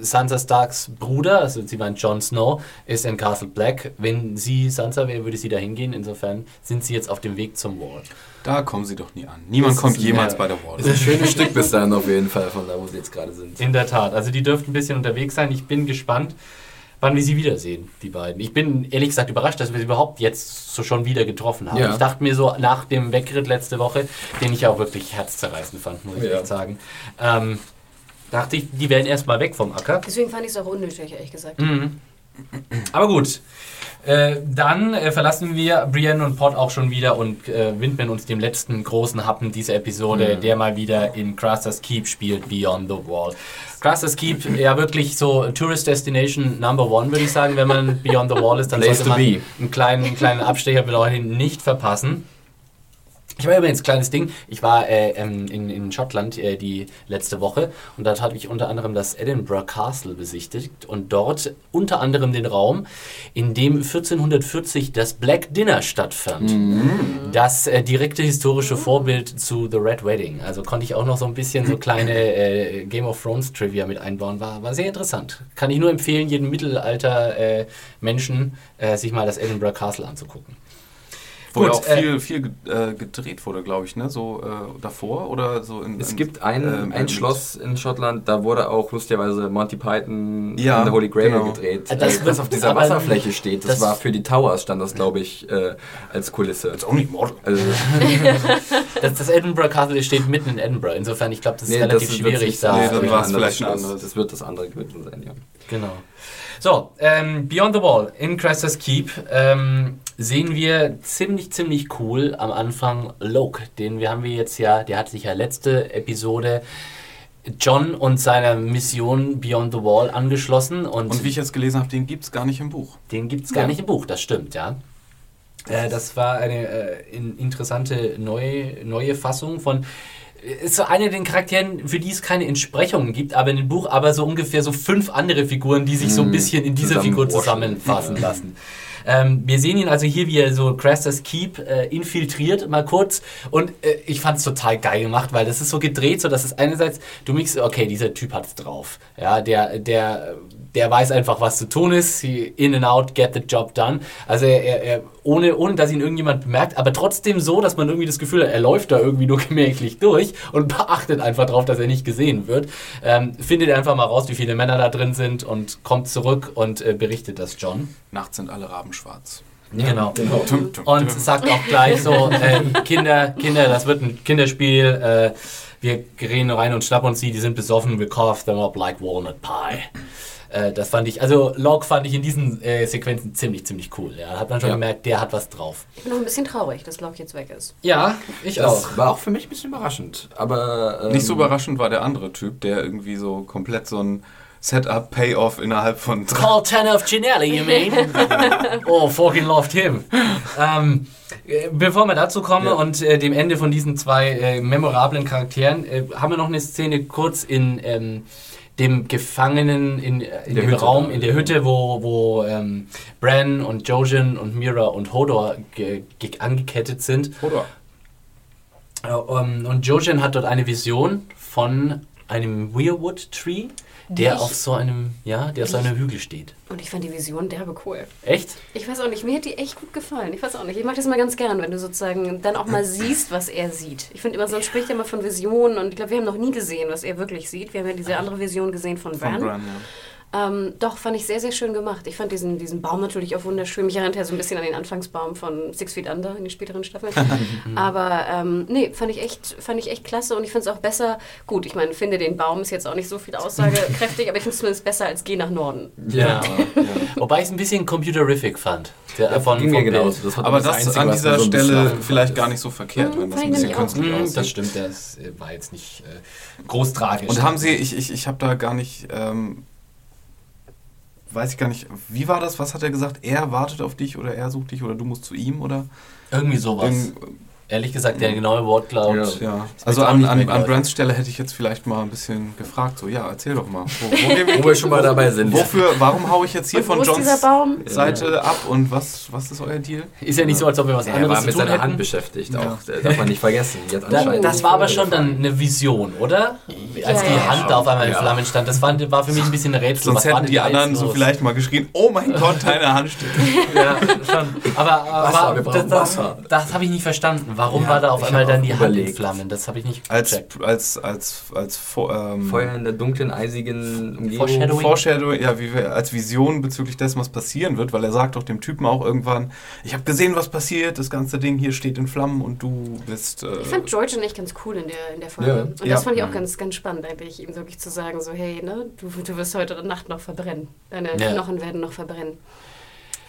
[SPEAKER 1] Sansa Starks Bruder, also sie meint Jon Snow, ist in Castle Black. Wenn sie Sansa wäre, würde sie da hingehen. Insofern sind sie jetzt auf dem Weg zum Wall.
[SPEAKER 3] Da kommen sie doch nie an. Niemand
[SPEAKER 1] Das
[SPEAKER 3] kommt jemals bei der Wall.
[SPEAKER 4] Ist ein schönes Stück bis dahin auf jeden Fall, von da, wo sie jetzt gerade sind.
[SPEAKER 1] In der Tat. Also die dürften ein bisschen unterwegs sein. Ich bin gespannt, wann wir sie wiedersehen, die beiden. Ich bin ehrlich gesagt überrascht, dass wir sie überhaupt jetzt so schon wieder getroffen haben.
[SPEAKER 4] Ja.
[SPEAKER 1] Ich dachte mir so nach dem Wegritt letzte Woche, den ich auch wirklich herzzerreißend fand, muss ich
[SPEAKER 4] Ja.
[SPEAKER 1] echt sagen, ähm, dachte ich, die werden erstmal weg vom Acker.
[SPEAKER 2] Deswegen fand ich es auch unnötig, ehrlich gesagt.
[SPEAKER 1] Mhm. Aber gut. Äh, dann äh, verlassen wir Brienne und Pod auch schon wieder und äh, widmen uns dem letzten großen Happen dieser Episode,
[SPEAKER 4] Mhm.
[SPEAKER 1] der mal wieder in Craster's Keep spielt, Beyond the Wall. Craster's Keep, ja wirklich so Tourist Destination Number One, würde ich sagen, wenn man Beyond the Wall ist, dann
[SPEAKER 4] Place
[SPEAKER 1] sollte man einen kleinen, einen kleinen Abstecher bedeutet nicht verpassen. Ich war übrigens kleines Ding. Ich war äh, ähm, in, in Schottland äh, die letzte Woche und dort habe ich unter anderem das Edinburgh Castle besichtigt und dort unter anderem den Raum, in dem 1440 das Black Dinner stattfand. Das äh, direkte historische Vorbild zu The Red Wedding. Also konnte ich auch noch so ein bisschen so kleine äh, Game of Thrones Trivia mit einbauen. War, war sehr interessant. Kann ich nur empfehlen, jedem Mittelalter äh, Menschen äh, sich mal das Edinburgh Castle anzugucken.
[SPEAKER 3] Wo ja
[SPEAKER 1] Gut,
[SPEAKER 3] auch
[SPEAKER 1] äh,
[SPEAKER 3] viel, viel ge- äh, gedreht wurde, glaube ich, ne? So äh, davor oder so in.
[SPEAKER 4] Es
[SPEAKER 3] in-
[SPEAKER 4] gibt ein,
[SPEAKER 3] ähm,
[SPEAKER 4] ein Schloss in Schottland, da wurde auch lustigerweise Monty Python
[SPEAKER 3] Ja,
[SPEAKER 4] in The Holy Grail
[SPEAKER 3] genau.
[SPEAKER 4] gedreht.
[SPEAKER 1] Ah, das
[SPEAKER 4] was auf dieser Wasserfläche steht, das,
[SPEAKER 1] das-
[SPEAKER 4] war für die Towers, stand das, glaube ich, äh, als Kulisse.
[SPEAKER 3] It's only mortal.
[SPEAKER 4] Also,
[SPEAKER 1] Das, das Edinburgh Castle steht mitten in Edinburgh. Insofern, ich glaube, das ist
[SPEAKER 4] nee,
[SPEAKER 1] relativ
[SPEAKER 4] das
[SPEAKER 1] schwierig
[SPEAKER 4] nicht
[SPEAKER 1] da.
[SPEAKER 3] Nee, dann
[SPEAKER 4] das
[SPEAKER 3] war's
[SPEAKER 4] andere
[SPEAKER 3] vielleicht ein anderes.
[SPEAKER 4] Das wird das andere gewesen sein, ja.
[SPEAKER 1] Genau. So, ähm, Beyond the Wall in Crestas Keep ähm, sehen wir ziemlich, ziemlich cool am Anfang Loke. Den wir haben wir jetzt ja, der hat sich ja letzte Episode John und seiner Mission Beyond the Wall angeschlossen. Und,
[SPEAKER 3] Und wie ich jetzt gelesen habe, den gibt es gar nicht im Buch.
[SPEAKER 1] den gibt es gar
[SPEAKER 4] Ja.
[SPEAKER 1] nicht im Buch, das stimmt, ja. Äh, das war eine äh, in- interessante neue, neue Fassung von. Ist so eine den Charakteren, für die es keine Entsprechungen gibt, aber in dem Buch aber so ungefähr so fünf andere Figuren, die sich so ein
[SPEAKER 4] Mhm.
[SPEAKER 1] bisschen in dieser Figur zusammenfassen lassen. Ähm, wir sehen ihn also hier, wie er so Craster's Keep äh, infiltriert, mal kurz. Und äh, ich fand es total geil gemacht, weil das ist so gedreht, so dass es einerseits, du merkst, okay, dieser Typ hat's drauf. Ja, der, der, der weiß einfach, was zu tun ist. In and out, get the job done. Also er, er ohne, ohne dass ihn irgendjemand bemerkt, aber trotzdem so, dass man irgendwie das Gefühl hat, er läuft da irgendwie nur gemächlich durch und beachtet einfach drauf, dass er nicht gesehen wird. Ähm, findet einfach mal raus, wie viele Männer da drin sind und kommt zurück und äh, berichtet das John.
[SPEAKER 3] Nachts sind alle Raben schwarz.
[SPEAKER 1] Genau.
[SPEAKER 4] Genau.
[SPEAKER 3] Tum,
[SPEAKER 1] Und sagt auch gleich so, äh, Kinder, Kinder, das wird ein Kinderspiel. Äh, wir gehen rein und schnappen uns die, die sind besoffen, we carve them up like walnut pie. Äh, das fand ich, also Locke fand ich in diesen äh, Sequenzen ziemlich, ziemlich cool. Ja, hat man schon
[SPEAKER 4] Ja.
[SPEAKER 1] gemerkt, der hat was drauf.
[SPEAKER 2] Ich bin noch ein bisschen traurig, dass Locke jetzt weg ist.
[SPEAKER 1] Ja, ich
[SPEAKER 4] Das war auch für mich ein bisschen überraschend. Aber. Ähm,
[SPEAKER 3] Nicht so überraschend war der andere Typ, der irgendwie so komplett so ein Setup, Payoff innerhalb von
[SPEAKER 1] ten of Ginelli, you mean? oh, fucking loved him. Ähm, äh, bevor wir dazu kommen
[SPEAKER 4] Ja.
[SPEAKER 1] und äh, dem Ende von diesen zwei äh, memorablen Charakteren, äh, haben wir noch eine Szene kurz in ähm, dem Gefangenen in, äh, in
[SPEAKER 4] Der
[SPEAKER 1] dem
[SPEAKER 4] Hütte
[SPEAKER 1] Raum, in der. Hütte, wo, wo ähm, Bran und Jojen und Mira und Hodor ge ge angekettet sind.
[SPEAKER 3] Oder?
[SPEAKER 1] Äh, um, und Jojen hat dort eine Vision von einem Weirwood Tree, der auf so einem, ja, der auf so einem Hügel steht.
[SPEAKER 2] Und ich fand die Vision derbe cool.
[SPEAKER 1] Echt?
[SPEAKER 2] Ich weiß auch nicht, mir hat die echt gut gefallen. Ich weiß auch nicht, ich mag das mal ganz gern, wenn du sozusagen dann auch mal siehst, was er sieht. Ich finde immer, sonst spricht er immer von Visionen und ich glaube, wir haben noch nie gesehen, was er wirklich sieht. Wir haben ja diese andere Vision gesehen von
[SPEAKER 3] Von
[SPEAKER 2] Bran.
[SPEAKER 3] Bran, ja.
[SPEAKER 2] Ähm, doch, fand ich sehr, sehr schön gemacht. Ich fand diesen, diesen Baum natürlich auch wunderschön. Mich erinnert ja so ein bisschen an den Anfangsbaum von Six Feet Under in den späteren Staffeln. Aber ähm, nee, fand ich, echt, fand ich echt klasse und ich finde es auch besser. Gut, ich meine, finde den Baum ist jetzt auch nicht so viel aussagekräftig, aber ich finde es zumindest besser als Geh nach Norden.
[SPEAKER 1] Ja. Wobei ich es ein bisschen computerific fand. Der,
[SPEAKER 4] Ja,
[SPEAKER 1] von,
[SPEAKER 4] ging mir genauso.
[SPEAKER 1] Bild.
[SPEAKER 4] Das
[SPEAKER 3] Aber
[SPEAKER 4] das
[SPEAKER 3] das
[SPEAKER 4] Einzige,
[SPEAKER 3] an dieser
[SPEAKER 4] so
[SPEAKER 3] Stelle vielleicht
[SPEAKER 4] ist.
[SPEAKER 3] gar nicht so verkehrt,
[SPEAKER 2] Mhm,
[SPEAKER 3] wenn das
[SPEAKER 2] fand
[SPEAKER 3] ein bisschen künstlich
[SPEAKER 1] Mm,
[SPEAKER 3] aussieht.
[SPEAKER 1] das stimmt, das äh, war jetzt nicht äh, groß tragisch.
[SPEAKER 3] Und haben Sie, ich, ich, ich habe da gar nicht, ähm, weiß ich gar nicht, wie war das? Was hat er gesagt? Er wartet auf dich oder er sucht dich oder du musst zu ihm oder?
[SPEAKER 1] Irgendwie sowas.
[SPEAKER 3] Irgend-
[SPEAKER 1] Ehrlich gesagt, der genaue Wortlaut.
[SPEAKER 4] Ja.
[SPEAKER 3] ja. Also an, an, an. Brands Stelle hätte ich jetzt vielleicht mal ein bisschen gefragt, so ja, erzähl doch mal. Wo, wo
[SPEAKER 4] Wo wir schon mal dabei sind.
[SPEAKER 3] Wofür, warum haue ich jetzt hier
[SPEAKER 2] Und
[SPEAKER 3] von Johns
[SPEAKER 2] Baum?
[SPEAKER 3] Seite ab und was, was ist euer Deal?
[SPEAKER 1] Ist ja nicht so, als ob wir was
[SPEAKER 4] Er
[SPEAKER 1] anderes
[SPEAKER 4] war mit seiner
[SPEAKER 1] hätten.
[SPEAKER 4] Hand beschäftigt
[SPEAKER 3] Ja.
[SPEAKER 4] auch. Das darf man nicht vergessen. Die hat
[SPEAKER 1] Da,
[SPEAKER 4] anscheinend
[SPEAKER 1] das war aber schon dann eine Vision, oder? Als
[SPEAKER 2] Ja,
[SPEAKER 1] die
[SPEAKER 2] ja,
[SPEAKER 1] Hand
[SPEAKER 4] schon.
[SPEAKER 1] da auf einmal in
[SPEAKER 4] Ja.
[SPEAKER 1] Flammen stand. Das war, war für mich ein bisschen ein Rätsel.
[SPEAKER 3] Sonst
[SPEAKER 1] Was
[SPEAKER 3] hätten die anderen so vielleicht mal geschrien, oh mein Gott, deine Hand steht.
[SPEAKER 1] Ja, schon. Aber, das habe ich nicht verstanden. Warum
[SPEAKER 4] Ja,
[SPEAKER 1] war da auf einmal dann die Hand in. Flammen? Das habe ich nicht
[SPEAKER 3] Als,
[SPEAKER 1] gecheckt.
[SPEAKER 3] als, als, als, ähm,
[SPEAKER 4] Feuer in der dunklen, eisigen Umgebung.
[SPEAKER 1] Foreshadowing.
[SPEAKER 3] Foreshadowing, ja, wie wir, als Vision bezüglich dessen, was passieren wird, weil er sagt doch dem Typen auch irgendwann, ich habe gesehen, was passiert, das ganze Ding hier steht in Flammen und du bist... Äh,
[SPEAKER 2] Ich fand George echt ganz cool in der, in der Folge.
[SPEAKER 4] Ja.
[SPEAKER 2] Und
[SPEAKER 3] Ja.
[SPEAKER 2] das fand ich auch ganz, ganz spannend, eigentlich, ihm wirklich zu sagen, so, hey, ne, du, du wirst heute Nacht noch verbrennen. Deine
[SPEAKER 1] Ja.
[SPEAKER 2] Knochen werden noch verbrennen.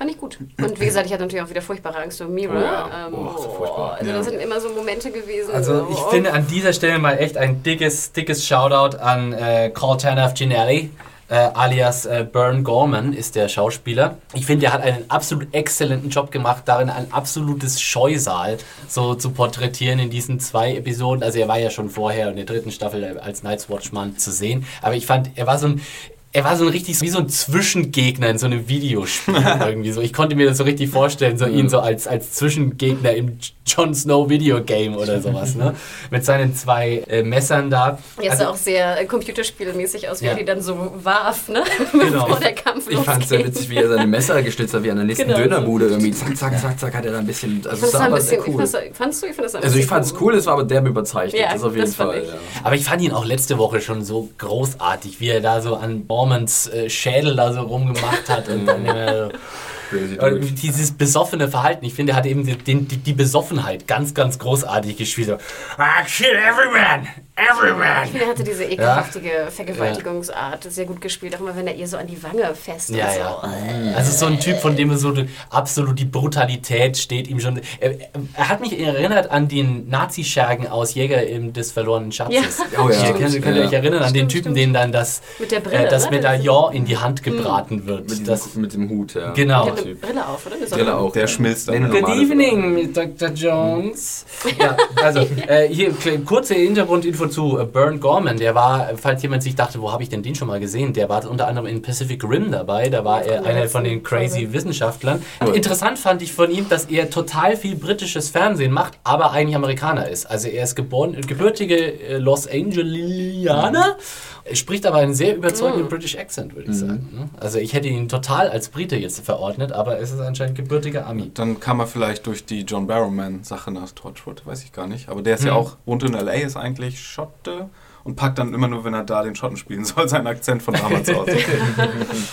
[SPEAKER 2] Fand ich gut. Und wie gesagt, ich hatte natürlich auch wieder furchtbare Angst um Mira.
[SPEAKER 3] Oh ja.
[SPEAKER 2] Ähm,
[SPEAKER 4] Oh, so furchtbar.
[SPEAKER 2] Also
[SPEAKER 3] Ja.
[SPEAKER 2] das sind immer so Momente gewesen.
[SPEAKER 1] Also
[SPEAKER 2] so,
[SPEAKER 1] ich
[SPEAKER 2] oh.
[SPEAKER 1] finde an dieser Stelle mal echt ein dickes, dickes Shoutout an äh, Carl Tanaf Ginelli. Äh, alias äh, Bern Gorman ist der Schauspieler. Ich finde, er hat einen absolut exzellenten Job gemacht, darin ein absolutes Scheusal so zu porträtieren in diesen zwei Episoden. Also er war ja schon vorher in der dritten Staffel als Night's Watchman zu sehen, aber ich fand, er war so ein er war so ein richtig, wie so ein Zwischengegner in so einem Videospiel irgendwie so. Ich konnte mir das so richtig vorstellen, so ihn so als, als Zwischengegner im Jon Snow Videogame oder sowas, ne? Mit seinen zwei äh, Messern da.
[SPEAKER 2] Er
[SPEAKER 1] Also-
[SPEAKER 2] sah auch sehr äh, computerspielmäßig aus, wie
[SPEAKER 1] Ja.
[SPEAKER 2] er die dann so warf, ne?
[SPEAKER 1] Genau.
[SPEAKER 2] Bevor der Kampf
[SPEAKER 4] Ich fand es sehr witzig, wie er seine Messer geschnitzt hat, wie an der nächsten
[SPEAKER 2] Genau.
[SPEAKER 4] Dönerbude irgendwie. Zack, zack, zack, zack, hat er da ein bisschen.
[SPEAKER 2] Ich
[SPEAKER 4] Also, es war
[SPEAKER 2] ein
[SPEAKER 4] aber
[SPEAKER 2] bisschen, ich
[SPEAKER 4] cool.
[SPEAKER 2] fand's, fandst du? Ich fand das
[SPEAKER 4] Also, ich fand es cool, es war aber derbe überzeichnet.
[SPEAKER 2] Ja,
[SPEAKER 4] das auf jeden
[SPEAKER 2] das fand
[SPEAKER 4] Fall.
[SPEAKER 2] ich.
[SPEAKER 4] Ja.
[SPEAKER 1] Aber ich fand ihn auch letzte Woche schon so großartig, wie er da so an Bormans äh, Schädel da so rumgemacht hat und dann immer so,
[SPEAKER 4] Crazy
[SPEAKER 1] Und
[SPEAKER 4] Dude.
[SPEAKER 1] dieses besoffene Verhalten, ich finde, er hat eben die, die, die Besoffenheit ganz, ganz großartig gespielt. So, I kill everyone, everyone.
[SPEAKER 2] Ich finde, er hatte diese ekelhaftige Vergewaltigungsart sehr gut gespielt, auch immer wenn er ihr so an die Wange fest
[SPEAKER 1] Ja,
[SPEAKER 2] und so.
[SPEAKER 1] ja. Also so ein Typ, von dem so absolut die Brutalität steht ihm schon. Er, er hat mich erinnert an den Nazi-Schergen aus Jäger im des verlorenen Schatzes.
[SPEAKER 4] Oh ja.
[SPEAKER 1] Ihr könnt, könnt ihr euch
[SPEAKER 4] Ja.
[SPEAKER 1] erinnern an den
[SPEAKER 2] Stimmt,
[SPEAKER 1] Typen,
[SPEAKER 2] stimmt.
[SPEAKER 1] denen dann das,
[SPEAKER 2] Mit der Brille,
[SPEAKER 1] äh, das
[SPEAKER 2] ne?
[SPEAKER 1] Medaillon in die Hand gebraten wird.
[SPEAKER 4] Mit,
[SPEAKER 1] Das,
[SPEAKER 4] mit dem Hut, ja.
[SPEAKER 1] Genau.
[SPEAKER 2] Eine
[SPEAKER 4] Typ.
[SPEAKER 2] Brille auf, oder?
[SPEAKER 4] Brille auch.
[SPEAKER 3] Der schmilzt dann.
[SPEAKER 1] Good evening, Dr. Jones. Ja, also äh, hier kurze Hintergrundinfo zu äh, Burn Gorman. Der war, falls jemand sich dachte, wo habe ich denn den schon mal gesehen? Der war unter anderem in Pacific Rim dabei. Da war er einer von den crazy
[SPEAKER 2] Folge.
[SPEAKER 1] Wissenschaftlern.
[SPEAKER 4] Cool.
[SPEAKER 1] Interessant fand ich von ihm, dass er total viel britisches Fernsehen macht, aber eigentlich Amerikaner ist. Also er ist geboren, gebürtige äh, Los Angelianer, Er spricht aber einen sehr überzeugenden British Accent, würde ich sagen. ne? Also ich hätte ihn total als Brite jetzt verordnet, aber es ist anscheinend gebürtiger Ami.
[SPEAKER 3] Dann kam er vielleicht durch die John Barrowman-Sache nach Torchwood, weiß ich gar nicht. Aber der ist ja
[SPEAKER 1] Hm.
[SPEAKER 3] auch, wohnt in L.A., ist eigentlich Schotte und packt dann immer nur, wenn er da den Schotten spielen soll, seinen Akzent von damals aus.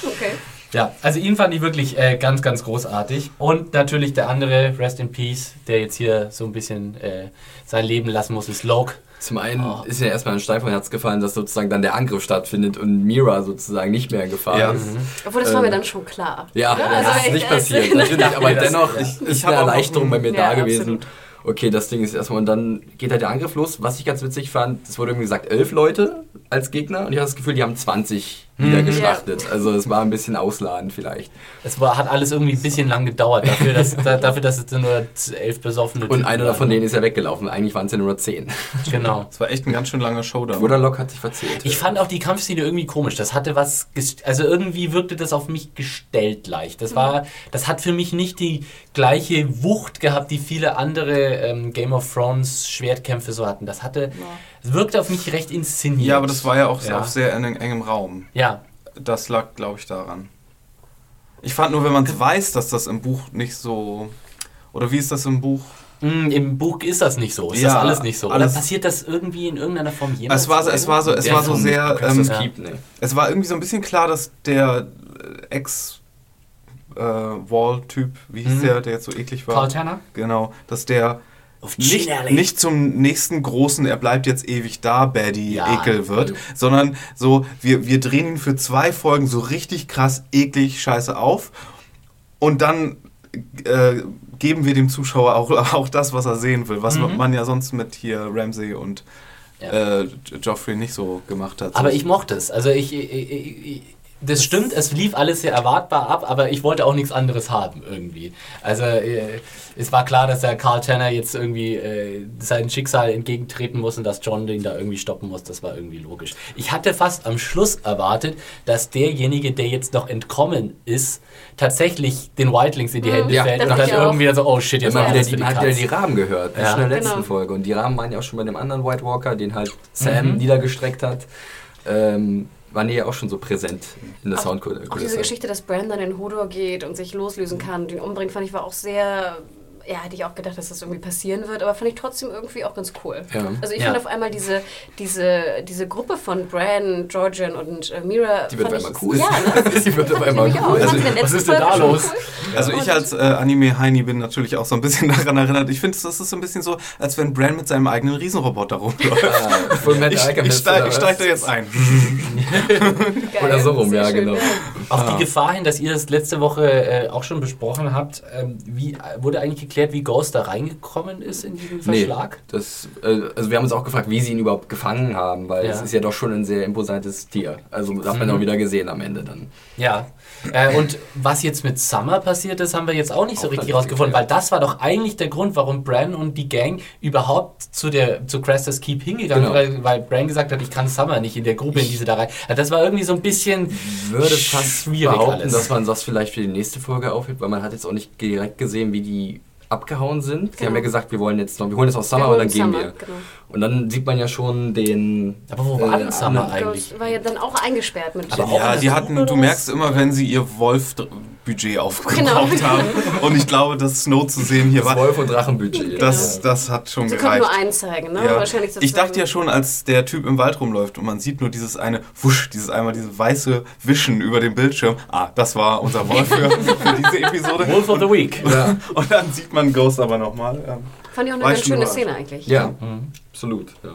[SPEAKER 2] Okay.
[SPEAKER 1] Ja, also ihn fand ich wirklich äh, ganz, ganz großartig. Und natürlich der andere, Rest in Peace, der jetzt hier so ein bisschen äh, sein Leben lassen muss, ist Loke.
[SPEAKER 4] Zum einen
[SPEAKER 1] Oh.
[SPEAKER 4] ist ja erstmal ein Stein vom Herz gefallen, dass sozusagen dann der Angriff stattfindet und Mira sozusagen nicht mehr in Gefahr
[SPEAKER 3] Ja.
[SPEAKER 4] ist.
[SPEAKER 2] Obwohl, das war mir
[SPEAKER 4] Ähm,
[SPEAKER 2] dann schon klar.
[SPEAKER 4] Ja,
[SPEAKER 2] Oder?
[SPEAKER 4] das ist nicht passiert, natürlich, aber
[SPEAKER 3] das-
[SPEAKER 4] dennoch ist,
[SPEAKER 3] ich
[SPEAKER 4] ist eine Erleichterung bei mir
[SPEAKER 2] Ja,
[SPEAKER 4] da gewesen.
[SPEAKER 2] absolut.
[SPEAKER 4] Okay, das Ding ist erstmal, und dann geht halt der Angriff los. Was ich ganz witzig fand, es wurde irgendwie gesagt, elf Leute als Gegner und ich habe das Gefühl, die haben 20 wieder geschlachtet. Also es war ein bisschen ausladend vielleicht.
[SPEAKER 1] Es war, hat alles irgendwie ein bisschen lang gedauert, dafür, dass, da, dafür, dass es nur elf besoffene
[SPEAKER 4] Und
[SPEAKER 1] Typen
[SPEAKER 4] einer
[SPEAKER 1] waren,
[SPEAKER 4] von
[SPEAKER 1] ne?
[SPEAKER 4] denen ist ja weggelaufen. Eigentlich waren es ja nur zehn.
[SPEAKER 1] Genau.
[SPEAKER 3] Das war echt ein ganz schön langer Showdown.
[SPEAKER 4] Wurderlock hat sich verzählt.
[SPEAKER 1] Ich fand auch die Kampfszene irgendwie komisch. Das hatte was, also irgendwie wirkte das auf mich gestellt leicht. Das war, das hat für mich nicht die gleiche Wucht gehabt, die viele andere ähm, Game of Thrones Schwertkämpfe so hatten. Das hatte, es wirkte auf mich recht inszeniert.
[SPEAKER 3] ja, aber das war ja auch
[SPEAKER 1] Ja.
[SPEAKER 3] auf sehr eng, engem Raum.
[SPEAKER 1] Ja,
[SPEAKER 3] Das lag, glaube ich, daran. Ich fand nur, wenn man es weiß, dass das im Buch nicht so. Oder wie ist das im Buch?
[SPEAKER 1] Mm, Im Buch ist das nicht so. Ist
[SPEAKER 3] Ja,
[SPEAKER 1] das alles nicht so. Oder passiert das irgendwie in irgendeiner Form jemals?
[SPEAKER 3] Es war, so- es war so, es
[SPEAKER 1] Der
[SPEAKER 3] war so sehr. Ähm,
[SPEAKER 1] ja.
[SPEAKER 4] keep, ne.
[SPEAKER 3] es war irgendwie so ein bisschen klar, dass der äh, Ex-Wall-Typ, wie hieß
[SPEAKER 1] Mhm.
[SPEAKER 3] der, der jetzt so eklig war?
[SPEAKER 1] Carl Tanner?
[SPEAKER 3] Genau, dass der nicht, nicht zum nächsten großen, er bleibt jetzt ewig da, Baddy,
[SPEAKER 1] Ja,
[SPEAKER 3] Ekel wird,
[SPEAKER 1] voll.
[SPEAKER 3] sondern so, wir, wir drehen ihn für zwei Folgen so richtig krass, eklig, scheiße auf und dann äh, geben wir dem Zuschauer auch, auch das, was er sehen will, was
[SPEAKER 1] Mhm.
[SPEAKER 3] man ja sonst mit hier Ramsey und
[SPEAKER 1] Ja.
[SPEAKER 3] äh, Joffrey nicht so gemacht hat.
[SPEAKER 1] Aber ich mochte es. Also ich, ich, ich, ich das stimmt, es lief alles sehr erwartbar ab, aber ich wollte auch nichts anderes haben irgendwie. Also äh, es war klar, dass der Carl Tanner jetzt irgendwie äh, sein Schicksal entgegentreten muss und dass John den da irgendwie stoppen muss. Das war irgendwie logisch. Ich hatte fast am Schluss erwartet, dass derjenige, der jetzt noch entkommen ist, tatsächlich den Wildlings in die Hände
[SPEAKER 4] Ja,
[SPEAKER 1] fällt und dann
[SPEAKER 2] auch.
[SPEAKER 1] irgendwie so, oh shit, jetzt
[SPEAKER 4] Immer
[SPEAKER 1] war
[SPEAKER 4] wieder die, man hat wieder
[SPEAKER 1] Katz.
[SPEAKER 4] die Rahmen gehört,
[SPEAKER 1] Ja.
[SPEAKER 4] schon in der letzten
[SPEAKER 2] Genau.
[SPEAKER 4] Folge. Und die Rahmen waren ja auch schon bei dem anderen White Walker, den halt Sam
[SPEAKER 1] Mhm.
[SPEAKER 4] niedergestreckt hat. Ähm, waren die ja auch schon so präsent in der
[SPEAKER 2] auch diese
[SPEAKER 4] Soundkulisse.
[SPEAKER 2] Geschichte, dass Bran dann in Hodor geht und sich loslösen kann, den umbringt, fand ich war auch sehr. Ja, hätte ich auch gedacht, dass das irgendwie passieren wird, aber fand ich trotzdem irgendwie auch ganz cool.
[SPEAKER 4] Ja.
[SPEAKER 2] Also ich
[SPEAKER 1] Ja.
[SPEAKER 2] fand auf einmal diese, diese, diese Gruppe von Bran, Georgian und äh, Mira.
[SPEAKER 4] Die wird auf
[SPEAKER 2] ich-
[SPEAKER 4] einmal cool.
[SPEAKER 2] Ja, ne?
[SPEAKER 4] Die wird auf
[SPEAKER 2] ich
[SPEAKER 4] einmal cool.
[SPEAKER 3] Also,
[SPEAKER 2] ich
[SPEAKER 1] was ist denn da los?
[SPEAKER 2] cool.
[SPEAKER 3] Also ich als äh, Anime-Heini bin natürlich auch so ein bisschen daran erinnert. Ich finde, das ist so ein bisschen so, als wenn Bran mit seinem eigenen Riesenroboter rumläuft.
[SPEAKER 4] Ah,
[SPEAKER 3] Ich, ich
[SPEAKER 4] Alchemist
[SPEAKER 3] steige ich steig da jetzt ein.
[SPEAKER 2] Geil,
[SPEAKER 4] Oder so rum, ja, genau.
[SPEAKER 1] Auf
[SPEAKER 3] Ah.
[SPEAKER 1] die Gefahr hin, dass ihr das letzte Woche äh, auch schon besprochen habt, ähm, wie, wurde eigentlich geklärt, wie Ghost da reingekommen ist in diesen
[SPEAKER 4] Nee,
[SPEAKER 1] Verschlag?
[SPEAKER 4] das, äh, also wir haben uns auch gefragt, wie sie ihn überhaupt gefangen haben, weil
[SPEAKER 1] Ja.
[SPEAKER 4] es ist ja doch schon ein sehr imposantes Tier. Also das hat man
[SPEAKER 1] Mhm.
[SPEAKER 4] auch wieder gesehen am Ende dann.
[SPEAKER 1] Ja. Äh, und was jetzt mit Summer passiert ist, haben wir jetzt auch nicht so
[SPEAKER 4] Auch
[SPEAKER 1] richtig
[SPEAKER 4] nicht
[SPEAKER 1] rausgefunden, weil das war doch eigentlich der Grund, warum Bran und die Gang überhaupt zu der zu Crestas Keep hingegangen
[SPEAKER 4] Genau.
[SPEAKER 1] sind, weil, weil Bran gesagt hat, ich kann Summer nicht in der Gruppe, in diese da rein. Also das war irgendwie so ein bisschen
[SPEAKER 4] würde fast
[SPEAKER 1] schwierig
[SPEAKER 4] behaupten,
[SPEAKER 1] alles.
[SPEAKER 4] dass man das vielleicht für die nächste Folge aufhebt, weil man hat jetzt auch nicht direkt gesehen, wie die abgehauen sind. Sie
[SPEAKER 2] Genau.
[SPEAKER 4] haben ja gesagt, wir wollen jetzt noch, wir holen jetzt aus Summer und dann gehen
[SPEAKER 2] Summer,
[SPEAKER 4] wir.
[SPEAKER 2] genau.
[SPEAKER 4] Und dann sieht man ja schon den.
[SPEAKER 1] Aber wo war denn Summer eigentlich?
[SPEAKER 2] War ja dann auch eingesperrt mit
[SPEAKER 1] Aber
[SPEAKER 3] Ja, die hatten, du merkst immer, wenn sie ihr Wolf-Budget aufgebraucht
[SPEAKER 2] Genau.
[SPEAKER 3] haben. Und ich glaube, das Snow zu sehen hier
[SPEAKER 4] Das
[SPEAKER 3] war,
[SPEAKER 4] Wolf- und Drachenbudget.
[SPEAKER 3] das, das hat schon
[SPEAKER 2] Sie konnten nur
[SPEAKER 3] gereicht.
[SPEAKER 2] einen zeigen, ne?
[SPEAKER 3] Ja.
[SPEAKER 2] Wahrscheinlich
[SPEAKER 3] Ich dachte ja schon, als der Typ im Wald rumläuft und man sieht nur dieses eine Wusch, dieses einmal diese weiße Wischen über dem Bildschirm. Ah, das war unser Wolf für, für diese Episode.
[SPEAKER 1] Wolf of the Week.
[SPEAKER 4] Ja,
[SPEAKER 3] Und dann sieht man Ghost aber nochmal. Ähm,
[SPEAKER 2] Fand ich auch eine ganz schöne. Szene eigentlich.
[SPEAKER 4] ja absolut. Ja.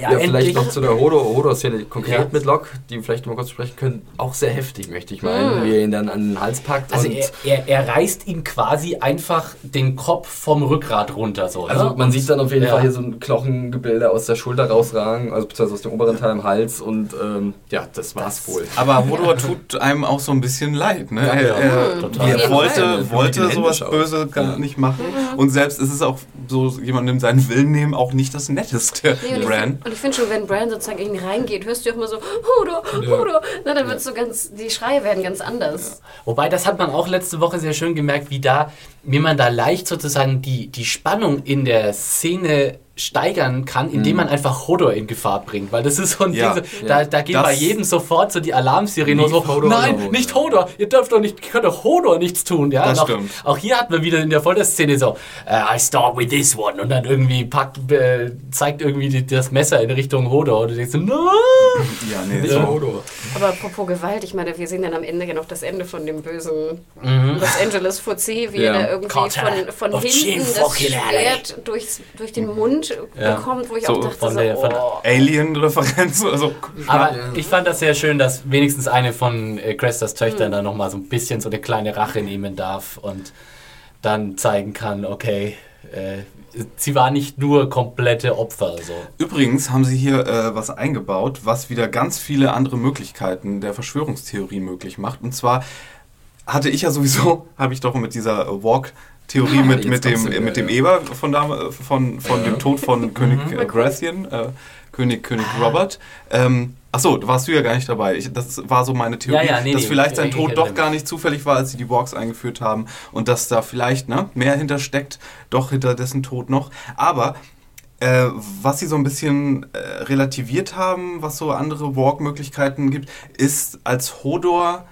[SPEAKER 1] Ja,
[SPEAKER 4] Ja, vielleicht noch zu der Hodo- Hodo-Szene konkret
[SPEAKER 1] Ja.
[SPEAKER 4] mit Locke, die wir vielleicht mal kurz sprechen können. Auch sehr heftig, möchte ich meinen,
[SPEAKER 2] Mhm.
[SPEAKER 4] wie er ihn dann an den Hals packt.
[SPEAKER 1] Also
[SPEAKER 4] und
[SPEAKER 1] er, er, er reißt ihm quasi einfach den Kopf vom Rückgrat runter. So,
[SPEAKER 4] Also
[SPEAKER 1] ne?
[SPEAKER 4] man sieht dann auf jeden
[SPEAKER 1] Ja.
[SPEAKER 4] Fall hier so ein Knochengebilde aus der Schulter rausragen, also beziehungsweise aus dem oberen Teil am Hals und ähm, ja, das war's wohl.
[SPEAKER 3] aber Hodor tut einem auch so ein bisschen leid. Ne?
[SPEAKER 4] Ja,
[SPEAKER 3] er
[SPEAKER 4] ja.
[SPEAKER 3] er,
[SPEAKER 1] Total.
[SPEAKER 3] er wollte, wollte sowas. Böse gar
[SPEAKER 4] Ja.
[SPEAKER 3] nicht machen. Und selbst ist es auch so jemandem seinen Willen nehmen auch nicht das Netteste. Bran.
[SPEAKER 2] Und ich finde schon, wenn Bran sozusagen irgendwie reingeht, hörst du auch immer so, Hudo, Hudo. Na, dann wird so ganz, die Schreie werden ganz anders.
[SPEAKER 1] Wobei, das hat man auch letzte Woche sehr schön gemerkt, wie da, wie man da leicht sozusagen die, die Spannung in der Szene steigern kann, indem man einfach Hodor in Gefahr bringt. Weil das ist so ein
[SPEAKER 3] Ja.
[SPEAKER 1] Ding, so, da, da geht
[SPEAKER 3] Das-
[SPEAKER 1] bei jedem sofort so die Alarmsirene so,
[SPEAKER 4] Hodor
[SPEAKER 1] nein,
[SPEAKER 4] alone.
[SPEAKER 1] nicht Hodor, ihr dürft doch nicht, ihr könnt doch Hodor nichts tun. Ja?
[SPEAKER 3] Das
[SPEAKER 1] auch,
[SPEAKER 3] stimmt.
[SPEAKER 1] Auch hier hat man wieder in der Folterszene so, äh, I start with this one und dann irgendwie packt, äh, zeigt irgendwie die, das Messer in Richtung Hodor und du denkst so, nein!
[SPEAKER 3] Ja, nee,
[SPEAKER 1] Nicht
[SPEAKER 3] so.
[SPEAKER 1] mal
[SPEAKER 4] Hodor.
[SPEAKER 2] Aber apropos Gewalt, ich meine, wir sehen dann am Ende ja noch das Ende von dem bösen
[SPEAKER 1] Mhm.
[SPEAKER 2] Los Angeles Fuzzy, wie
[SPEAKER 4] Ja.
[SPEAKER 2] er da irgendwie
[SPEAKER 1] Cartel
[SPEAKER 2] von, von hinten das. Schwert durchs, durch den Mund
[SPEAKER 1] Ja.
[SPEAKER 2] bekommt, wo ich
[SPEAKER 3] So,
[SPEAKER 2] auch dachte,
[SPEAKER 1] von
[SPEAKER 2] so,
[SPEAKER 1] der- von-
[SPEAKER 2] oh.
[SPEAKER 3] Alien-Referenz oder so.
[SPEAKER 1] Aber ich fand das sehr schön, dass wenigstens eine von äh, Crestas Töchtern da nochmal so ein bisschen so eine kleine Rache nehmen darf und dann zeigen kann, okay, äh, sie war nicht nur komplette Opfer. So.
[SPEAKER 3] Übrigens haben sie hier äh, was eingebaut, was wieder ganz viele andere Möglichkeiten der Verschwörungstheorie möglich macht. Und zwar hatte ich ja sowieso, habe ich doch mit dieser äh, Walk-Theorie mit, mit, dem, mit dem
[SPEAKER 4] ja.
[SPEAKER 3] Eber von, da, von, von
[SPEAKER 4] Ja.
[SPEAKER 3] dem Tod von König äh, Baratheon, äh, König, König Robert. Ähm, Achso, da warst du ja gar nicht dabei. Ich, das war so meine Theorie,
[SPEAKER 1] Ja, ja, nee,
[SPEAKER 3] dass
[SPEAKER 1] nee,
[SPEAKER 3] vielleicht sein
[SPEAKER 1] ich
[SPEAKER 3] Tod doch gar nicht zufällig war, als sie die Walks eingeführt haben und dass da vielleicht ne, mehr hintersteckt, doch hinter dessen Tod noch. Aber äh, was sie so ein bisschen äh, relativiert haben, was so andere Walk-Möglichkeiten gibt, ist, als Hodor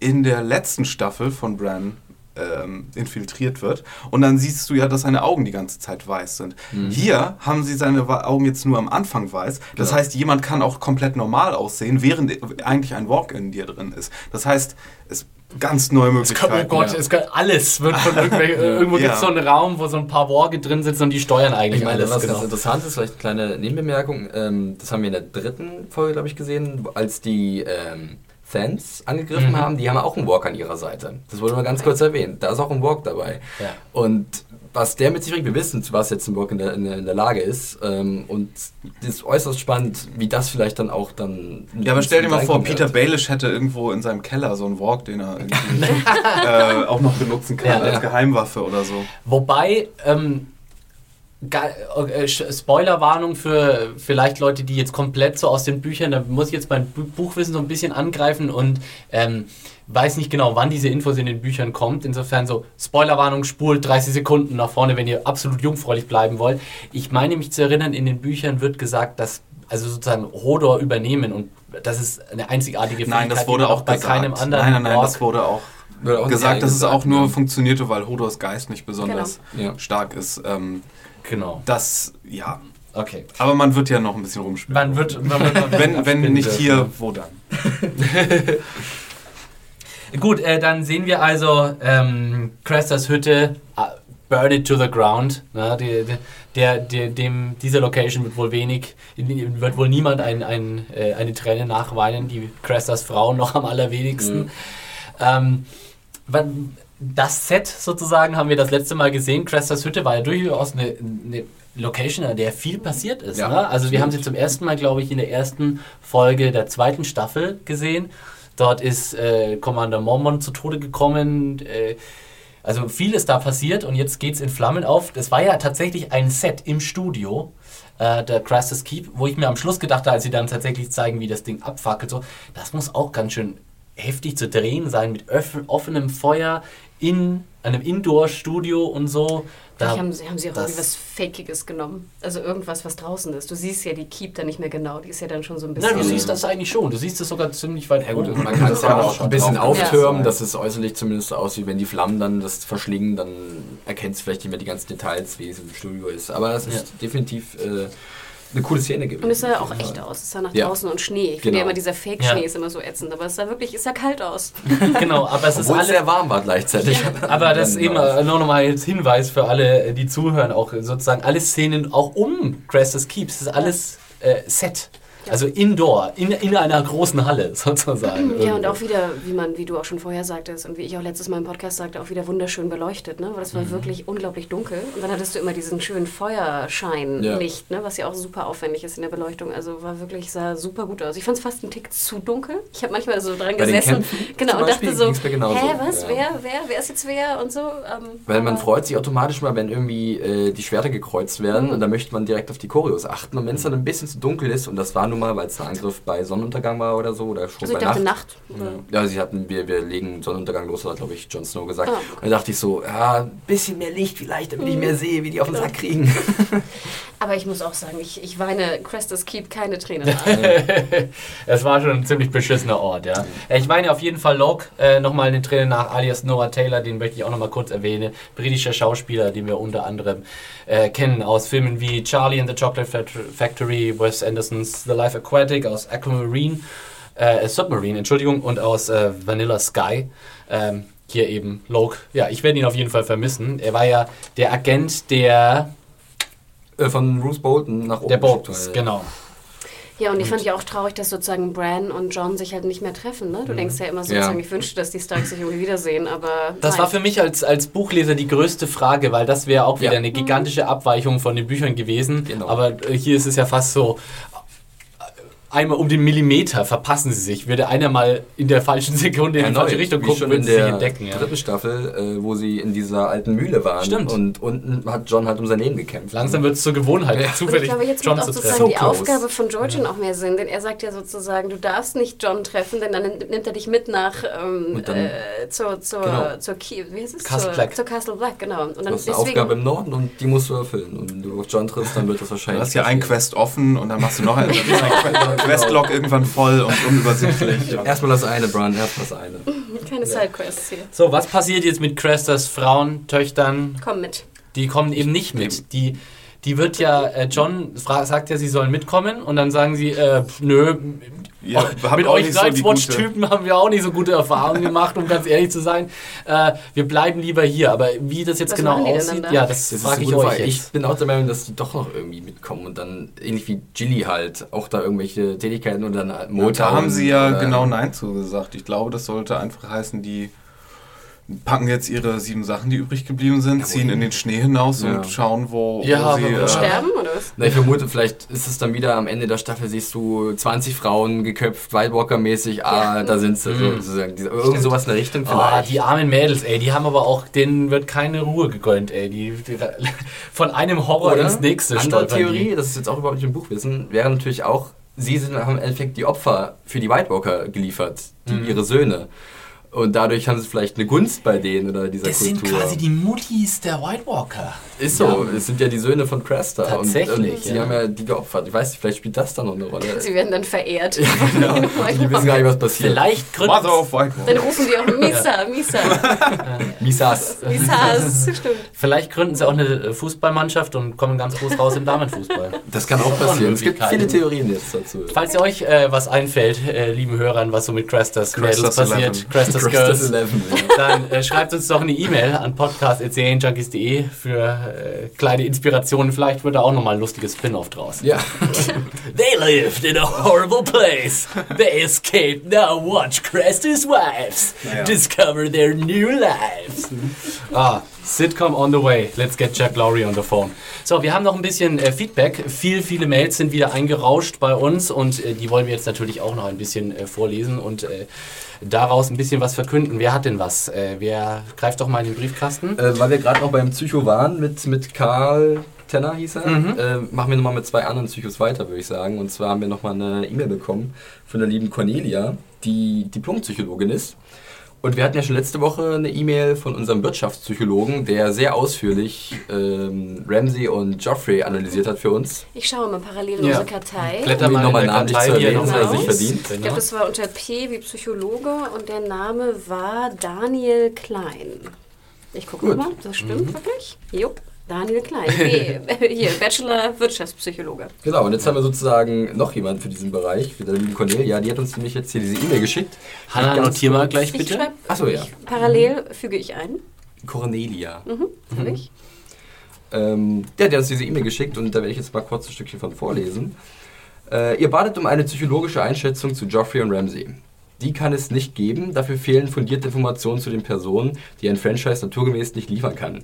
[SPEAKER 3] in der letzten Staffel von Bran ähm, infiltriert wird und dann siehst du ja, dass seine Augen die ganze Zeit weiß sind. Hier haben sie seine Augen jetzt nur am Anfang weiß. Das
[SPEAKER 4] Genau.
[SPEAKER 3] heißt, jemand kann auch komplett normal aussehen, während eigentlich ein Walk in dir drin ist. Das heißt, es ganz neue
[SPEAKER 1] Es kann,
[SPEAKER 3] Möglichkeiten.
[SPEAKER 1] oh Gott,
[SPEAKER 4] ja.
[SPEAKER 1] es kann, alles wird von irgendwelchen, irgendwo
[SPEAKER 3] Ja.
[SPEAKER 1] gibt es so einen Raum, wo so ein paar Worge drin sitzen und die steuern eigentlich
[SPEAKER 4] Ich meine,
[SPEAKER 1] alles.
[SPEAKER 4] was
[SPEAKER 1] Genau.
[SPEAKER 4] ganz interessant ist, vielleicht eine kleine Nebenbemerkung, ähm, das haben wir in der dritten Folge, glaube ich, gesehen, als die ähm, Fans angegriffen
[SPEAKER 1] Mhm.
[SPEAKER 4] haben, die haben auch einen Walk an ihrer Seite. Das wurde mal ganz kurz erwähnt. Da ist auch ein Walk dabei.
[SPEAKER 1] Ja.
[SPEAKER 4] Und was der mit sich bringt, wir wissen, zu was jetzt ein Walk in der, in der, in der Lage ist. Ähm, und das ist äußerst spannend, wie das vielleicht dann auch dann.
[SPEAKER 3] Ja, aber stell dir mal vor. Peter Baelish hätte irgendwo in seinem Keller so einen Walk, den er irgendwie äh, auch noch benutzen kann
[SPEAKER 1] Ja,
[SPEAKER 3] als
[SPEAKER 4] ja.
[SPEAKER 3] Geheimwaffe oder so.
[SPEAKER 1] Wobei, ähm, äh, Spoilerwarnung für vielleicht Leute, die jetzt komplett so aus den Büchern, da muss ich jetzt mein Bu- Buchwissen so ein bisschen angreifen und ähm, weiß nicht genau, wann diese Infos in den Büchern kommt. Insofern so Spoilerwarnung, spult 30 Sekunden nach vorne, wenn ihr absolut jungfräulich bleiben wollt. Ich meine mich zu erinnern, in den Büchern wird gesagt, dass also sozusagen Hodor übernehmen und das ist eine einzigartige
[SPEAKER 3] Nein, das wurde
[SPEAKER 1] man
[SPEAKER 3] auch
[SPEAKER 1] bei
[SPEAKER 3] gesagt.
[SPEAKER 1] keinem anderen
[SPEAKER 3] nein, nein, nein,
[SPEAKER 1] Ork-
[SPEAKER 3] das wurde auch
[SPEAKER 4] auch
[SPEAKER 3] gesagt, dass es auch nur funktionierte, weil Hodors Geist nicht besonders
[SPEAKER 4] Ja.
[SPEAKER 3] stark ist. Ähm,
[SPEAKER 1] Genau.
[SPEAKER 3] das, ja.
[SPEAKER 1] Okay.
[SPEAKER 3] Aber man wird ja noch ein bisschen rumspielen.
[SPEAKER 1] Man wird, man wird
[SPEAKER 3] wenn, wenn nicht hier, wo dann?
[SPEAKER 1] Gut, äh, dann sehen wir also ähm, Crestas Hütte, äh, burn it to the ground. Na, die, die, der, der, dem, dieser Location wird wohl wenig, wird wohl niemand ein, ein, äh, eine Träne nachweinen, die Crestas Frau noch am allerwenigsten. Ähm, wann- das Set sozusagen haben wir das letzte Mal gesehen. Crestas Hütte war ja durchaus eine, eine Location, an der viel passiert ist.
[SPEAKER 4] Ja,
[SPEAKER 1] ne? Also wir haben sie zum ersten Mal, glaube ich, in der ersten Folge der zweiten Staffel gesehen. Dort ist äh, Commander Mormon zu Tode gekommen. Äh, also viel ist da passiert und jetzt geht es in Flammen auf. Das war ja tatsächlich ein Set im Studio, äh, der Crassus Keep, wo ich mir am Schluss gedacht habe, als sie dann tatsächlich zeigen, wie das Ding abfackelt, so, das muss auch ganz schön heftig zu drehen sein mit offenem Feuer in einem Indoor-Studio und so. Da,
[SPEAKER 2] Vielleicht haben sie, haben sie auch
[SPEAKER 1] das-
[SPEAKER 2] irgendwie was Fakiges genommen. Also irgendwas, was draußen ist. Du siehst ja die Keep dann nicht mehr genau. Die ist ja dann schon so ein bisschen.
[SPEAKER 1] Nein, du siehst das eigentlich schon. Du siehst es sogar ziemlich weit
[SPEAKER 4] Ja gut,
[SPEAKER 1] oben.
[SPEAKER 4] man kann es ja auch ein bisschen auftürmen,
[SPEAKER 3] Ja.
[SPEAKER 4] dass es äußerlich zumindest so aussieht, wenn die Flammen dann das verschlingen, dann erkennst du vielleicht nicht mehr die ganzen Details, wie es im Studio ist. Aber das ist
[SPEAKER 1] Ja.
[SPEAKER 4] definitiv äh, eine coole Szene gewesen.
[SPEAKER 2] Und es sah ja auch echt aus. Es sah nach
[SPEAKER 4] Ja.
[SPEAKER 2] draußen und Schnee. Ich finde ja
[SPEAKER 4] Genau.
[SPEAKER 2] immer, dieser Fake-Schnee
[SPEAKER 1] Ja.
[SPEAKER 2] ist immer so ätzend. Aber es sah wirklich, es sah kalt aus.
[SPEAKER 1] genau, aber es ist
[SPEAKER 4] Obwohl es
[SPEAKER 1] alles
[SPEAKER 4] sehr warm war gleichzeitig.
[SPEAKER 1] Aber das ist eben nur nochmal als Hinweis für alle, die zuhören, auch sozusagen alle Szenen auch um Crestus Keeps, das ist alles äh, Set.
[SPEAKER 2] Ja.
[SPEAKER 1] Also indoor, in, in einer großen Halle sozusagen.
[SPEAKER 2] Ja, und
[SPEAKER 1] irgendwo.
[SPEAKER 2] auch wieder, wie man, wie du auch schon vorher sagtest und wie ich auch letztes Mal im Podcast sagte, auch wieder wunderschön beleuchtet, ne? Weil das war
[SPEAKER 1] Mhm.
[SPEAKER 2] wirklich unglaublich dunkel. Und dann hattest du immer diesen schönen Feuerscheinlicht, ne? Was ja auch super aufwendig ist in der Beleuchtung. Also war wirklich, sah super gut aus. Ich fand es fast einen Tick zu dunkel. Ich habe manchmal so dran
[SPEAKER 4] Bei
[SPEAKER 2] gesessen. Genau, und dachte so, hä, was,
[SPEAKER 4] Ja.
[SPEAKER 2] wer, wer, wer ist jetzt wer und so. Ähm,
[SPEAKER 4] Weil man freut sich automatisch mal, wenn irgendwie äh, die Schwerter gekreuzt werden
[SPEAKER 2] Mhm.
[SPEAKER 4] und da möchte man direkt auf die Choreos achten. Und wenn es dann ein bisschen zu dunkel ist, und das war nun mal, weil es ein Angriff bei Sonnenuntergang war oder so, oder schon
[SPEAKER 2] Also ich
[SPEAKER 4] bei
[SPEAKER 2] dachte
[SPEAKER 4] Nacht.
[SPEAKER 2] Nacht.
[SPEAKER 4] Ja, sie hatten, wir, wir legen Sonnenuntergang los, hat glaube ich Jon Snow gesagt.
[SPEAKER 2] Ah.
[SPEAKER 4] Und da dachte ich so, ja, ein bisschen mehr Licht vielleicht, damit ich mehr sehe, wie die auf den Sack kriegen.
[SPEAKER 2] Aber ich muss auch sagen, ich, ich weine Crestus Keep keine Tränen.
[SPEAKER 1] Es war schon ein ziemlich beschissener Ort, ja. Ich meine auf jeden Fall Locke, äh, nochmal den Trainer nach alias Noah Taylor, den möchte ich auch nochmal kurz erwähnen. Britischer Schauspieler, den wir unter anderem äh, kennen aus Filmen wie Charlie and the Chocolate Fact- Factory, Wes Andersons The Life Aquatic, aus Aquamarine, äh, Submarine, Entschuldigung, und aus äh, Vanilla Sky. Ähm, hier eben Locke. Ja, ich werde ihn auf jeden Fall vermissen. Er war ja der Agent der,
[SPEAKER 4] Äh, Von Bruce Bolton nach oben.
[SPEAKER 1] der Boltons, genau.
[SPEAKER 2] Ja, und ich fand ja auch traurig, dass sozusagen Bran und John sich halt nicht mehr treffen. Ne? Du denkst ja immer sozusagen,
[SPEAKER 4] Ja.
[SPEAKER 2] ich wünschte, dass die Starks sich irgendwie wiedersehen, aber.
[SPEAKER 1] Das
[SPEAKER 2] nein.
[SPEAKER 1] war für mich als, als Buchleser die größte Frage, weil das wäre auch wieder
[SPEAKER 4] Ja.
[SPEAKER 1] eine gigantische Abweichung von den Büchern gewesen.
[SPEAKER 4] Genau.
[SPEAKER 1] Aber äh, hier ist es ja fast so, einmal um den Millimeter verpassen sie sich. Würde einer mal in der falschen Sekunde in die falsche Richtung gucken, würden
[SPEAKER 4] in
[SPEAKER 1] sie sich
[SPEAKER 4] der
[SPEAKER 1] entdecken. Ja.
[SPEAKER 4] dritten Staffel, äh, wo sie in dieser alten Mühle waren.
[SPEAKER 1] Stimmt.
[SPEAKER 4] Und unten hat John halt um sein Leben gekämpft.
[SPEAKER 1] Langsam wird es zur Gewohnheit,
[SPEAKER 4] Ja.
[SPEAKER 2] Und ich
[SPEAKER 1] zufällig
[SPEAKER 2] glaube, jetzt
[SPEAKER 1] John
[SPEAKER 2] macht auch
[SPEAKER 1] zu
[SPEAKER 2] sozusagen die
[SPEAKER 4] So close.
[SPEAKER 2] Aufgabe von Georgian auch mehr Sinn, denn er sagt ja sozusagen, du darfst nicht John treffen, denn dann nimmt er dich mit nach ähm,
[SPEAKER 4] dann-
[SPEAKER 2] äh, zur, zur,
[SPEAKER 4] Genau.
[SPEAKER 2] zur, Key, wie heißt es?
[SPEAKER 1] Castle
[SPEAKER 2] zur,
[SPEAKER 1] Black.
[SPEAKER 2] zur Castle Black, genau. Und
[SPEAKER 4] Du
[SPEAKER 2] dann
[SPEAKER 4] hast eine Aufgabe im Norden und die musst du erfüllen. Und wenn du auf John triffst, dann wird das
[SPEAKER 3] Du
[SPEAKER 4] wahrscheinlich.
[SPEAKER 3] hast ja ein. Quest offen und dann machst du noch einen. Dein Questlog irgendwann voll und unübersichtlich.
[SPEAKER 4] Erstmal das eine, Brian, erstmal das eine.
[SPEAKER 2] keine Sidequests hier.
[SPEAKER 1] So, was passiert jetzt mit Crestas Frauen, Töchtern?
[SPEAKER 2] Komm mit.
[SPEAKER 1] Die kommen eben nicht mit. Die, die wird ja, äh, John sagt ja, sie sollen mitkommen und dann sagen sie, äh, pf, nö,
[SPEAKER 3] Ja,
[SPEAKER 1] Oh, mit euch
[SPEAKER 3] nicht so
[SPEAKER 1] Nightwatch-Typen haben wir auch nicht so gute Erfahrungen gemacht, um ganz ehrlich zu sein. Äh, wir bleiben lieber hier. Aber wie das jetzt
[SPEAKER 2] Was
[SPEAKER 1] genau aussieht, ja, das,
[SPEAKER 4] Das
[SPEAKER 1] frage ich euch
[SPEAKER 4] Frage.
[SPEAKER 1] jetzt.
[SPEAKER 4] Ich bin auch der Meinung, dass die doch noch irgendwie mitkommen und dann ähnlich wie Gilly halt auch da irgendwelche Tätigkeiten und dann Motor.
[SPEAKER 3] da haben sie ja
[SPEAKER 4] oder-
[SPEAKER 3] genau Nein zugesagt. Ich glaube, das sollte einfach heißen, die packen jetzt ihre sieben Sachen, die übrig geblieben sind,
[SPEAKER 4] Ja,
[SPEAKER 3] ziehen in den Schnee hinaus
[SPEAKER 4] Ja.
[SPEAKER 3] und schauen, wo,
[SPEAKER 1] Ja,
[SPEAKER 3] wo sie... Äh,
[SPEAKER 2] Sterben oder was?
[SPEAKER 4] Na, ich vermute, vielleicht ist es dann wieder am Ende der Staffel, siehst du 20 Frauen geköpft, White Walker-mäßig, ah,
[SPEAKER 2] Ja.
[SPEAKER 4] da sind sie,
[SPEAKER 1] Mhm.
[SPEAKER 4] sozusagen. Diese- Irgend sowas in der Richtung
[SPEAKER 1] Ah,
[SPEAKER 4] vielleicht.
[SPEAKER 1] die armen Mädels, ey, die haben aber auch, denen wird keine Ruhe gegönnt, ey. Die, die von einem Horror
[SPEAKER 4] Oder?
[SPEAKER 1] ins nächste
[SPEAKER 4] Andere Theorie,
[SPEAKER 1] die.
[SPEAKER 4] das ist jetzt auch überhaupt nicht im Buchwissen, wäre natürlich auch, sie sind haben im Endeffekt die Opfer für die White Walker geliefert, die,
[SPEAKER 1] Mhm.
[SPEAKER 4] ihre Söhne. Und dadurch haben sie vielleicht eine Gunst bei denen oder dieser
[SPEAKER 1] Das sind
[SPEAKER 4] Kultur.
[SPEAKER 1] quasi die Muttis der White Walker.
[SPEAKER 4] Ist so,
[SPEAKER 1] Ja.
[SPEAKER 4] es sind ja die Söhne von Cresta.
[SPEAKER 1] Tatsächlich,
[SPEAKER 4] Und, und sie
[SPEAKER 1] ja.
[SPEAKER 4] haben ja die geopfert. Ich weiß nicht, vielleicht spielt das dann noch eine Rolle.
[SPEAKER 2] Sie werden dann verehrt.
[SPEAKER 4] genau. Die wissen gar nicht, was passiert.
[SPEAKER 1] Vielleicht gründen.
[SPEAKER 2] Dann rufen die auch Misa, Misa,
[SPEAKER 4] Misas.
[SPEAKER 2] Misas, stimmt.
[SPEAKER 1] Vielleicht gründen sie auch eine äh, Fußballmannschaft und kommen ganz groß raus im Damenfußball.
[SPEAKER 4] Das kann auch passieren. Es gibt viele Theorien jetzt dazu.
[SPEAKER 1] Falls ihr euch äh, was einfällt, äh, lieben Hörern, was so mit Crestas Mädels passiert,
[SPEAKER 3] 11.
[SPEAKER 1] Crestas
[SPEAKER 4] Crestas
[SPEAKER 1] Girls,
[SPEAKER 4] 11, ja.
[SPEAKER 1] dann äh, schreibt uns doch eine E-Mail an podcast.junkies.de für äh, kleine Inspirationen. Vielleicht wird da auch nochmal ein lustiges Spin-off draus.
[SPEAKER 4] Ja.
[SPEAKER 1] They lived in a horrible place. They escaped. Now watch Crestas wives
[SPEAKER 3] Naja.
[SPEAKER 1] discover their new lives. Ah, Sitcom on the way. Let's get Jack Lowry on the phone. So, wir haben noch ein bisschen äh, Feedback. Viel, viele Mails sind wieder eingerauscht bei uns und äh, die wollen wir jetzt natürlich auch noch ein bisschen äh, vorlesen und äh, daraus ein bisschen was verkünden. Wer hat denn was? Äh, wer greift doch mal in den Briefkasten?
[SPEAKER 4] Äh, weil wir gerade noch beim Psycho waren mit, mit Karl Tenner hieß er,
[SPEAKER 1] Mhm.
[SPEAKER 4] äh, machen wir nochmal mit zwei anderen Psychos weiter, würde ich sagen. Und zwar haben wir nochmal eine E-Mail bekommen von der lieben Cornelia. die Diplompsychologin ist. Und wir hatten ja schon letzte Woche eine E-Mail von unserem Wirtschaftspsychologen, der sehr ausführlich ähm, Ramsey und Joffrey analysiert hat für uns.
[SPEAKER 2] Ich schaue mal parallel in
[SPEAKER 1] Ja.
[SPEAKER 2] unsere Kartei.
[SPEAKER 1] Blätter mal
[SPEAKER 4] nochmal namentlich
[SPEAKER 1] Kartei,
[SPEAKER 4] zu
[SPEAKER 1] er
[SPEAKER 4] erwähnen, was er
[SPEAKER 2] Genau.
[SPEAKER 4] sich verdient.
[SPEAKER 2] Ich glaube, das war unter P wie Psychologe und der Name war Daniel Klein. Ich gucke mal, das stimmt wirklich? Jupp, Daniel Klein. B, hier, Bachelor Wirtschaftspsychologe.
[SPEAKER 4] Genau, und jetzt haben wir sozusagen noch jemanden für diesen Bereich, wieder liebe Cornelia, die hat uns nämlich jetzt hier diese E-Mail geschickt.
[SPEAKER 1] Hanna, notier mal gleich
[SPEAKER 2] Ich
[SPEAKER 1] bitte.
[SPEAKER 2] schreibe
[SPEAKER 4] Achso, ja.
[SPEAKER 2] parallel, füge ich ein.
[SPEAKER 4] Cornelia.
[SPEAKER 2] Mhm, füge ich.
[SPEAKER 4] Ähm, der hat uns diese E-Mail geschickt und da werde ich jetzt mal kurz ein Stückchen von vorlesen. Äh, ihr badet um eine psychologische Einschätzung zu Joffrey und Ramsey. Die kann es nicht geben, dafür fehlen fundierte Informationen zu den Personen, die ein Franchise naturgemäß nicht liefern kann.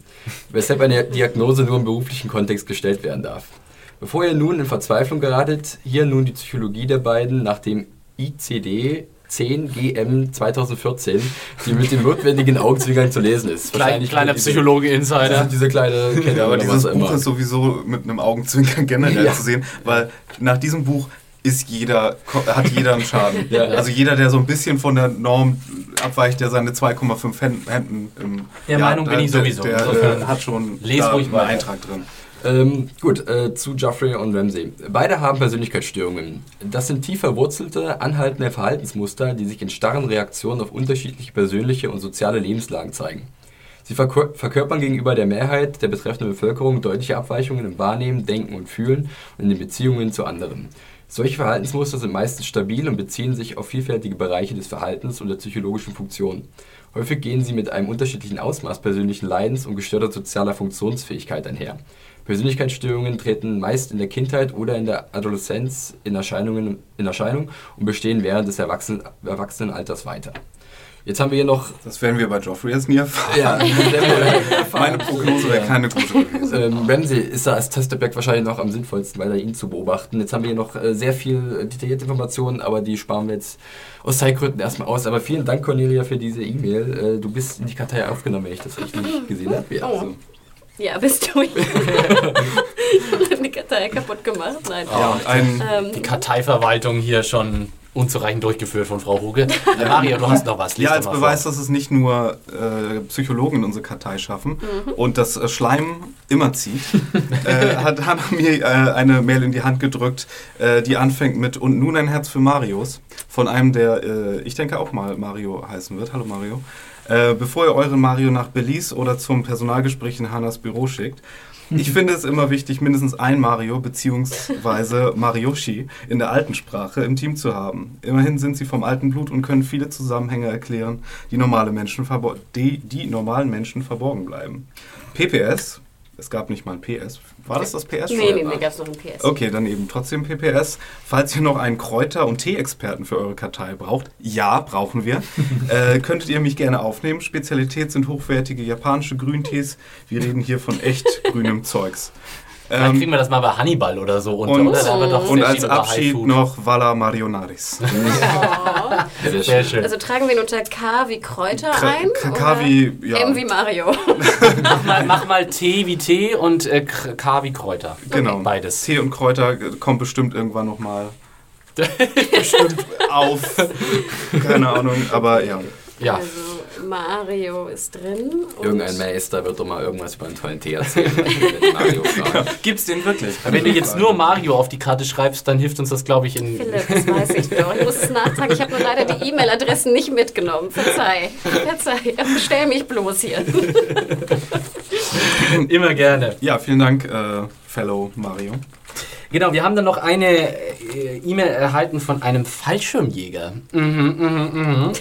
[SPEAKER 4] Weshalb eine Diagnose nur im beruflichen Kontext gestellt werden darf. Bevor ihr nun in Verzweiflung geratet, hier nun die Psychologie der beiden nach dem ICD 10 GM 2014, die mit den notwendigen Augenzwinkern zu lesen ist.
[SPEAKER 1] Klein,
[SPEAKER 4] Wahrscheinlich
[SPEAKER 1] kleiner Psychologe-Insider.
[SPEAKER 4] diese, diese kleine Kette
[SPEAKER 3] Ja, aber dieses Buch
[SPEAKER 4] immer.
[SPEAKER 3] ist sowieso mit einem Augenzwinkern generell
[SPEAKER 4] Ja.
[SPEAKER 3] zu sehen, weil nach diesem Buch ist jeder, hat jeder einen Schaden.
[SPEAKER 4] Ja.
[SPEAKER 3] Also jeder, der so ein bisschen von der Norm abweicht, der seine 2,5 Händen im
[SPEAKER 1] Der Meinung bin ich
[SPEAKER 3] der,
[SPEAKER 1] sowieso.
[SPEAKER 3] Der,
[SPEAKER 1] Insofern
[SPEAKER 3] äh, hat schon
[SPEAKER 1] les
[SPEAKER 3] da
[SPEAKER 1] ruhig
[SPEAKER 3] einen
[SPEAKER 1] weiter.
[SPEAKER 3] Eintrag drin.
[SPEAKER 4] Ähm, gut, äh, zu Joffrey und Ramsey. Beide haben Persönlichkeitsstörungen. Das sind tief verwurzelte, anhaltende Verhaltensmuster, die sich in starren Reaktionen auf unterschiedliche persönliche und soziale Lebenslagen zeigen. Sie verkör verkörpern gegenüber der Mehrheit der betreffenden Bevölkerung deutliche Abweichungen im Wahrnehmen, Denken und Fühlen und in den Beziehungen zu anderen. Solche Verhaltensmuster sind meistens stabil und beziehen sich auf vielfältige Bereiche des Verhaltens und der psychologischen Funktion. Häufig gehen sie mit einem unterschiedlichen Ausmaß persönlichen Leidens und gestörter sozialer Funktionsfähigkeit einher. Persönlichkeitsstörungen treten meist in der Kindheit oder in der Adoleszenz in, Erscheinungen, in Erscheinung und bestehen während des Erwachsenen, Erwachsenenalters weiter. Jetzt haben wir hier noch.
[SPEAKER 3] Das werden wir bei Joffrey jetzt nie erfahren.
[SPEAKER 4] Ja,
[SPEAKER 3] Meine Prognose wäre keine gute gewesen.
[SPEAKER 4] Ähm, Ramsey ist da als Testobjekt wahrscheinlich noch am sinnvollsten, weil er ihn zu beobachten. Jetzt haben wir hier noch äh, sehr viel äh, detaillierte Informationen, aber die sparen wir jetzt aus Zeitgründen erstmal aus. Aber vielen Dank, Cornelia, für diese E-Mail. Äh, du bist in die Kartei aufgenommen, wenn ich das richtig gesehen habe. Ja,
[SPEAKER 2] Oh.
[SPEAKER 4] also.
[SPEAKER 2] Ja, bist du. ich habe die Kartei kaputt gemacht. Nein.
[SPEAKER 3] Ja, ein,
[SPEAKER 2] Ähm,
[SPEAKER 1] Die Karteiverwaltung hier schon unzureichend durchgeführt von Frau Huge. Äh, Mario, du hast noch was. Lies
[SPEAKER 3] ja, als Beweis,
[SPEAKER 1] vor.
[SPEAKER 3] dass es nicht nur äh, Psychologen in unsere Kartei schaffen und das äh, Schleim immer zieht, äh, hat Hannah mir äh, eine Mail in die Hand gedrückt, äh, die anfängt mit Und nun ein Herz für Marios von einem, der äh, ich denke auch mal Mario heißen wird. Hallo Mario. Äh, bevor ihr euren Mario nach Belize oder zum Personalgespräch in Hannas Büro schickt, ich finde es immer wichtig, mindestens ein Mario bzw. Marioshi in der alten Sprache im Team zu haben. Immerhin sind sie vom alten Blut und können viele Zusammenhänge erklären, die, normale Menschen die, die normalen Menschen verborgen bleiben. PPS, es gab nicht mal ein PS. War das das PS?
[SPEAKER 2] nee, nee, mir gab es noch ein PS.
[SPEAKER 3] Okay, dann eben trotzdem PPS. Falls ihr noch einen Kräuter- und Tee-Experten für eure Kartei braucht, ja, brauchen wir, äh, könntet ihr mich gerne aufnehmen. Spezialität sind hochwertige japanische Grüntees. Wir reden hier von echt grünem Zeugs.
[SPEAKER 1] Vielleicht
[SPEAKER 3] Ähm,
[SPEAKER 1] kriegen wir das mal bei Hannibal oder so unter.
[SPEAKER 3] und-
[SPEAKER 1] oder?
[SPEAKER 3] Und als Abschied noch Vala Marionaris.
[SPEAKER 2] Oh.
[SPEAKER 4] Sehr
[SPEAKER 1] Sehr
[SPEAKER 4] schön.
[SPEAKER 1] schön.
[SPEAKER 2] Also tragen wir ihn unter K wie Kräuter
[SPEAKER 3] K-
[SPEAKER 2] ein?
[SPEAKER 3] K- K wie, ja.
[SPEAKER 2] M wie Mario.
[SPEAKER 1] mach, mal, mach mal T wie Tee und äh, K wie Kräuter.
[SPEAKER 3] Genau.
[SPEAKER 1] Beides.
[SPEAKER 3] Tee und Kräuter äh, kommt bestimmt irgendwann nochmal bestimmt auf. Keine Ahnung, aber ja.
[SPEAKER 1] Ja.
[SPEAKER 2] Also Mario ist drin.
[SPEAKER 4] Irgendein Meister wird doch mal irgendwas über einen tollen Tee erzählen. fragen.
[SPEAKER 3] Gibt's den wirklich?
[SPEAKER 1] Wenn du jetzt nur Mario auf die Karte schreibst, dann hilft uns das, glaube ich, in.
[SPEAKER 2] Philipp, das weiß ich doch. Ich muss es nachtragen. Ich habe nur leider die E-Mail-Adressen nicht mitgenommen. Verzeih. Verzeih. Stell mich bloß hier.
[SPEAKER 1] Immer gerne.
[SPEAKER 3] Ja, vielen Dank, äh, Fellow Mario.
[SPEAKER 1] Genau, wir haben dann noch eine äh, E-Mail erhalten von einem Fallschirmjäger. Mhm, mhm, mhm.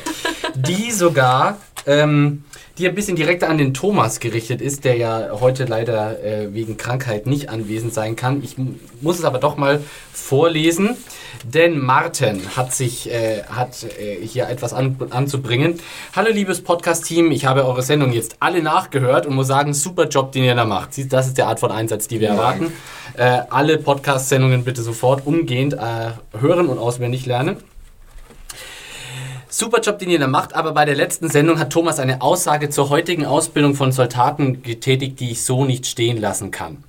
[SPEAKER 1] Die sogar, ähm, die ein bisschen direkter an den Thomas gerichtet ist, der ja heute leider äh, wegen Krankheit nicht anwesend sein kann. Ich mu- muss es aber doch mal vorlesen, denn Martin hat sich äh, hat äh, hier etwas an, anzubringen. Hallo liebes Podcast-Team, ich habe eure Sendung jetzt alle nachgehört und muss sagen, super Job, den ihr da macht. Das ist der Art von Einsatz, die wir erwarten. Äh, alle Podcast-Sendungen bitte sofort umgehend äh, hören und auswendig lernen. Super Job, den ihr da macht, aber bei der letzten Sendung hat Thomas eine Aussage zur heutigen Ausbildung von Soldaten getätigt, die ich so nicht stehen lassen kann.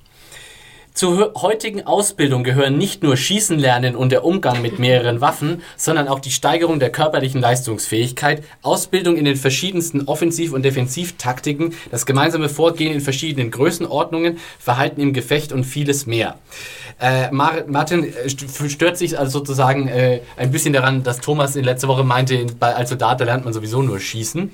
[SPEAKER 1] Zur heutigen Ausbildung gehören nicht nur Schießen lernen und der Umgang mit mehreren Waffen, sondern auch die Steigerung der körperlichen Leistungsfähigkeit, Ausbildung in den verschiedensten Offensiv- und Defensivtaktiken, das gemeinsame Vorgehen in verschiedenen Größenordnungen, Verhalten im Gefecht und vieles mehr. Äh, Martin äh, stört sich also sozusagen äh, ein bisschen daran, dass Thomas in letzter Woche meinte, als Soldat lernt man sowieso nur schießen.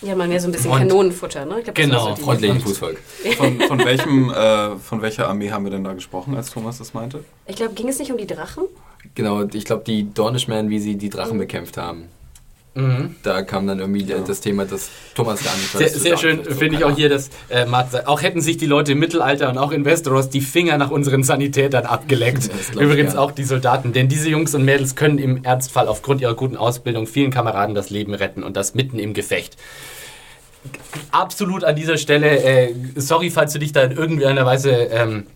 [SPEAKER 2] Ja, mal mehr so ein bisschen und, Kanonenfutter, ne?
[SPEAKER 1] Glaub, genau,
[SPEAKER 4] so freundlichen Fußvolk.
[SPEAKER 3] Von, von, welchem, äh, von welcher Armee haben wir denn da gesprochen, als Thomas das meinte?
[SPEAKER 2] Ich glaube, ging es nicht um die Drachen?
[SPEAKER 4] Genau, ich glaube, die Dornishmen, wie sie die Drachen mhm. bekämpft haben. Mhm. Da kam dann irgendwie ja. das Thema, dass Thomas gar nicht
[SPEAKER 1] Sehr, sehr schön finde ich auch hier, dass äh, Matt sagt, auch hätten sich die Leute im Mittelalter und auch in Westeros die Finger nach unseren Sanitätern abgeleckt. Übrigens auch die Soldaten, denn diese Jungs und Mädels können im Ernstfall aufgrund ihrer guten Ausbildung vielen Kameraden das Leben retten und das mitten im Gefecht absolut an dieser Stelle, äh, sorry, falls du dich da in irgendeiner Weise ähm,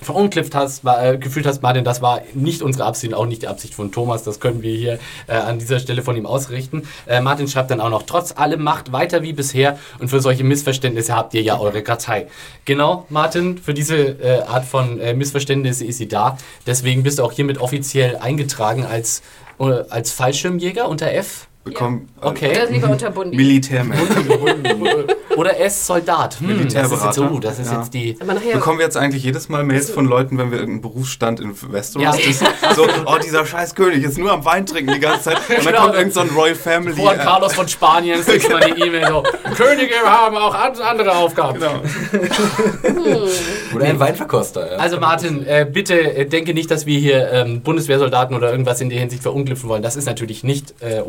[SPEAKER 1] verunklippt hast, war, äh, gefühlt hast, Martin, das war nicht unsere Absicht, auch nicht die Absicht von Thomas, das können wir hier äh, an dieser Stelle von ihm ausrichten. Äh, Martin schreibt dann auch noch, trotz allem macht weiter wie bisher und für solche Missverständnisse habt ihr ja eure Kartei. Genau, Martin, für diese äh, Art von äh, Missverständnisse ist sie da, deswegen bist du auch hiermit offiziell eingetragen als, äh, als Fallschirmjäger unter F
[SPEAKER 3] bekommen.
[SPEAKER 2] Ja. Okay. Oder lieber unter Bundi.
[SPEAKER 3] Militärmensch.
[SPEAKER 1] Oder S Soldat.
[SPEAKER 3] Hm, Militärberater.
[SPEAKER 1] Das ist jetzt, oh, das ist ja. jetzt die.
[SPEAKER 3] Bekommen wir jetzt eigentlich jedes Mal Mails von Leuten, wenn wir irgendeinen Berufsstand in Westeros ja. ist? So, oh, dieser scheiß König ist nur am Wein trinken die ganze Zeit. Und dann genau. kommt irgend so ein Royal Family.
[SPEAKER 1] Juan äh, Carlos von Spanien kriegt mal eine E-Mail so: Könige haben auch andere Aufgaben. Genau.
[SPEAKER 4] Oder ein Weinverkoster.
[SPEAKER 1] Ja. Also, Martin, äh, bitte äh, denke nicht, dass wir hier ähm, Bundeswehrsoldaten oder irgendwas in der Hinsicht verunglüpfen wollen. Das ist natürlich nicht äh,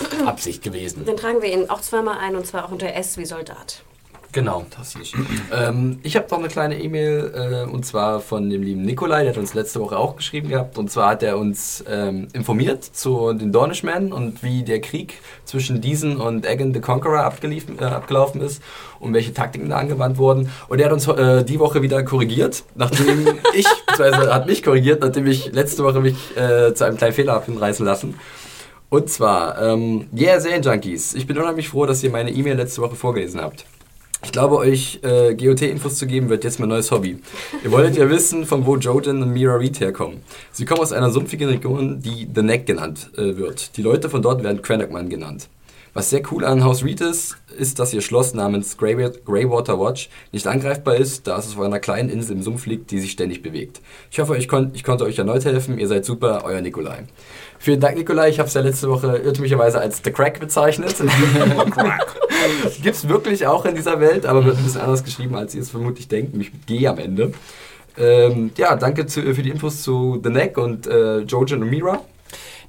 [SPEAKER 1] unsere Absicht gewesen.
[SPEAKER 2] Dann tragen wir ihn auch zweimal ein und zwar auch unter S wie Soldat.
[SPEAKER 1] Genau.
[SPEAKER 4] Fantastisch. ähm, ich habe noch eine kleine E-Mail äh, und zwar von dem lieben Nikolai, der hat uns letzte Woche auch geschrieben gehabt. Und zwar hat er uns ähm, informiert zu den Dornishmen und wie der Krieg zwischen diesen und Egan the Conqueror äh, abgelaufen ist und welche Taktiken da angewandt wurden. Und er hat uns äh, die Woche wieder korrigiert, nachdem ich, beziehungsweise hat mich korrigiert, nachdem ich letzte Woche mich äh, zu einem kleinen Fehler habe hinreißen lassen. Und zwar, ähm, yeah, Junkies, ich bin unheimlich froh, dass ihr meine E-Mail letzte Woche vorgelesen habt. Ich glaube, euch äh, GOT-Infos zu geben, wird jetzt mein neues Hobby. Ihr wolltet ja wissen, von wo Jojen und Mira Reed herkommen. Sie kommen aus einer sumpfigen Region, die The Neck genannt äh, wird. Die Leute von dort werden Cranachman genannt. Was sehr cool an Haus Reed ist, ist, dass ihr Schloss namens Greywater Watch nicht angreifbar ist, da es auf einer kleinen Insel im Sumpf liegt, die sich ständig bewegt. Ich hoffe, ich, kon ich konnte euch erneut helfen. Ihr seid super, euer Nikolai. Vielen Dank, Nikolai. Ich habe es ja letzte Woche irrtümlicherweise als The Crack bezeichnet. Gibt es wirklich auch in dieser Welt, aber wird ein bisschen anders geschrieben, als ihr es vermutlich denkt, nämlich G am Ende. Ähm, ja, danke zu, für die Infos zu The Neck und äh, Jojen und Mira.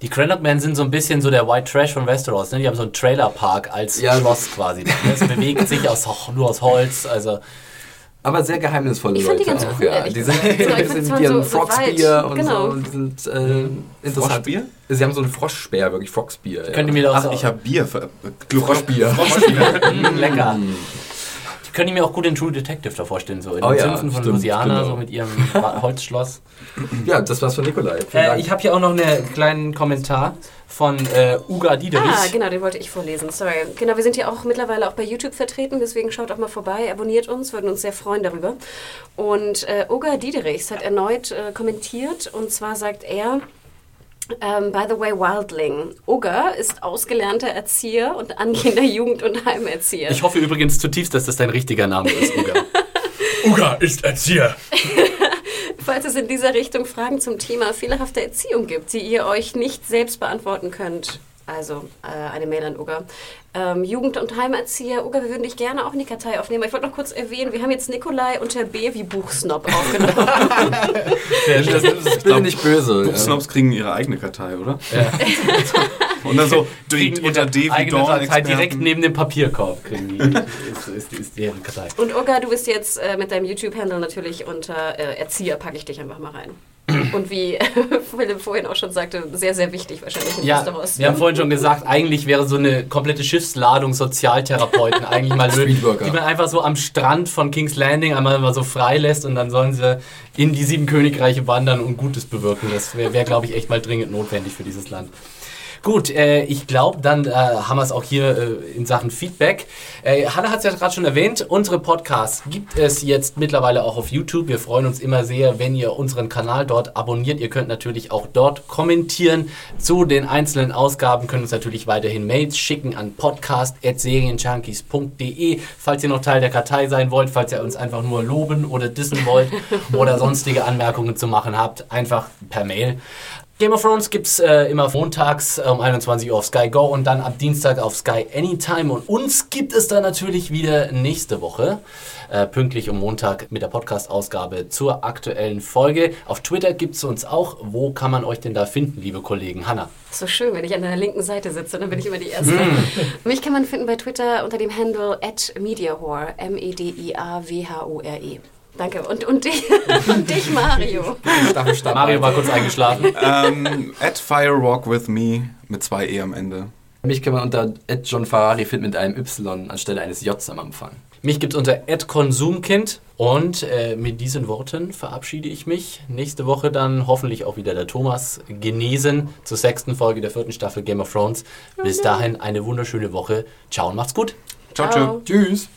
[SPEAKER 1] Die Cranlock Men sind so ein bisschen so der White Trash von Westeros. Ne? Die haben so einen Trailerpark als ja, Schloss quasi. Es bewegt sich aus, nur aus Holz. Also
[SPEAKER 4] aber sehr geheimnisvolle
[SPEAKER 2] ich
[SPEAKER 4] Leute.
[SPEAKER 2] Ich fand die ganz cool, ja.
[SPEAKER 4] Die sind, genau, die sind mit ihrem so, Frogspear so und genau. so. Und die sind äh, interessant.
[SPEAKER 3] Froschbier?
[SPEAKER 4] Sie haben so einen Froschspeer, wirklich Frogspear.
[SPEAKER 1] Ja. Könnt ihr mir das
[SPEAKER 3] Ach, ich habe Bier. Für,
[SPEAKER 4] äh, Froschbier.
[SPEAKER 1] Froschbier. mm, lecker. Ich könnte mir auch gut den True Detective da vorstellen, so in oh, den ja, Sümpfen von stimmt, Louisiana, genau. so mit ihrem Holzschloss.
[SPEAKER 4] Ja, das war's von Nikolai.
[SPEAKER 1] Äh, ich habe hier auch noch einen kleinen Kommentar von äh, Uga Diederich.
[SPEAKER 2] Ah, genau, den wollte ich vorlesen. Sorry. Genau, wir sind hier auch mittlerweile auch bei YouTube vertreten, deswegen schaut auch mal vorbei, abonniert uns, würden uns sehr freuen darüber. Und äh, Uga Diederichs hat erneut äh, kommentiert und zwar sagt er, um, ähm, by the way, Wildling. Uga ist ausgelernter Erzieher und angehender Jugend- und Heimerzieher.
[SPEAKER 1] Ich hoffe übrigens zutiefst, dass das dein richtiger Name ist, Uga.
[SPEAKER 3] Uga ist Erzieher.
[SPEAKER 2] falls es in dieser Richtung Fragen zum Thema fehlerhafte Erziehung gibt, die ihr euch nicht selbst beantworten könnt. Also äh, eine Mail an Uga. Ähm, Jugend- und Heimerzieher. Uga, wir würden dich gerne auch in die Kartei aufnehmen. Ich wollte noch kurz erwähnen, wir haben jetzt Nikolai unter B wie Buchsnob aufgenommen.
[SPEAKER 4] das, das, das bin nicht böse.
[SPEAKER 3] Buchsnobs ja. kriegen ihre eigene Kartei, oder? Ja. Und dann so unter D wie Dawn
[SPEAKER 1] direkt neben dem Papierkorb kriegen die. ist, ist, ist deren Kartei.
[SPEAKER 2] Und Uga, du bist jetzt äh, mit deinem YouTube-Handle natürlich unter äh, Erzieher, packe ich dich einfach mal rein. Und wie Philipp vorhin auch schon sagte, sehr, sehr wichtig wahrscheinlich in
[SPEAKER 1] ja, Westeros. Wir haben vorhin schon gesagt, eigentlich wäre so eine komplette Schiffsladung Sozialtherapeuten eigentlich mal möglich, die man einfach so am Strand von King's Landing einmal mal so freilässt und dann sollen sie in die sieben Königreiche wandern und Gutes bewirken. Das wäre, wär, glaube ich, echt mal dringend notwendig für dieses Land. Gut, äh, ich glaube, dann äh, haben wir es auch hier äh, in Sachen Feedback. Äh, Hanna hat es ja gerade schon erwähnt, unsere Podcasts gibt es jetzt mittlerweile auch auf YouTube. Wir freuen uns immer sehr, wenn ihr unseren Kanal dort abonniert. Ihr könnt natürlich auch dort kommentieren zu den einzelnen Ausgaben, könnt uns natürlich weiterhin Mails schicken an podcast.serienjunkies.de, falls ihr noch Teil der Kartei sein wollt, falls ihr uns einfach nur loben oder dissen wollt oder sonstige Anmerkungen zu machen habt, einfach per Mail. Game of Thrones gibt es äh, immer montags um 21 Uhr auf Sky Go und dann ab Dienstag auf Sky Anytime. Und uns gibt es dann natürlich wieder nächste Woche, äh, pünktlich um Montag mit der Podcast-Ausgabe zur aktuellen Folge. Auf Twitter gibt es uns auch. Wo kann man euch denn da finden, liebe Kollegen? Hanna.
[SPEAKER 2] So schön, wenn ich an der linken Seite sitze, dann bin ich immer die Erste. Mich kann man finden bei Twitter unter dem Handle at MediaHore, M-E-D-I-A-W-H-O-R-E. Danke. Und, und, dich, und dich, Mario.
[SPEAKER 1] Mario war kurz eingeschlafen.
[SPEAKER 3] ähm, at Firewalk with me mit zwei E am Ende.
[SPEAKER 4] Mich kann man unter John Ferrari finden mit einem Y anstelle eines J am Anfang.
[SPEAKER 1] Mich gibt es unter @konsumkind und äh, mit diesen Worten verabschiede ich mich. Nächste Woche dann hoffentlich auch wieder der Thomas genesen zur sechsten Folge der vierten Staffel Game of Thrones. Bis dahin eine wunderschöne Woche. Ciao und macht's gut.
[SPEAKER 3] Ciao,
[SPEAKER 2] Ciao.
[SPEAKER 3] ciao.
[SPEAKER 4] Tschüss.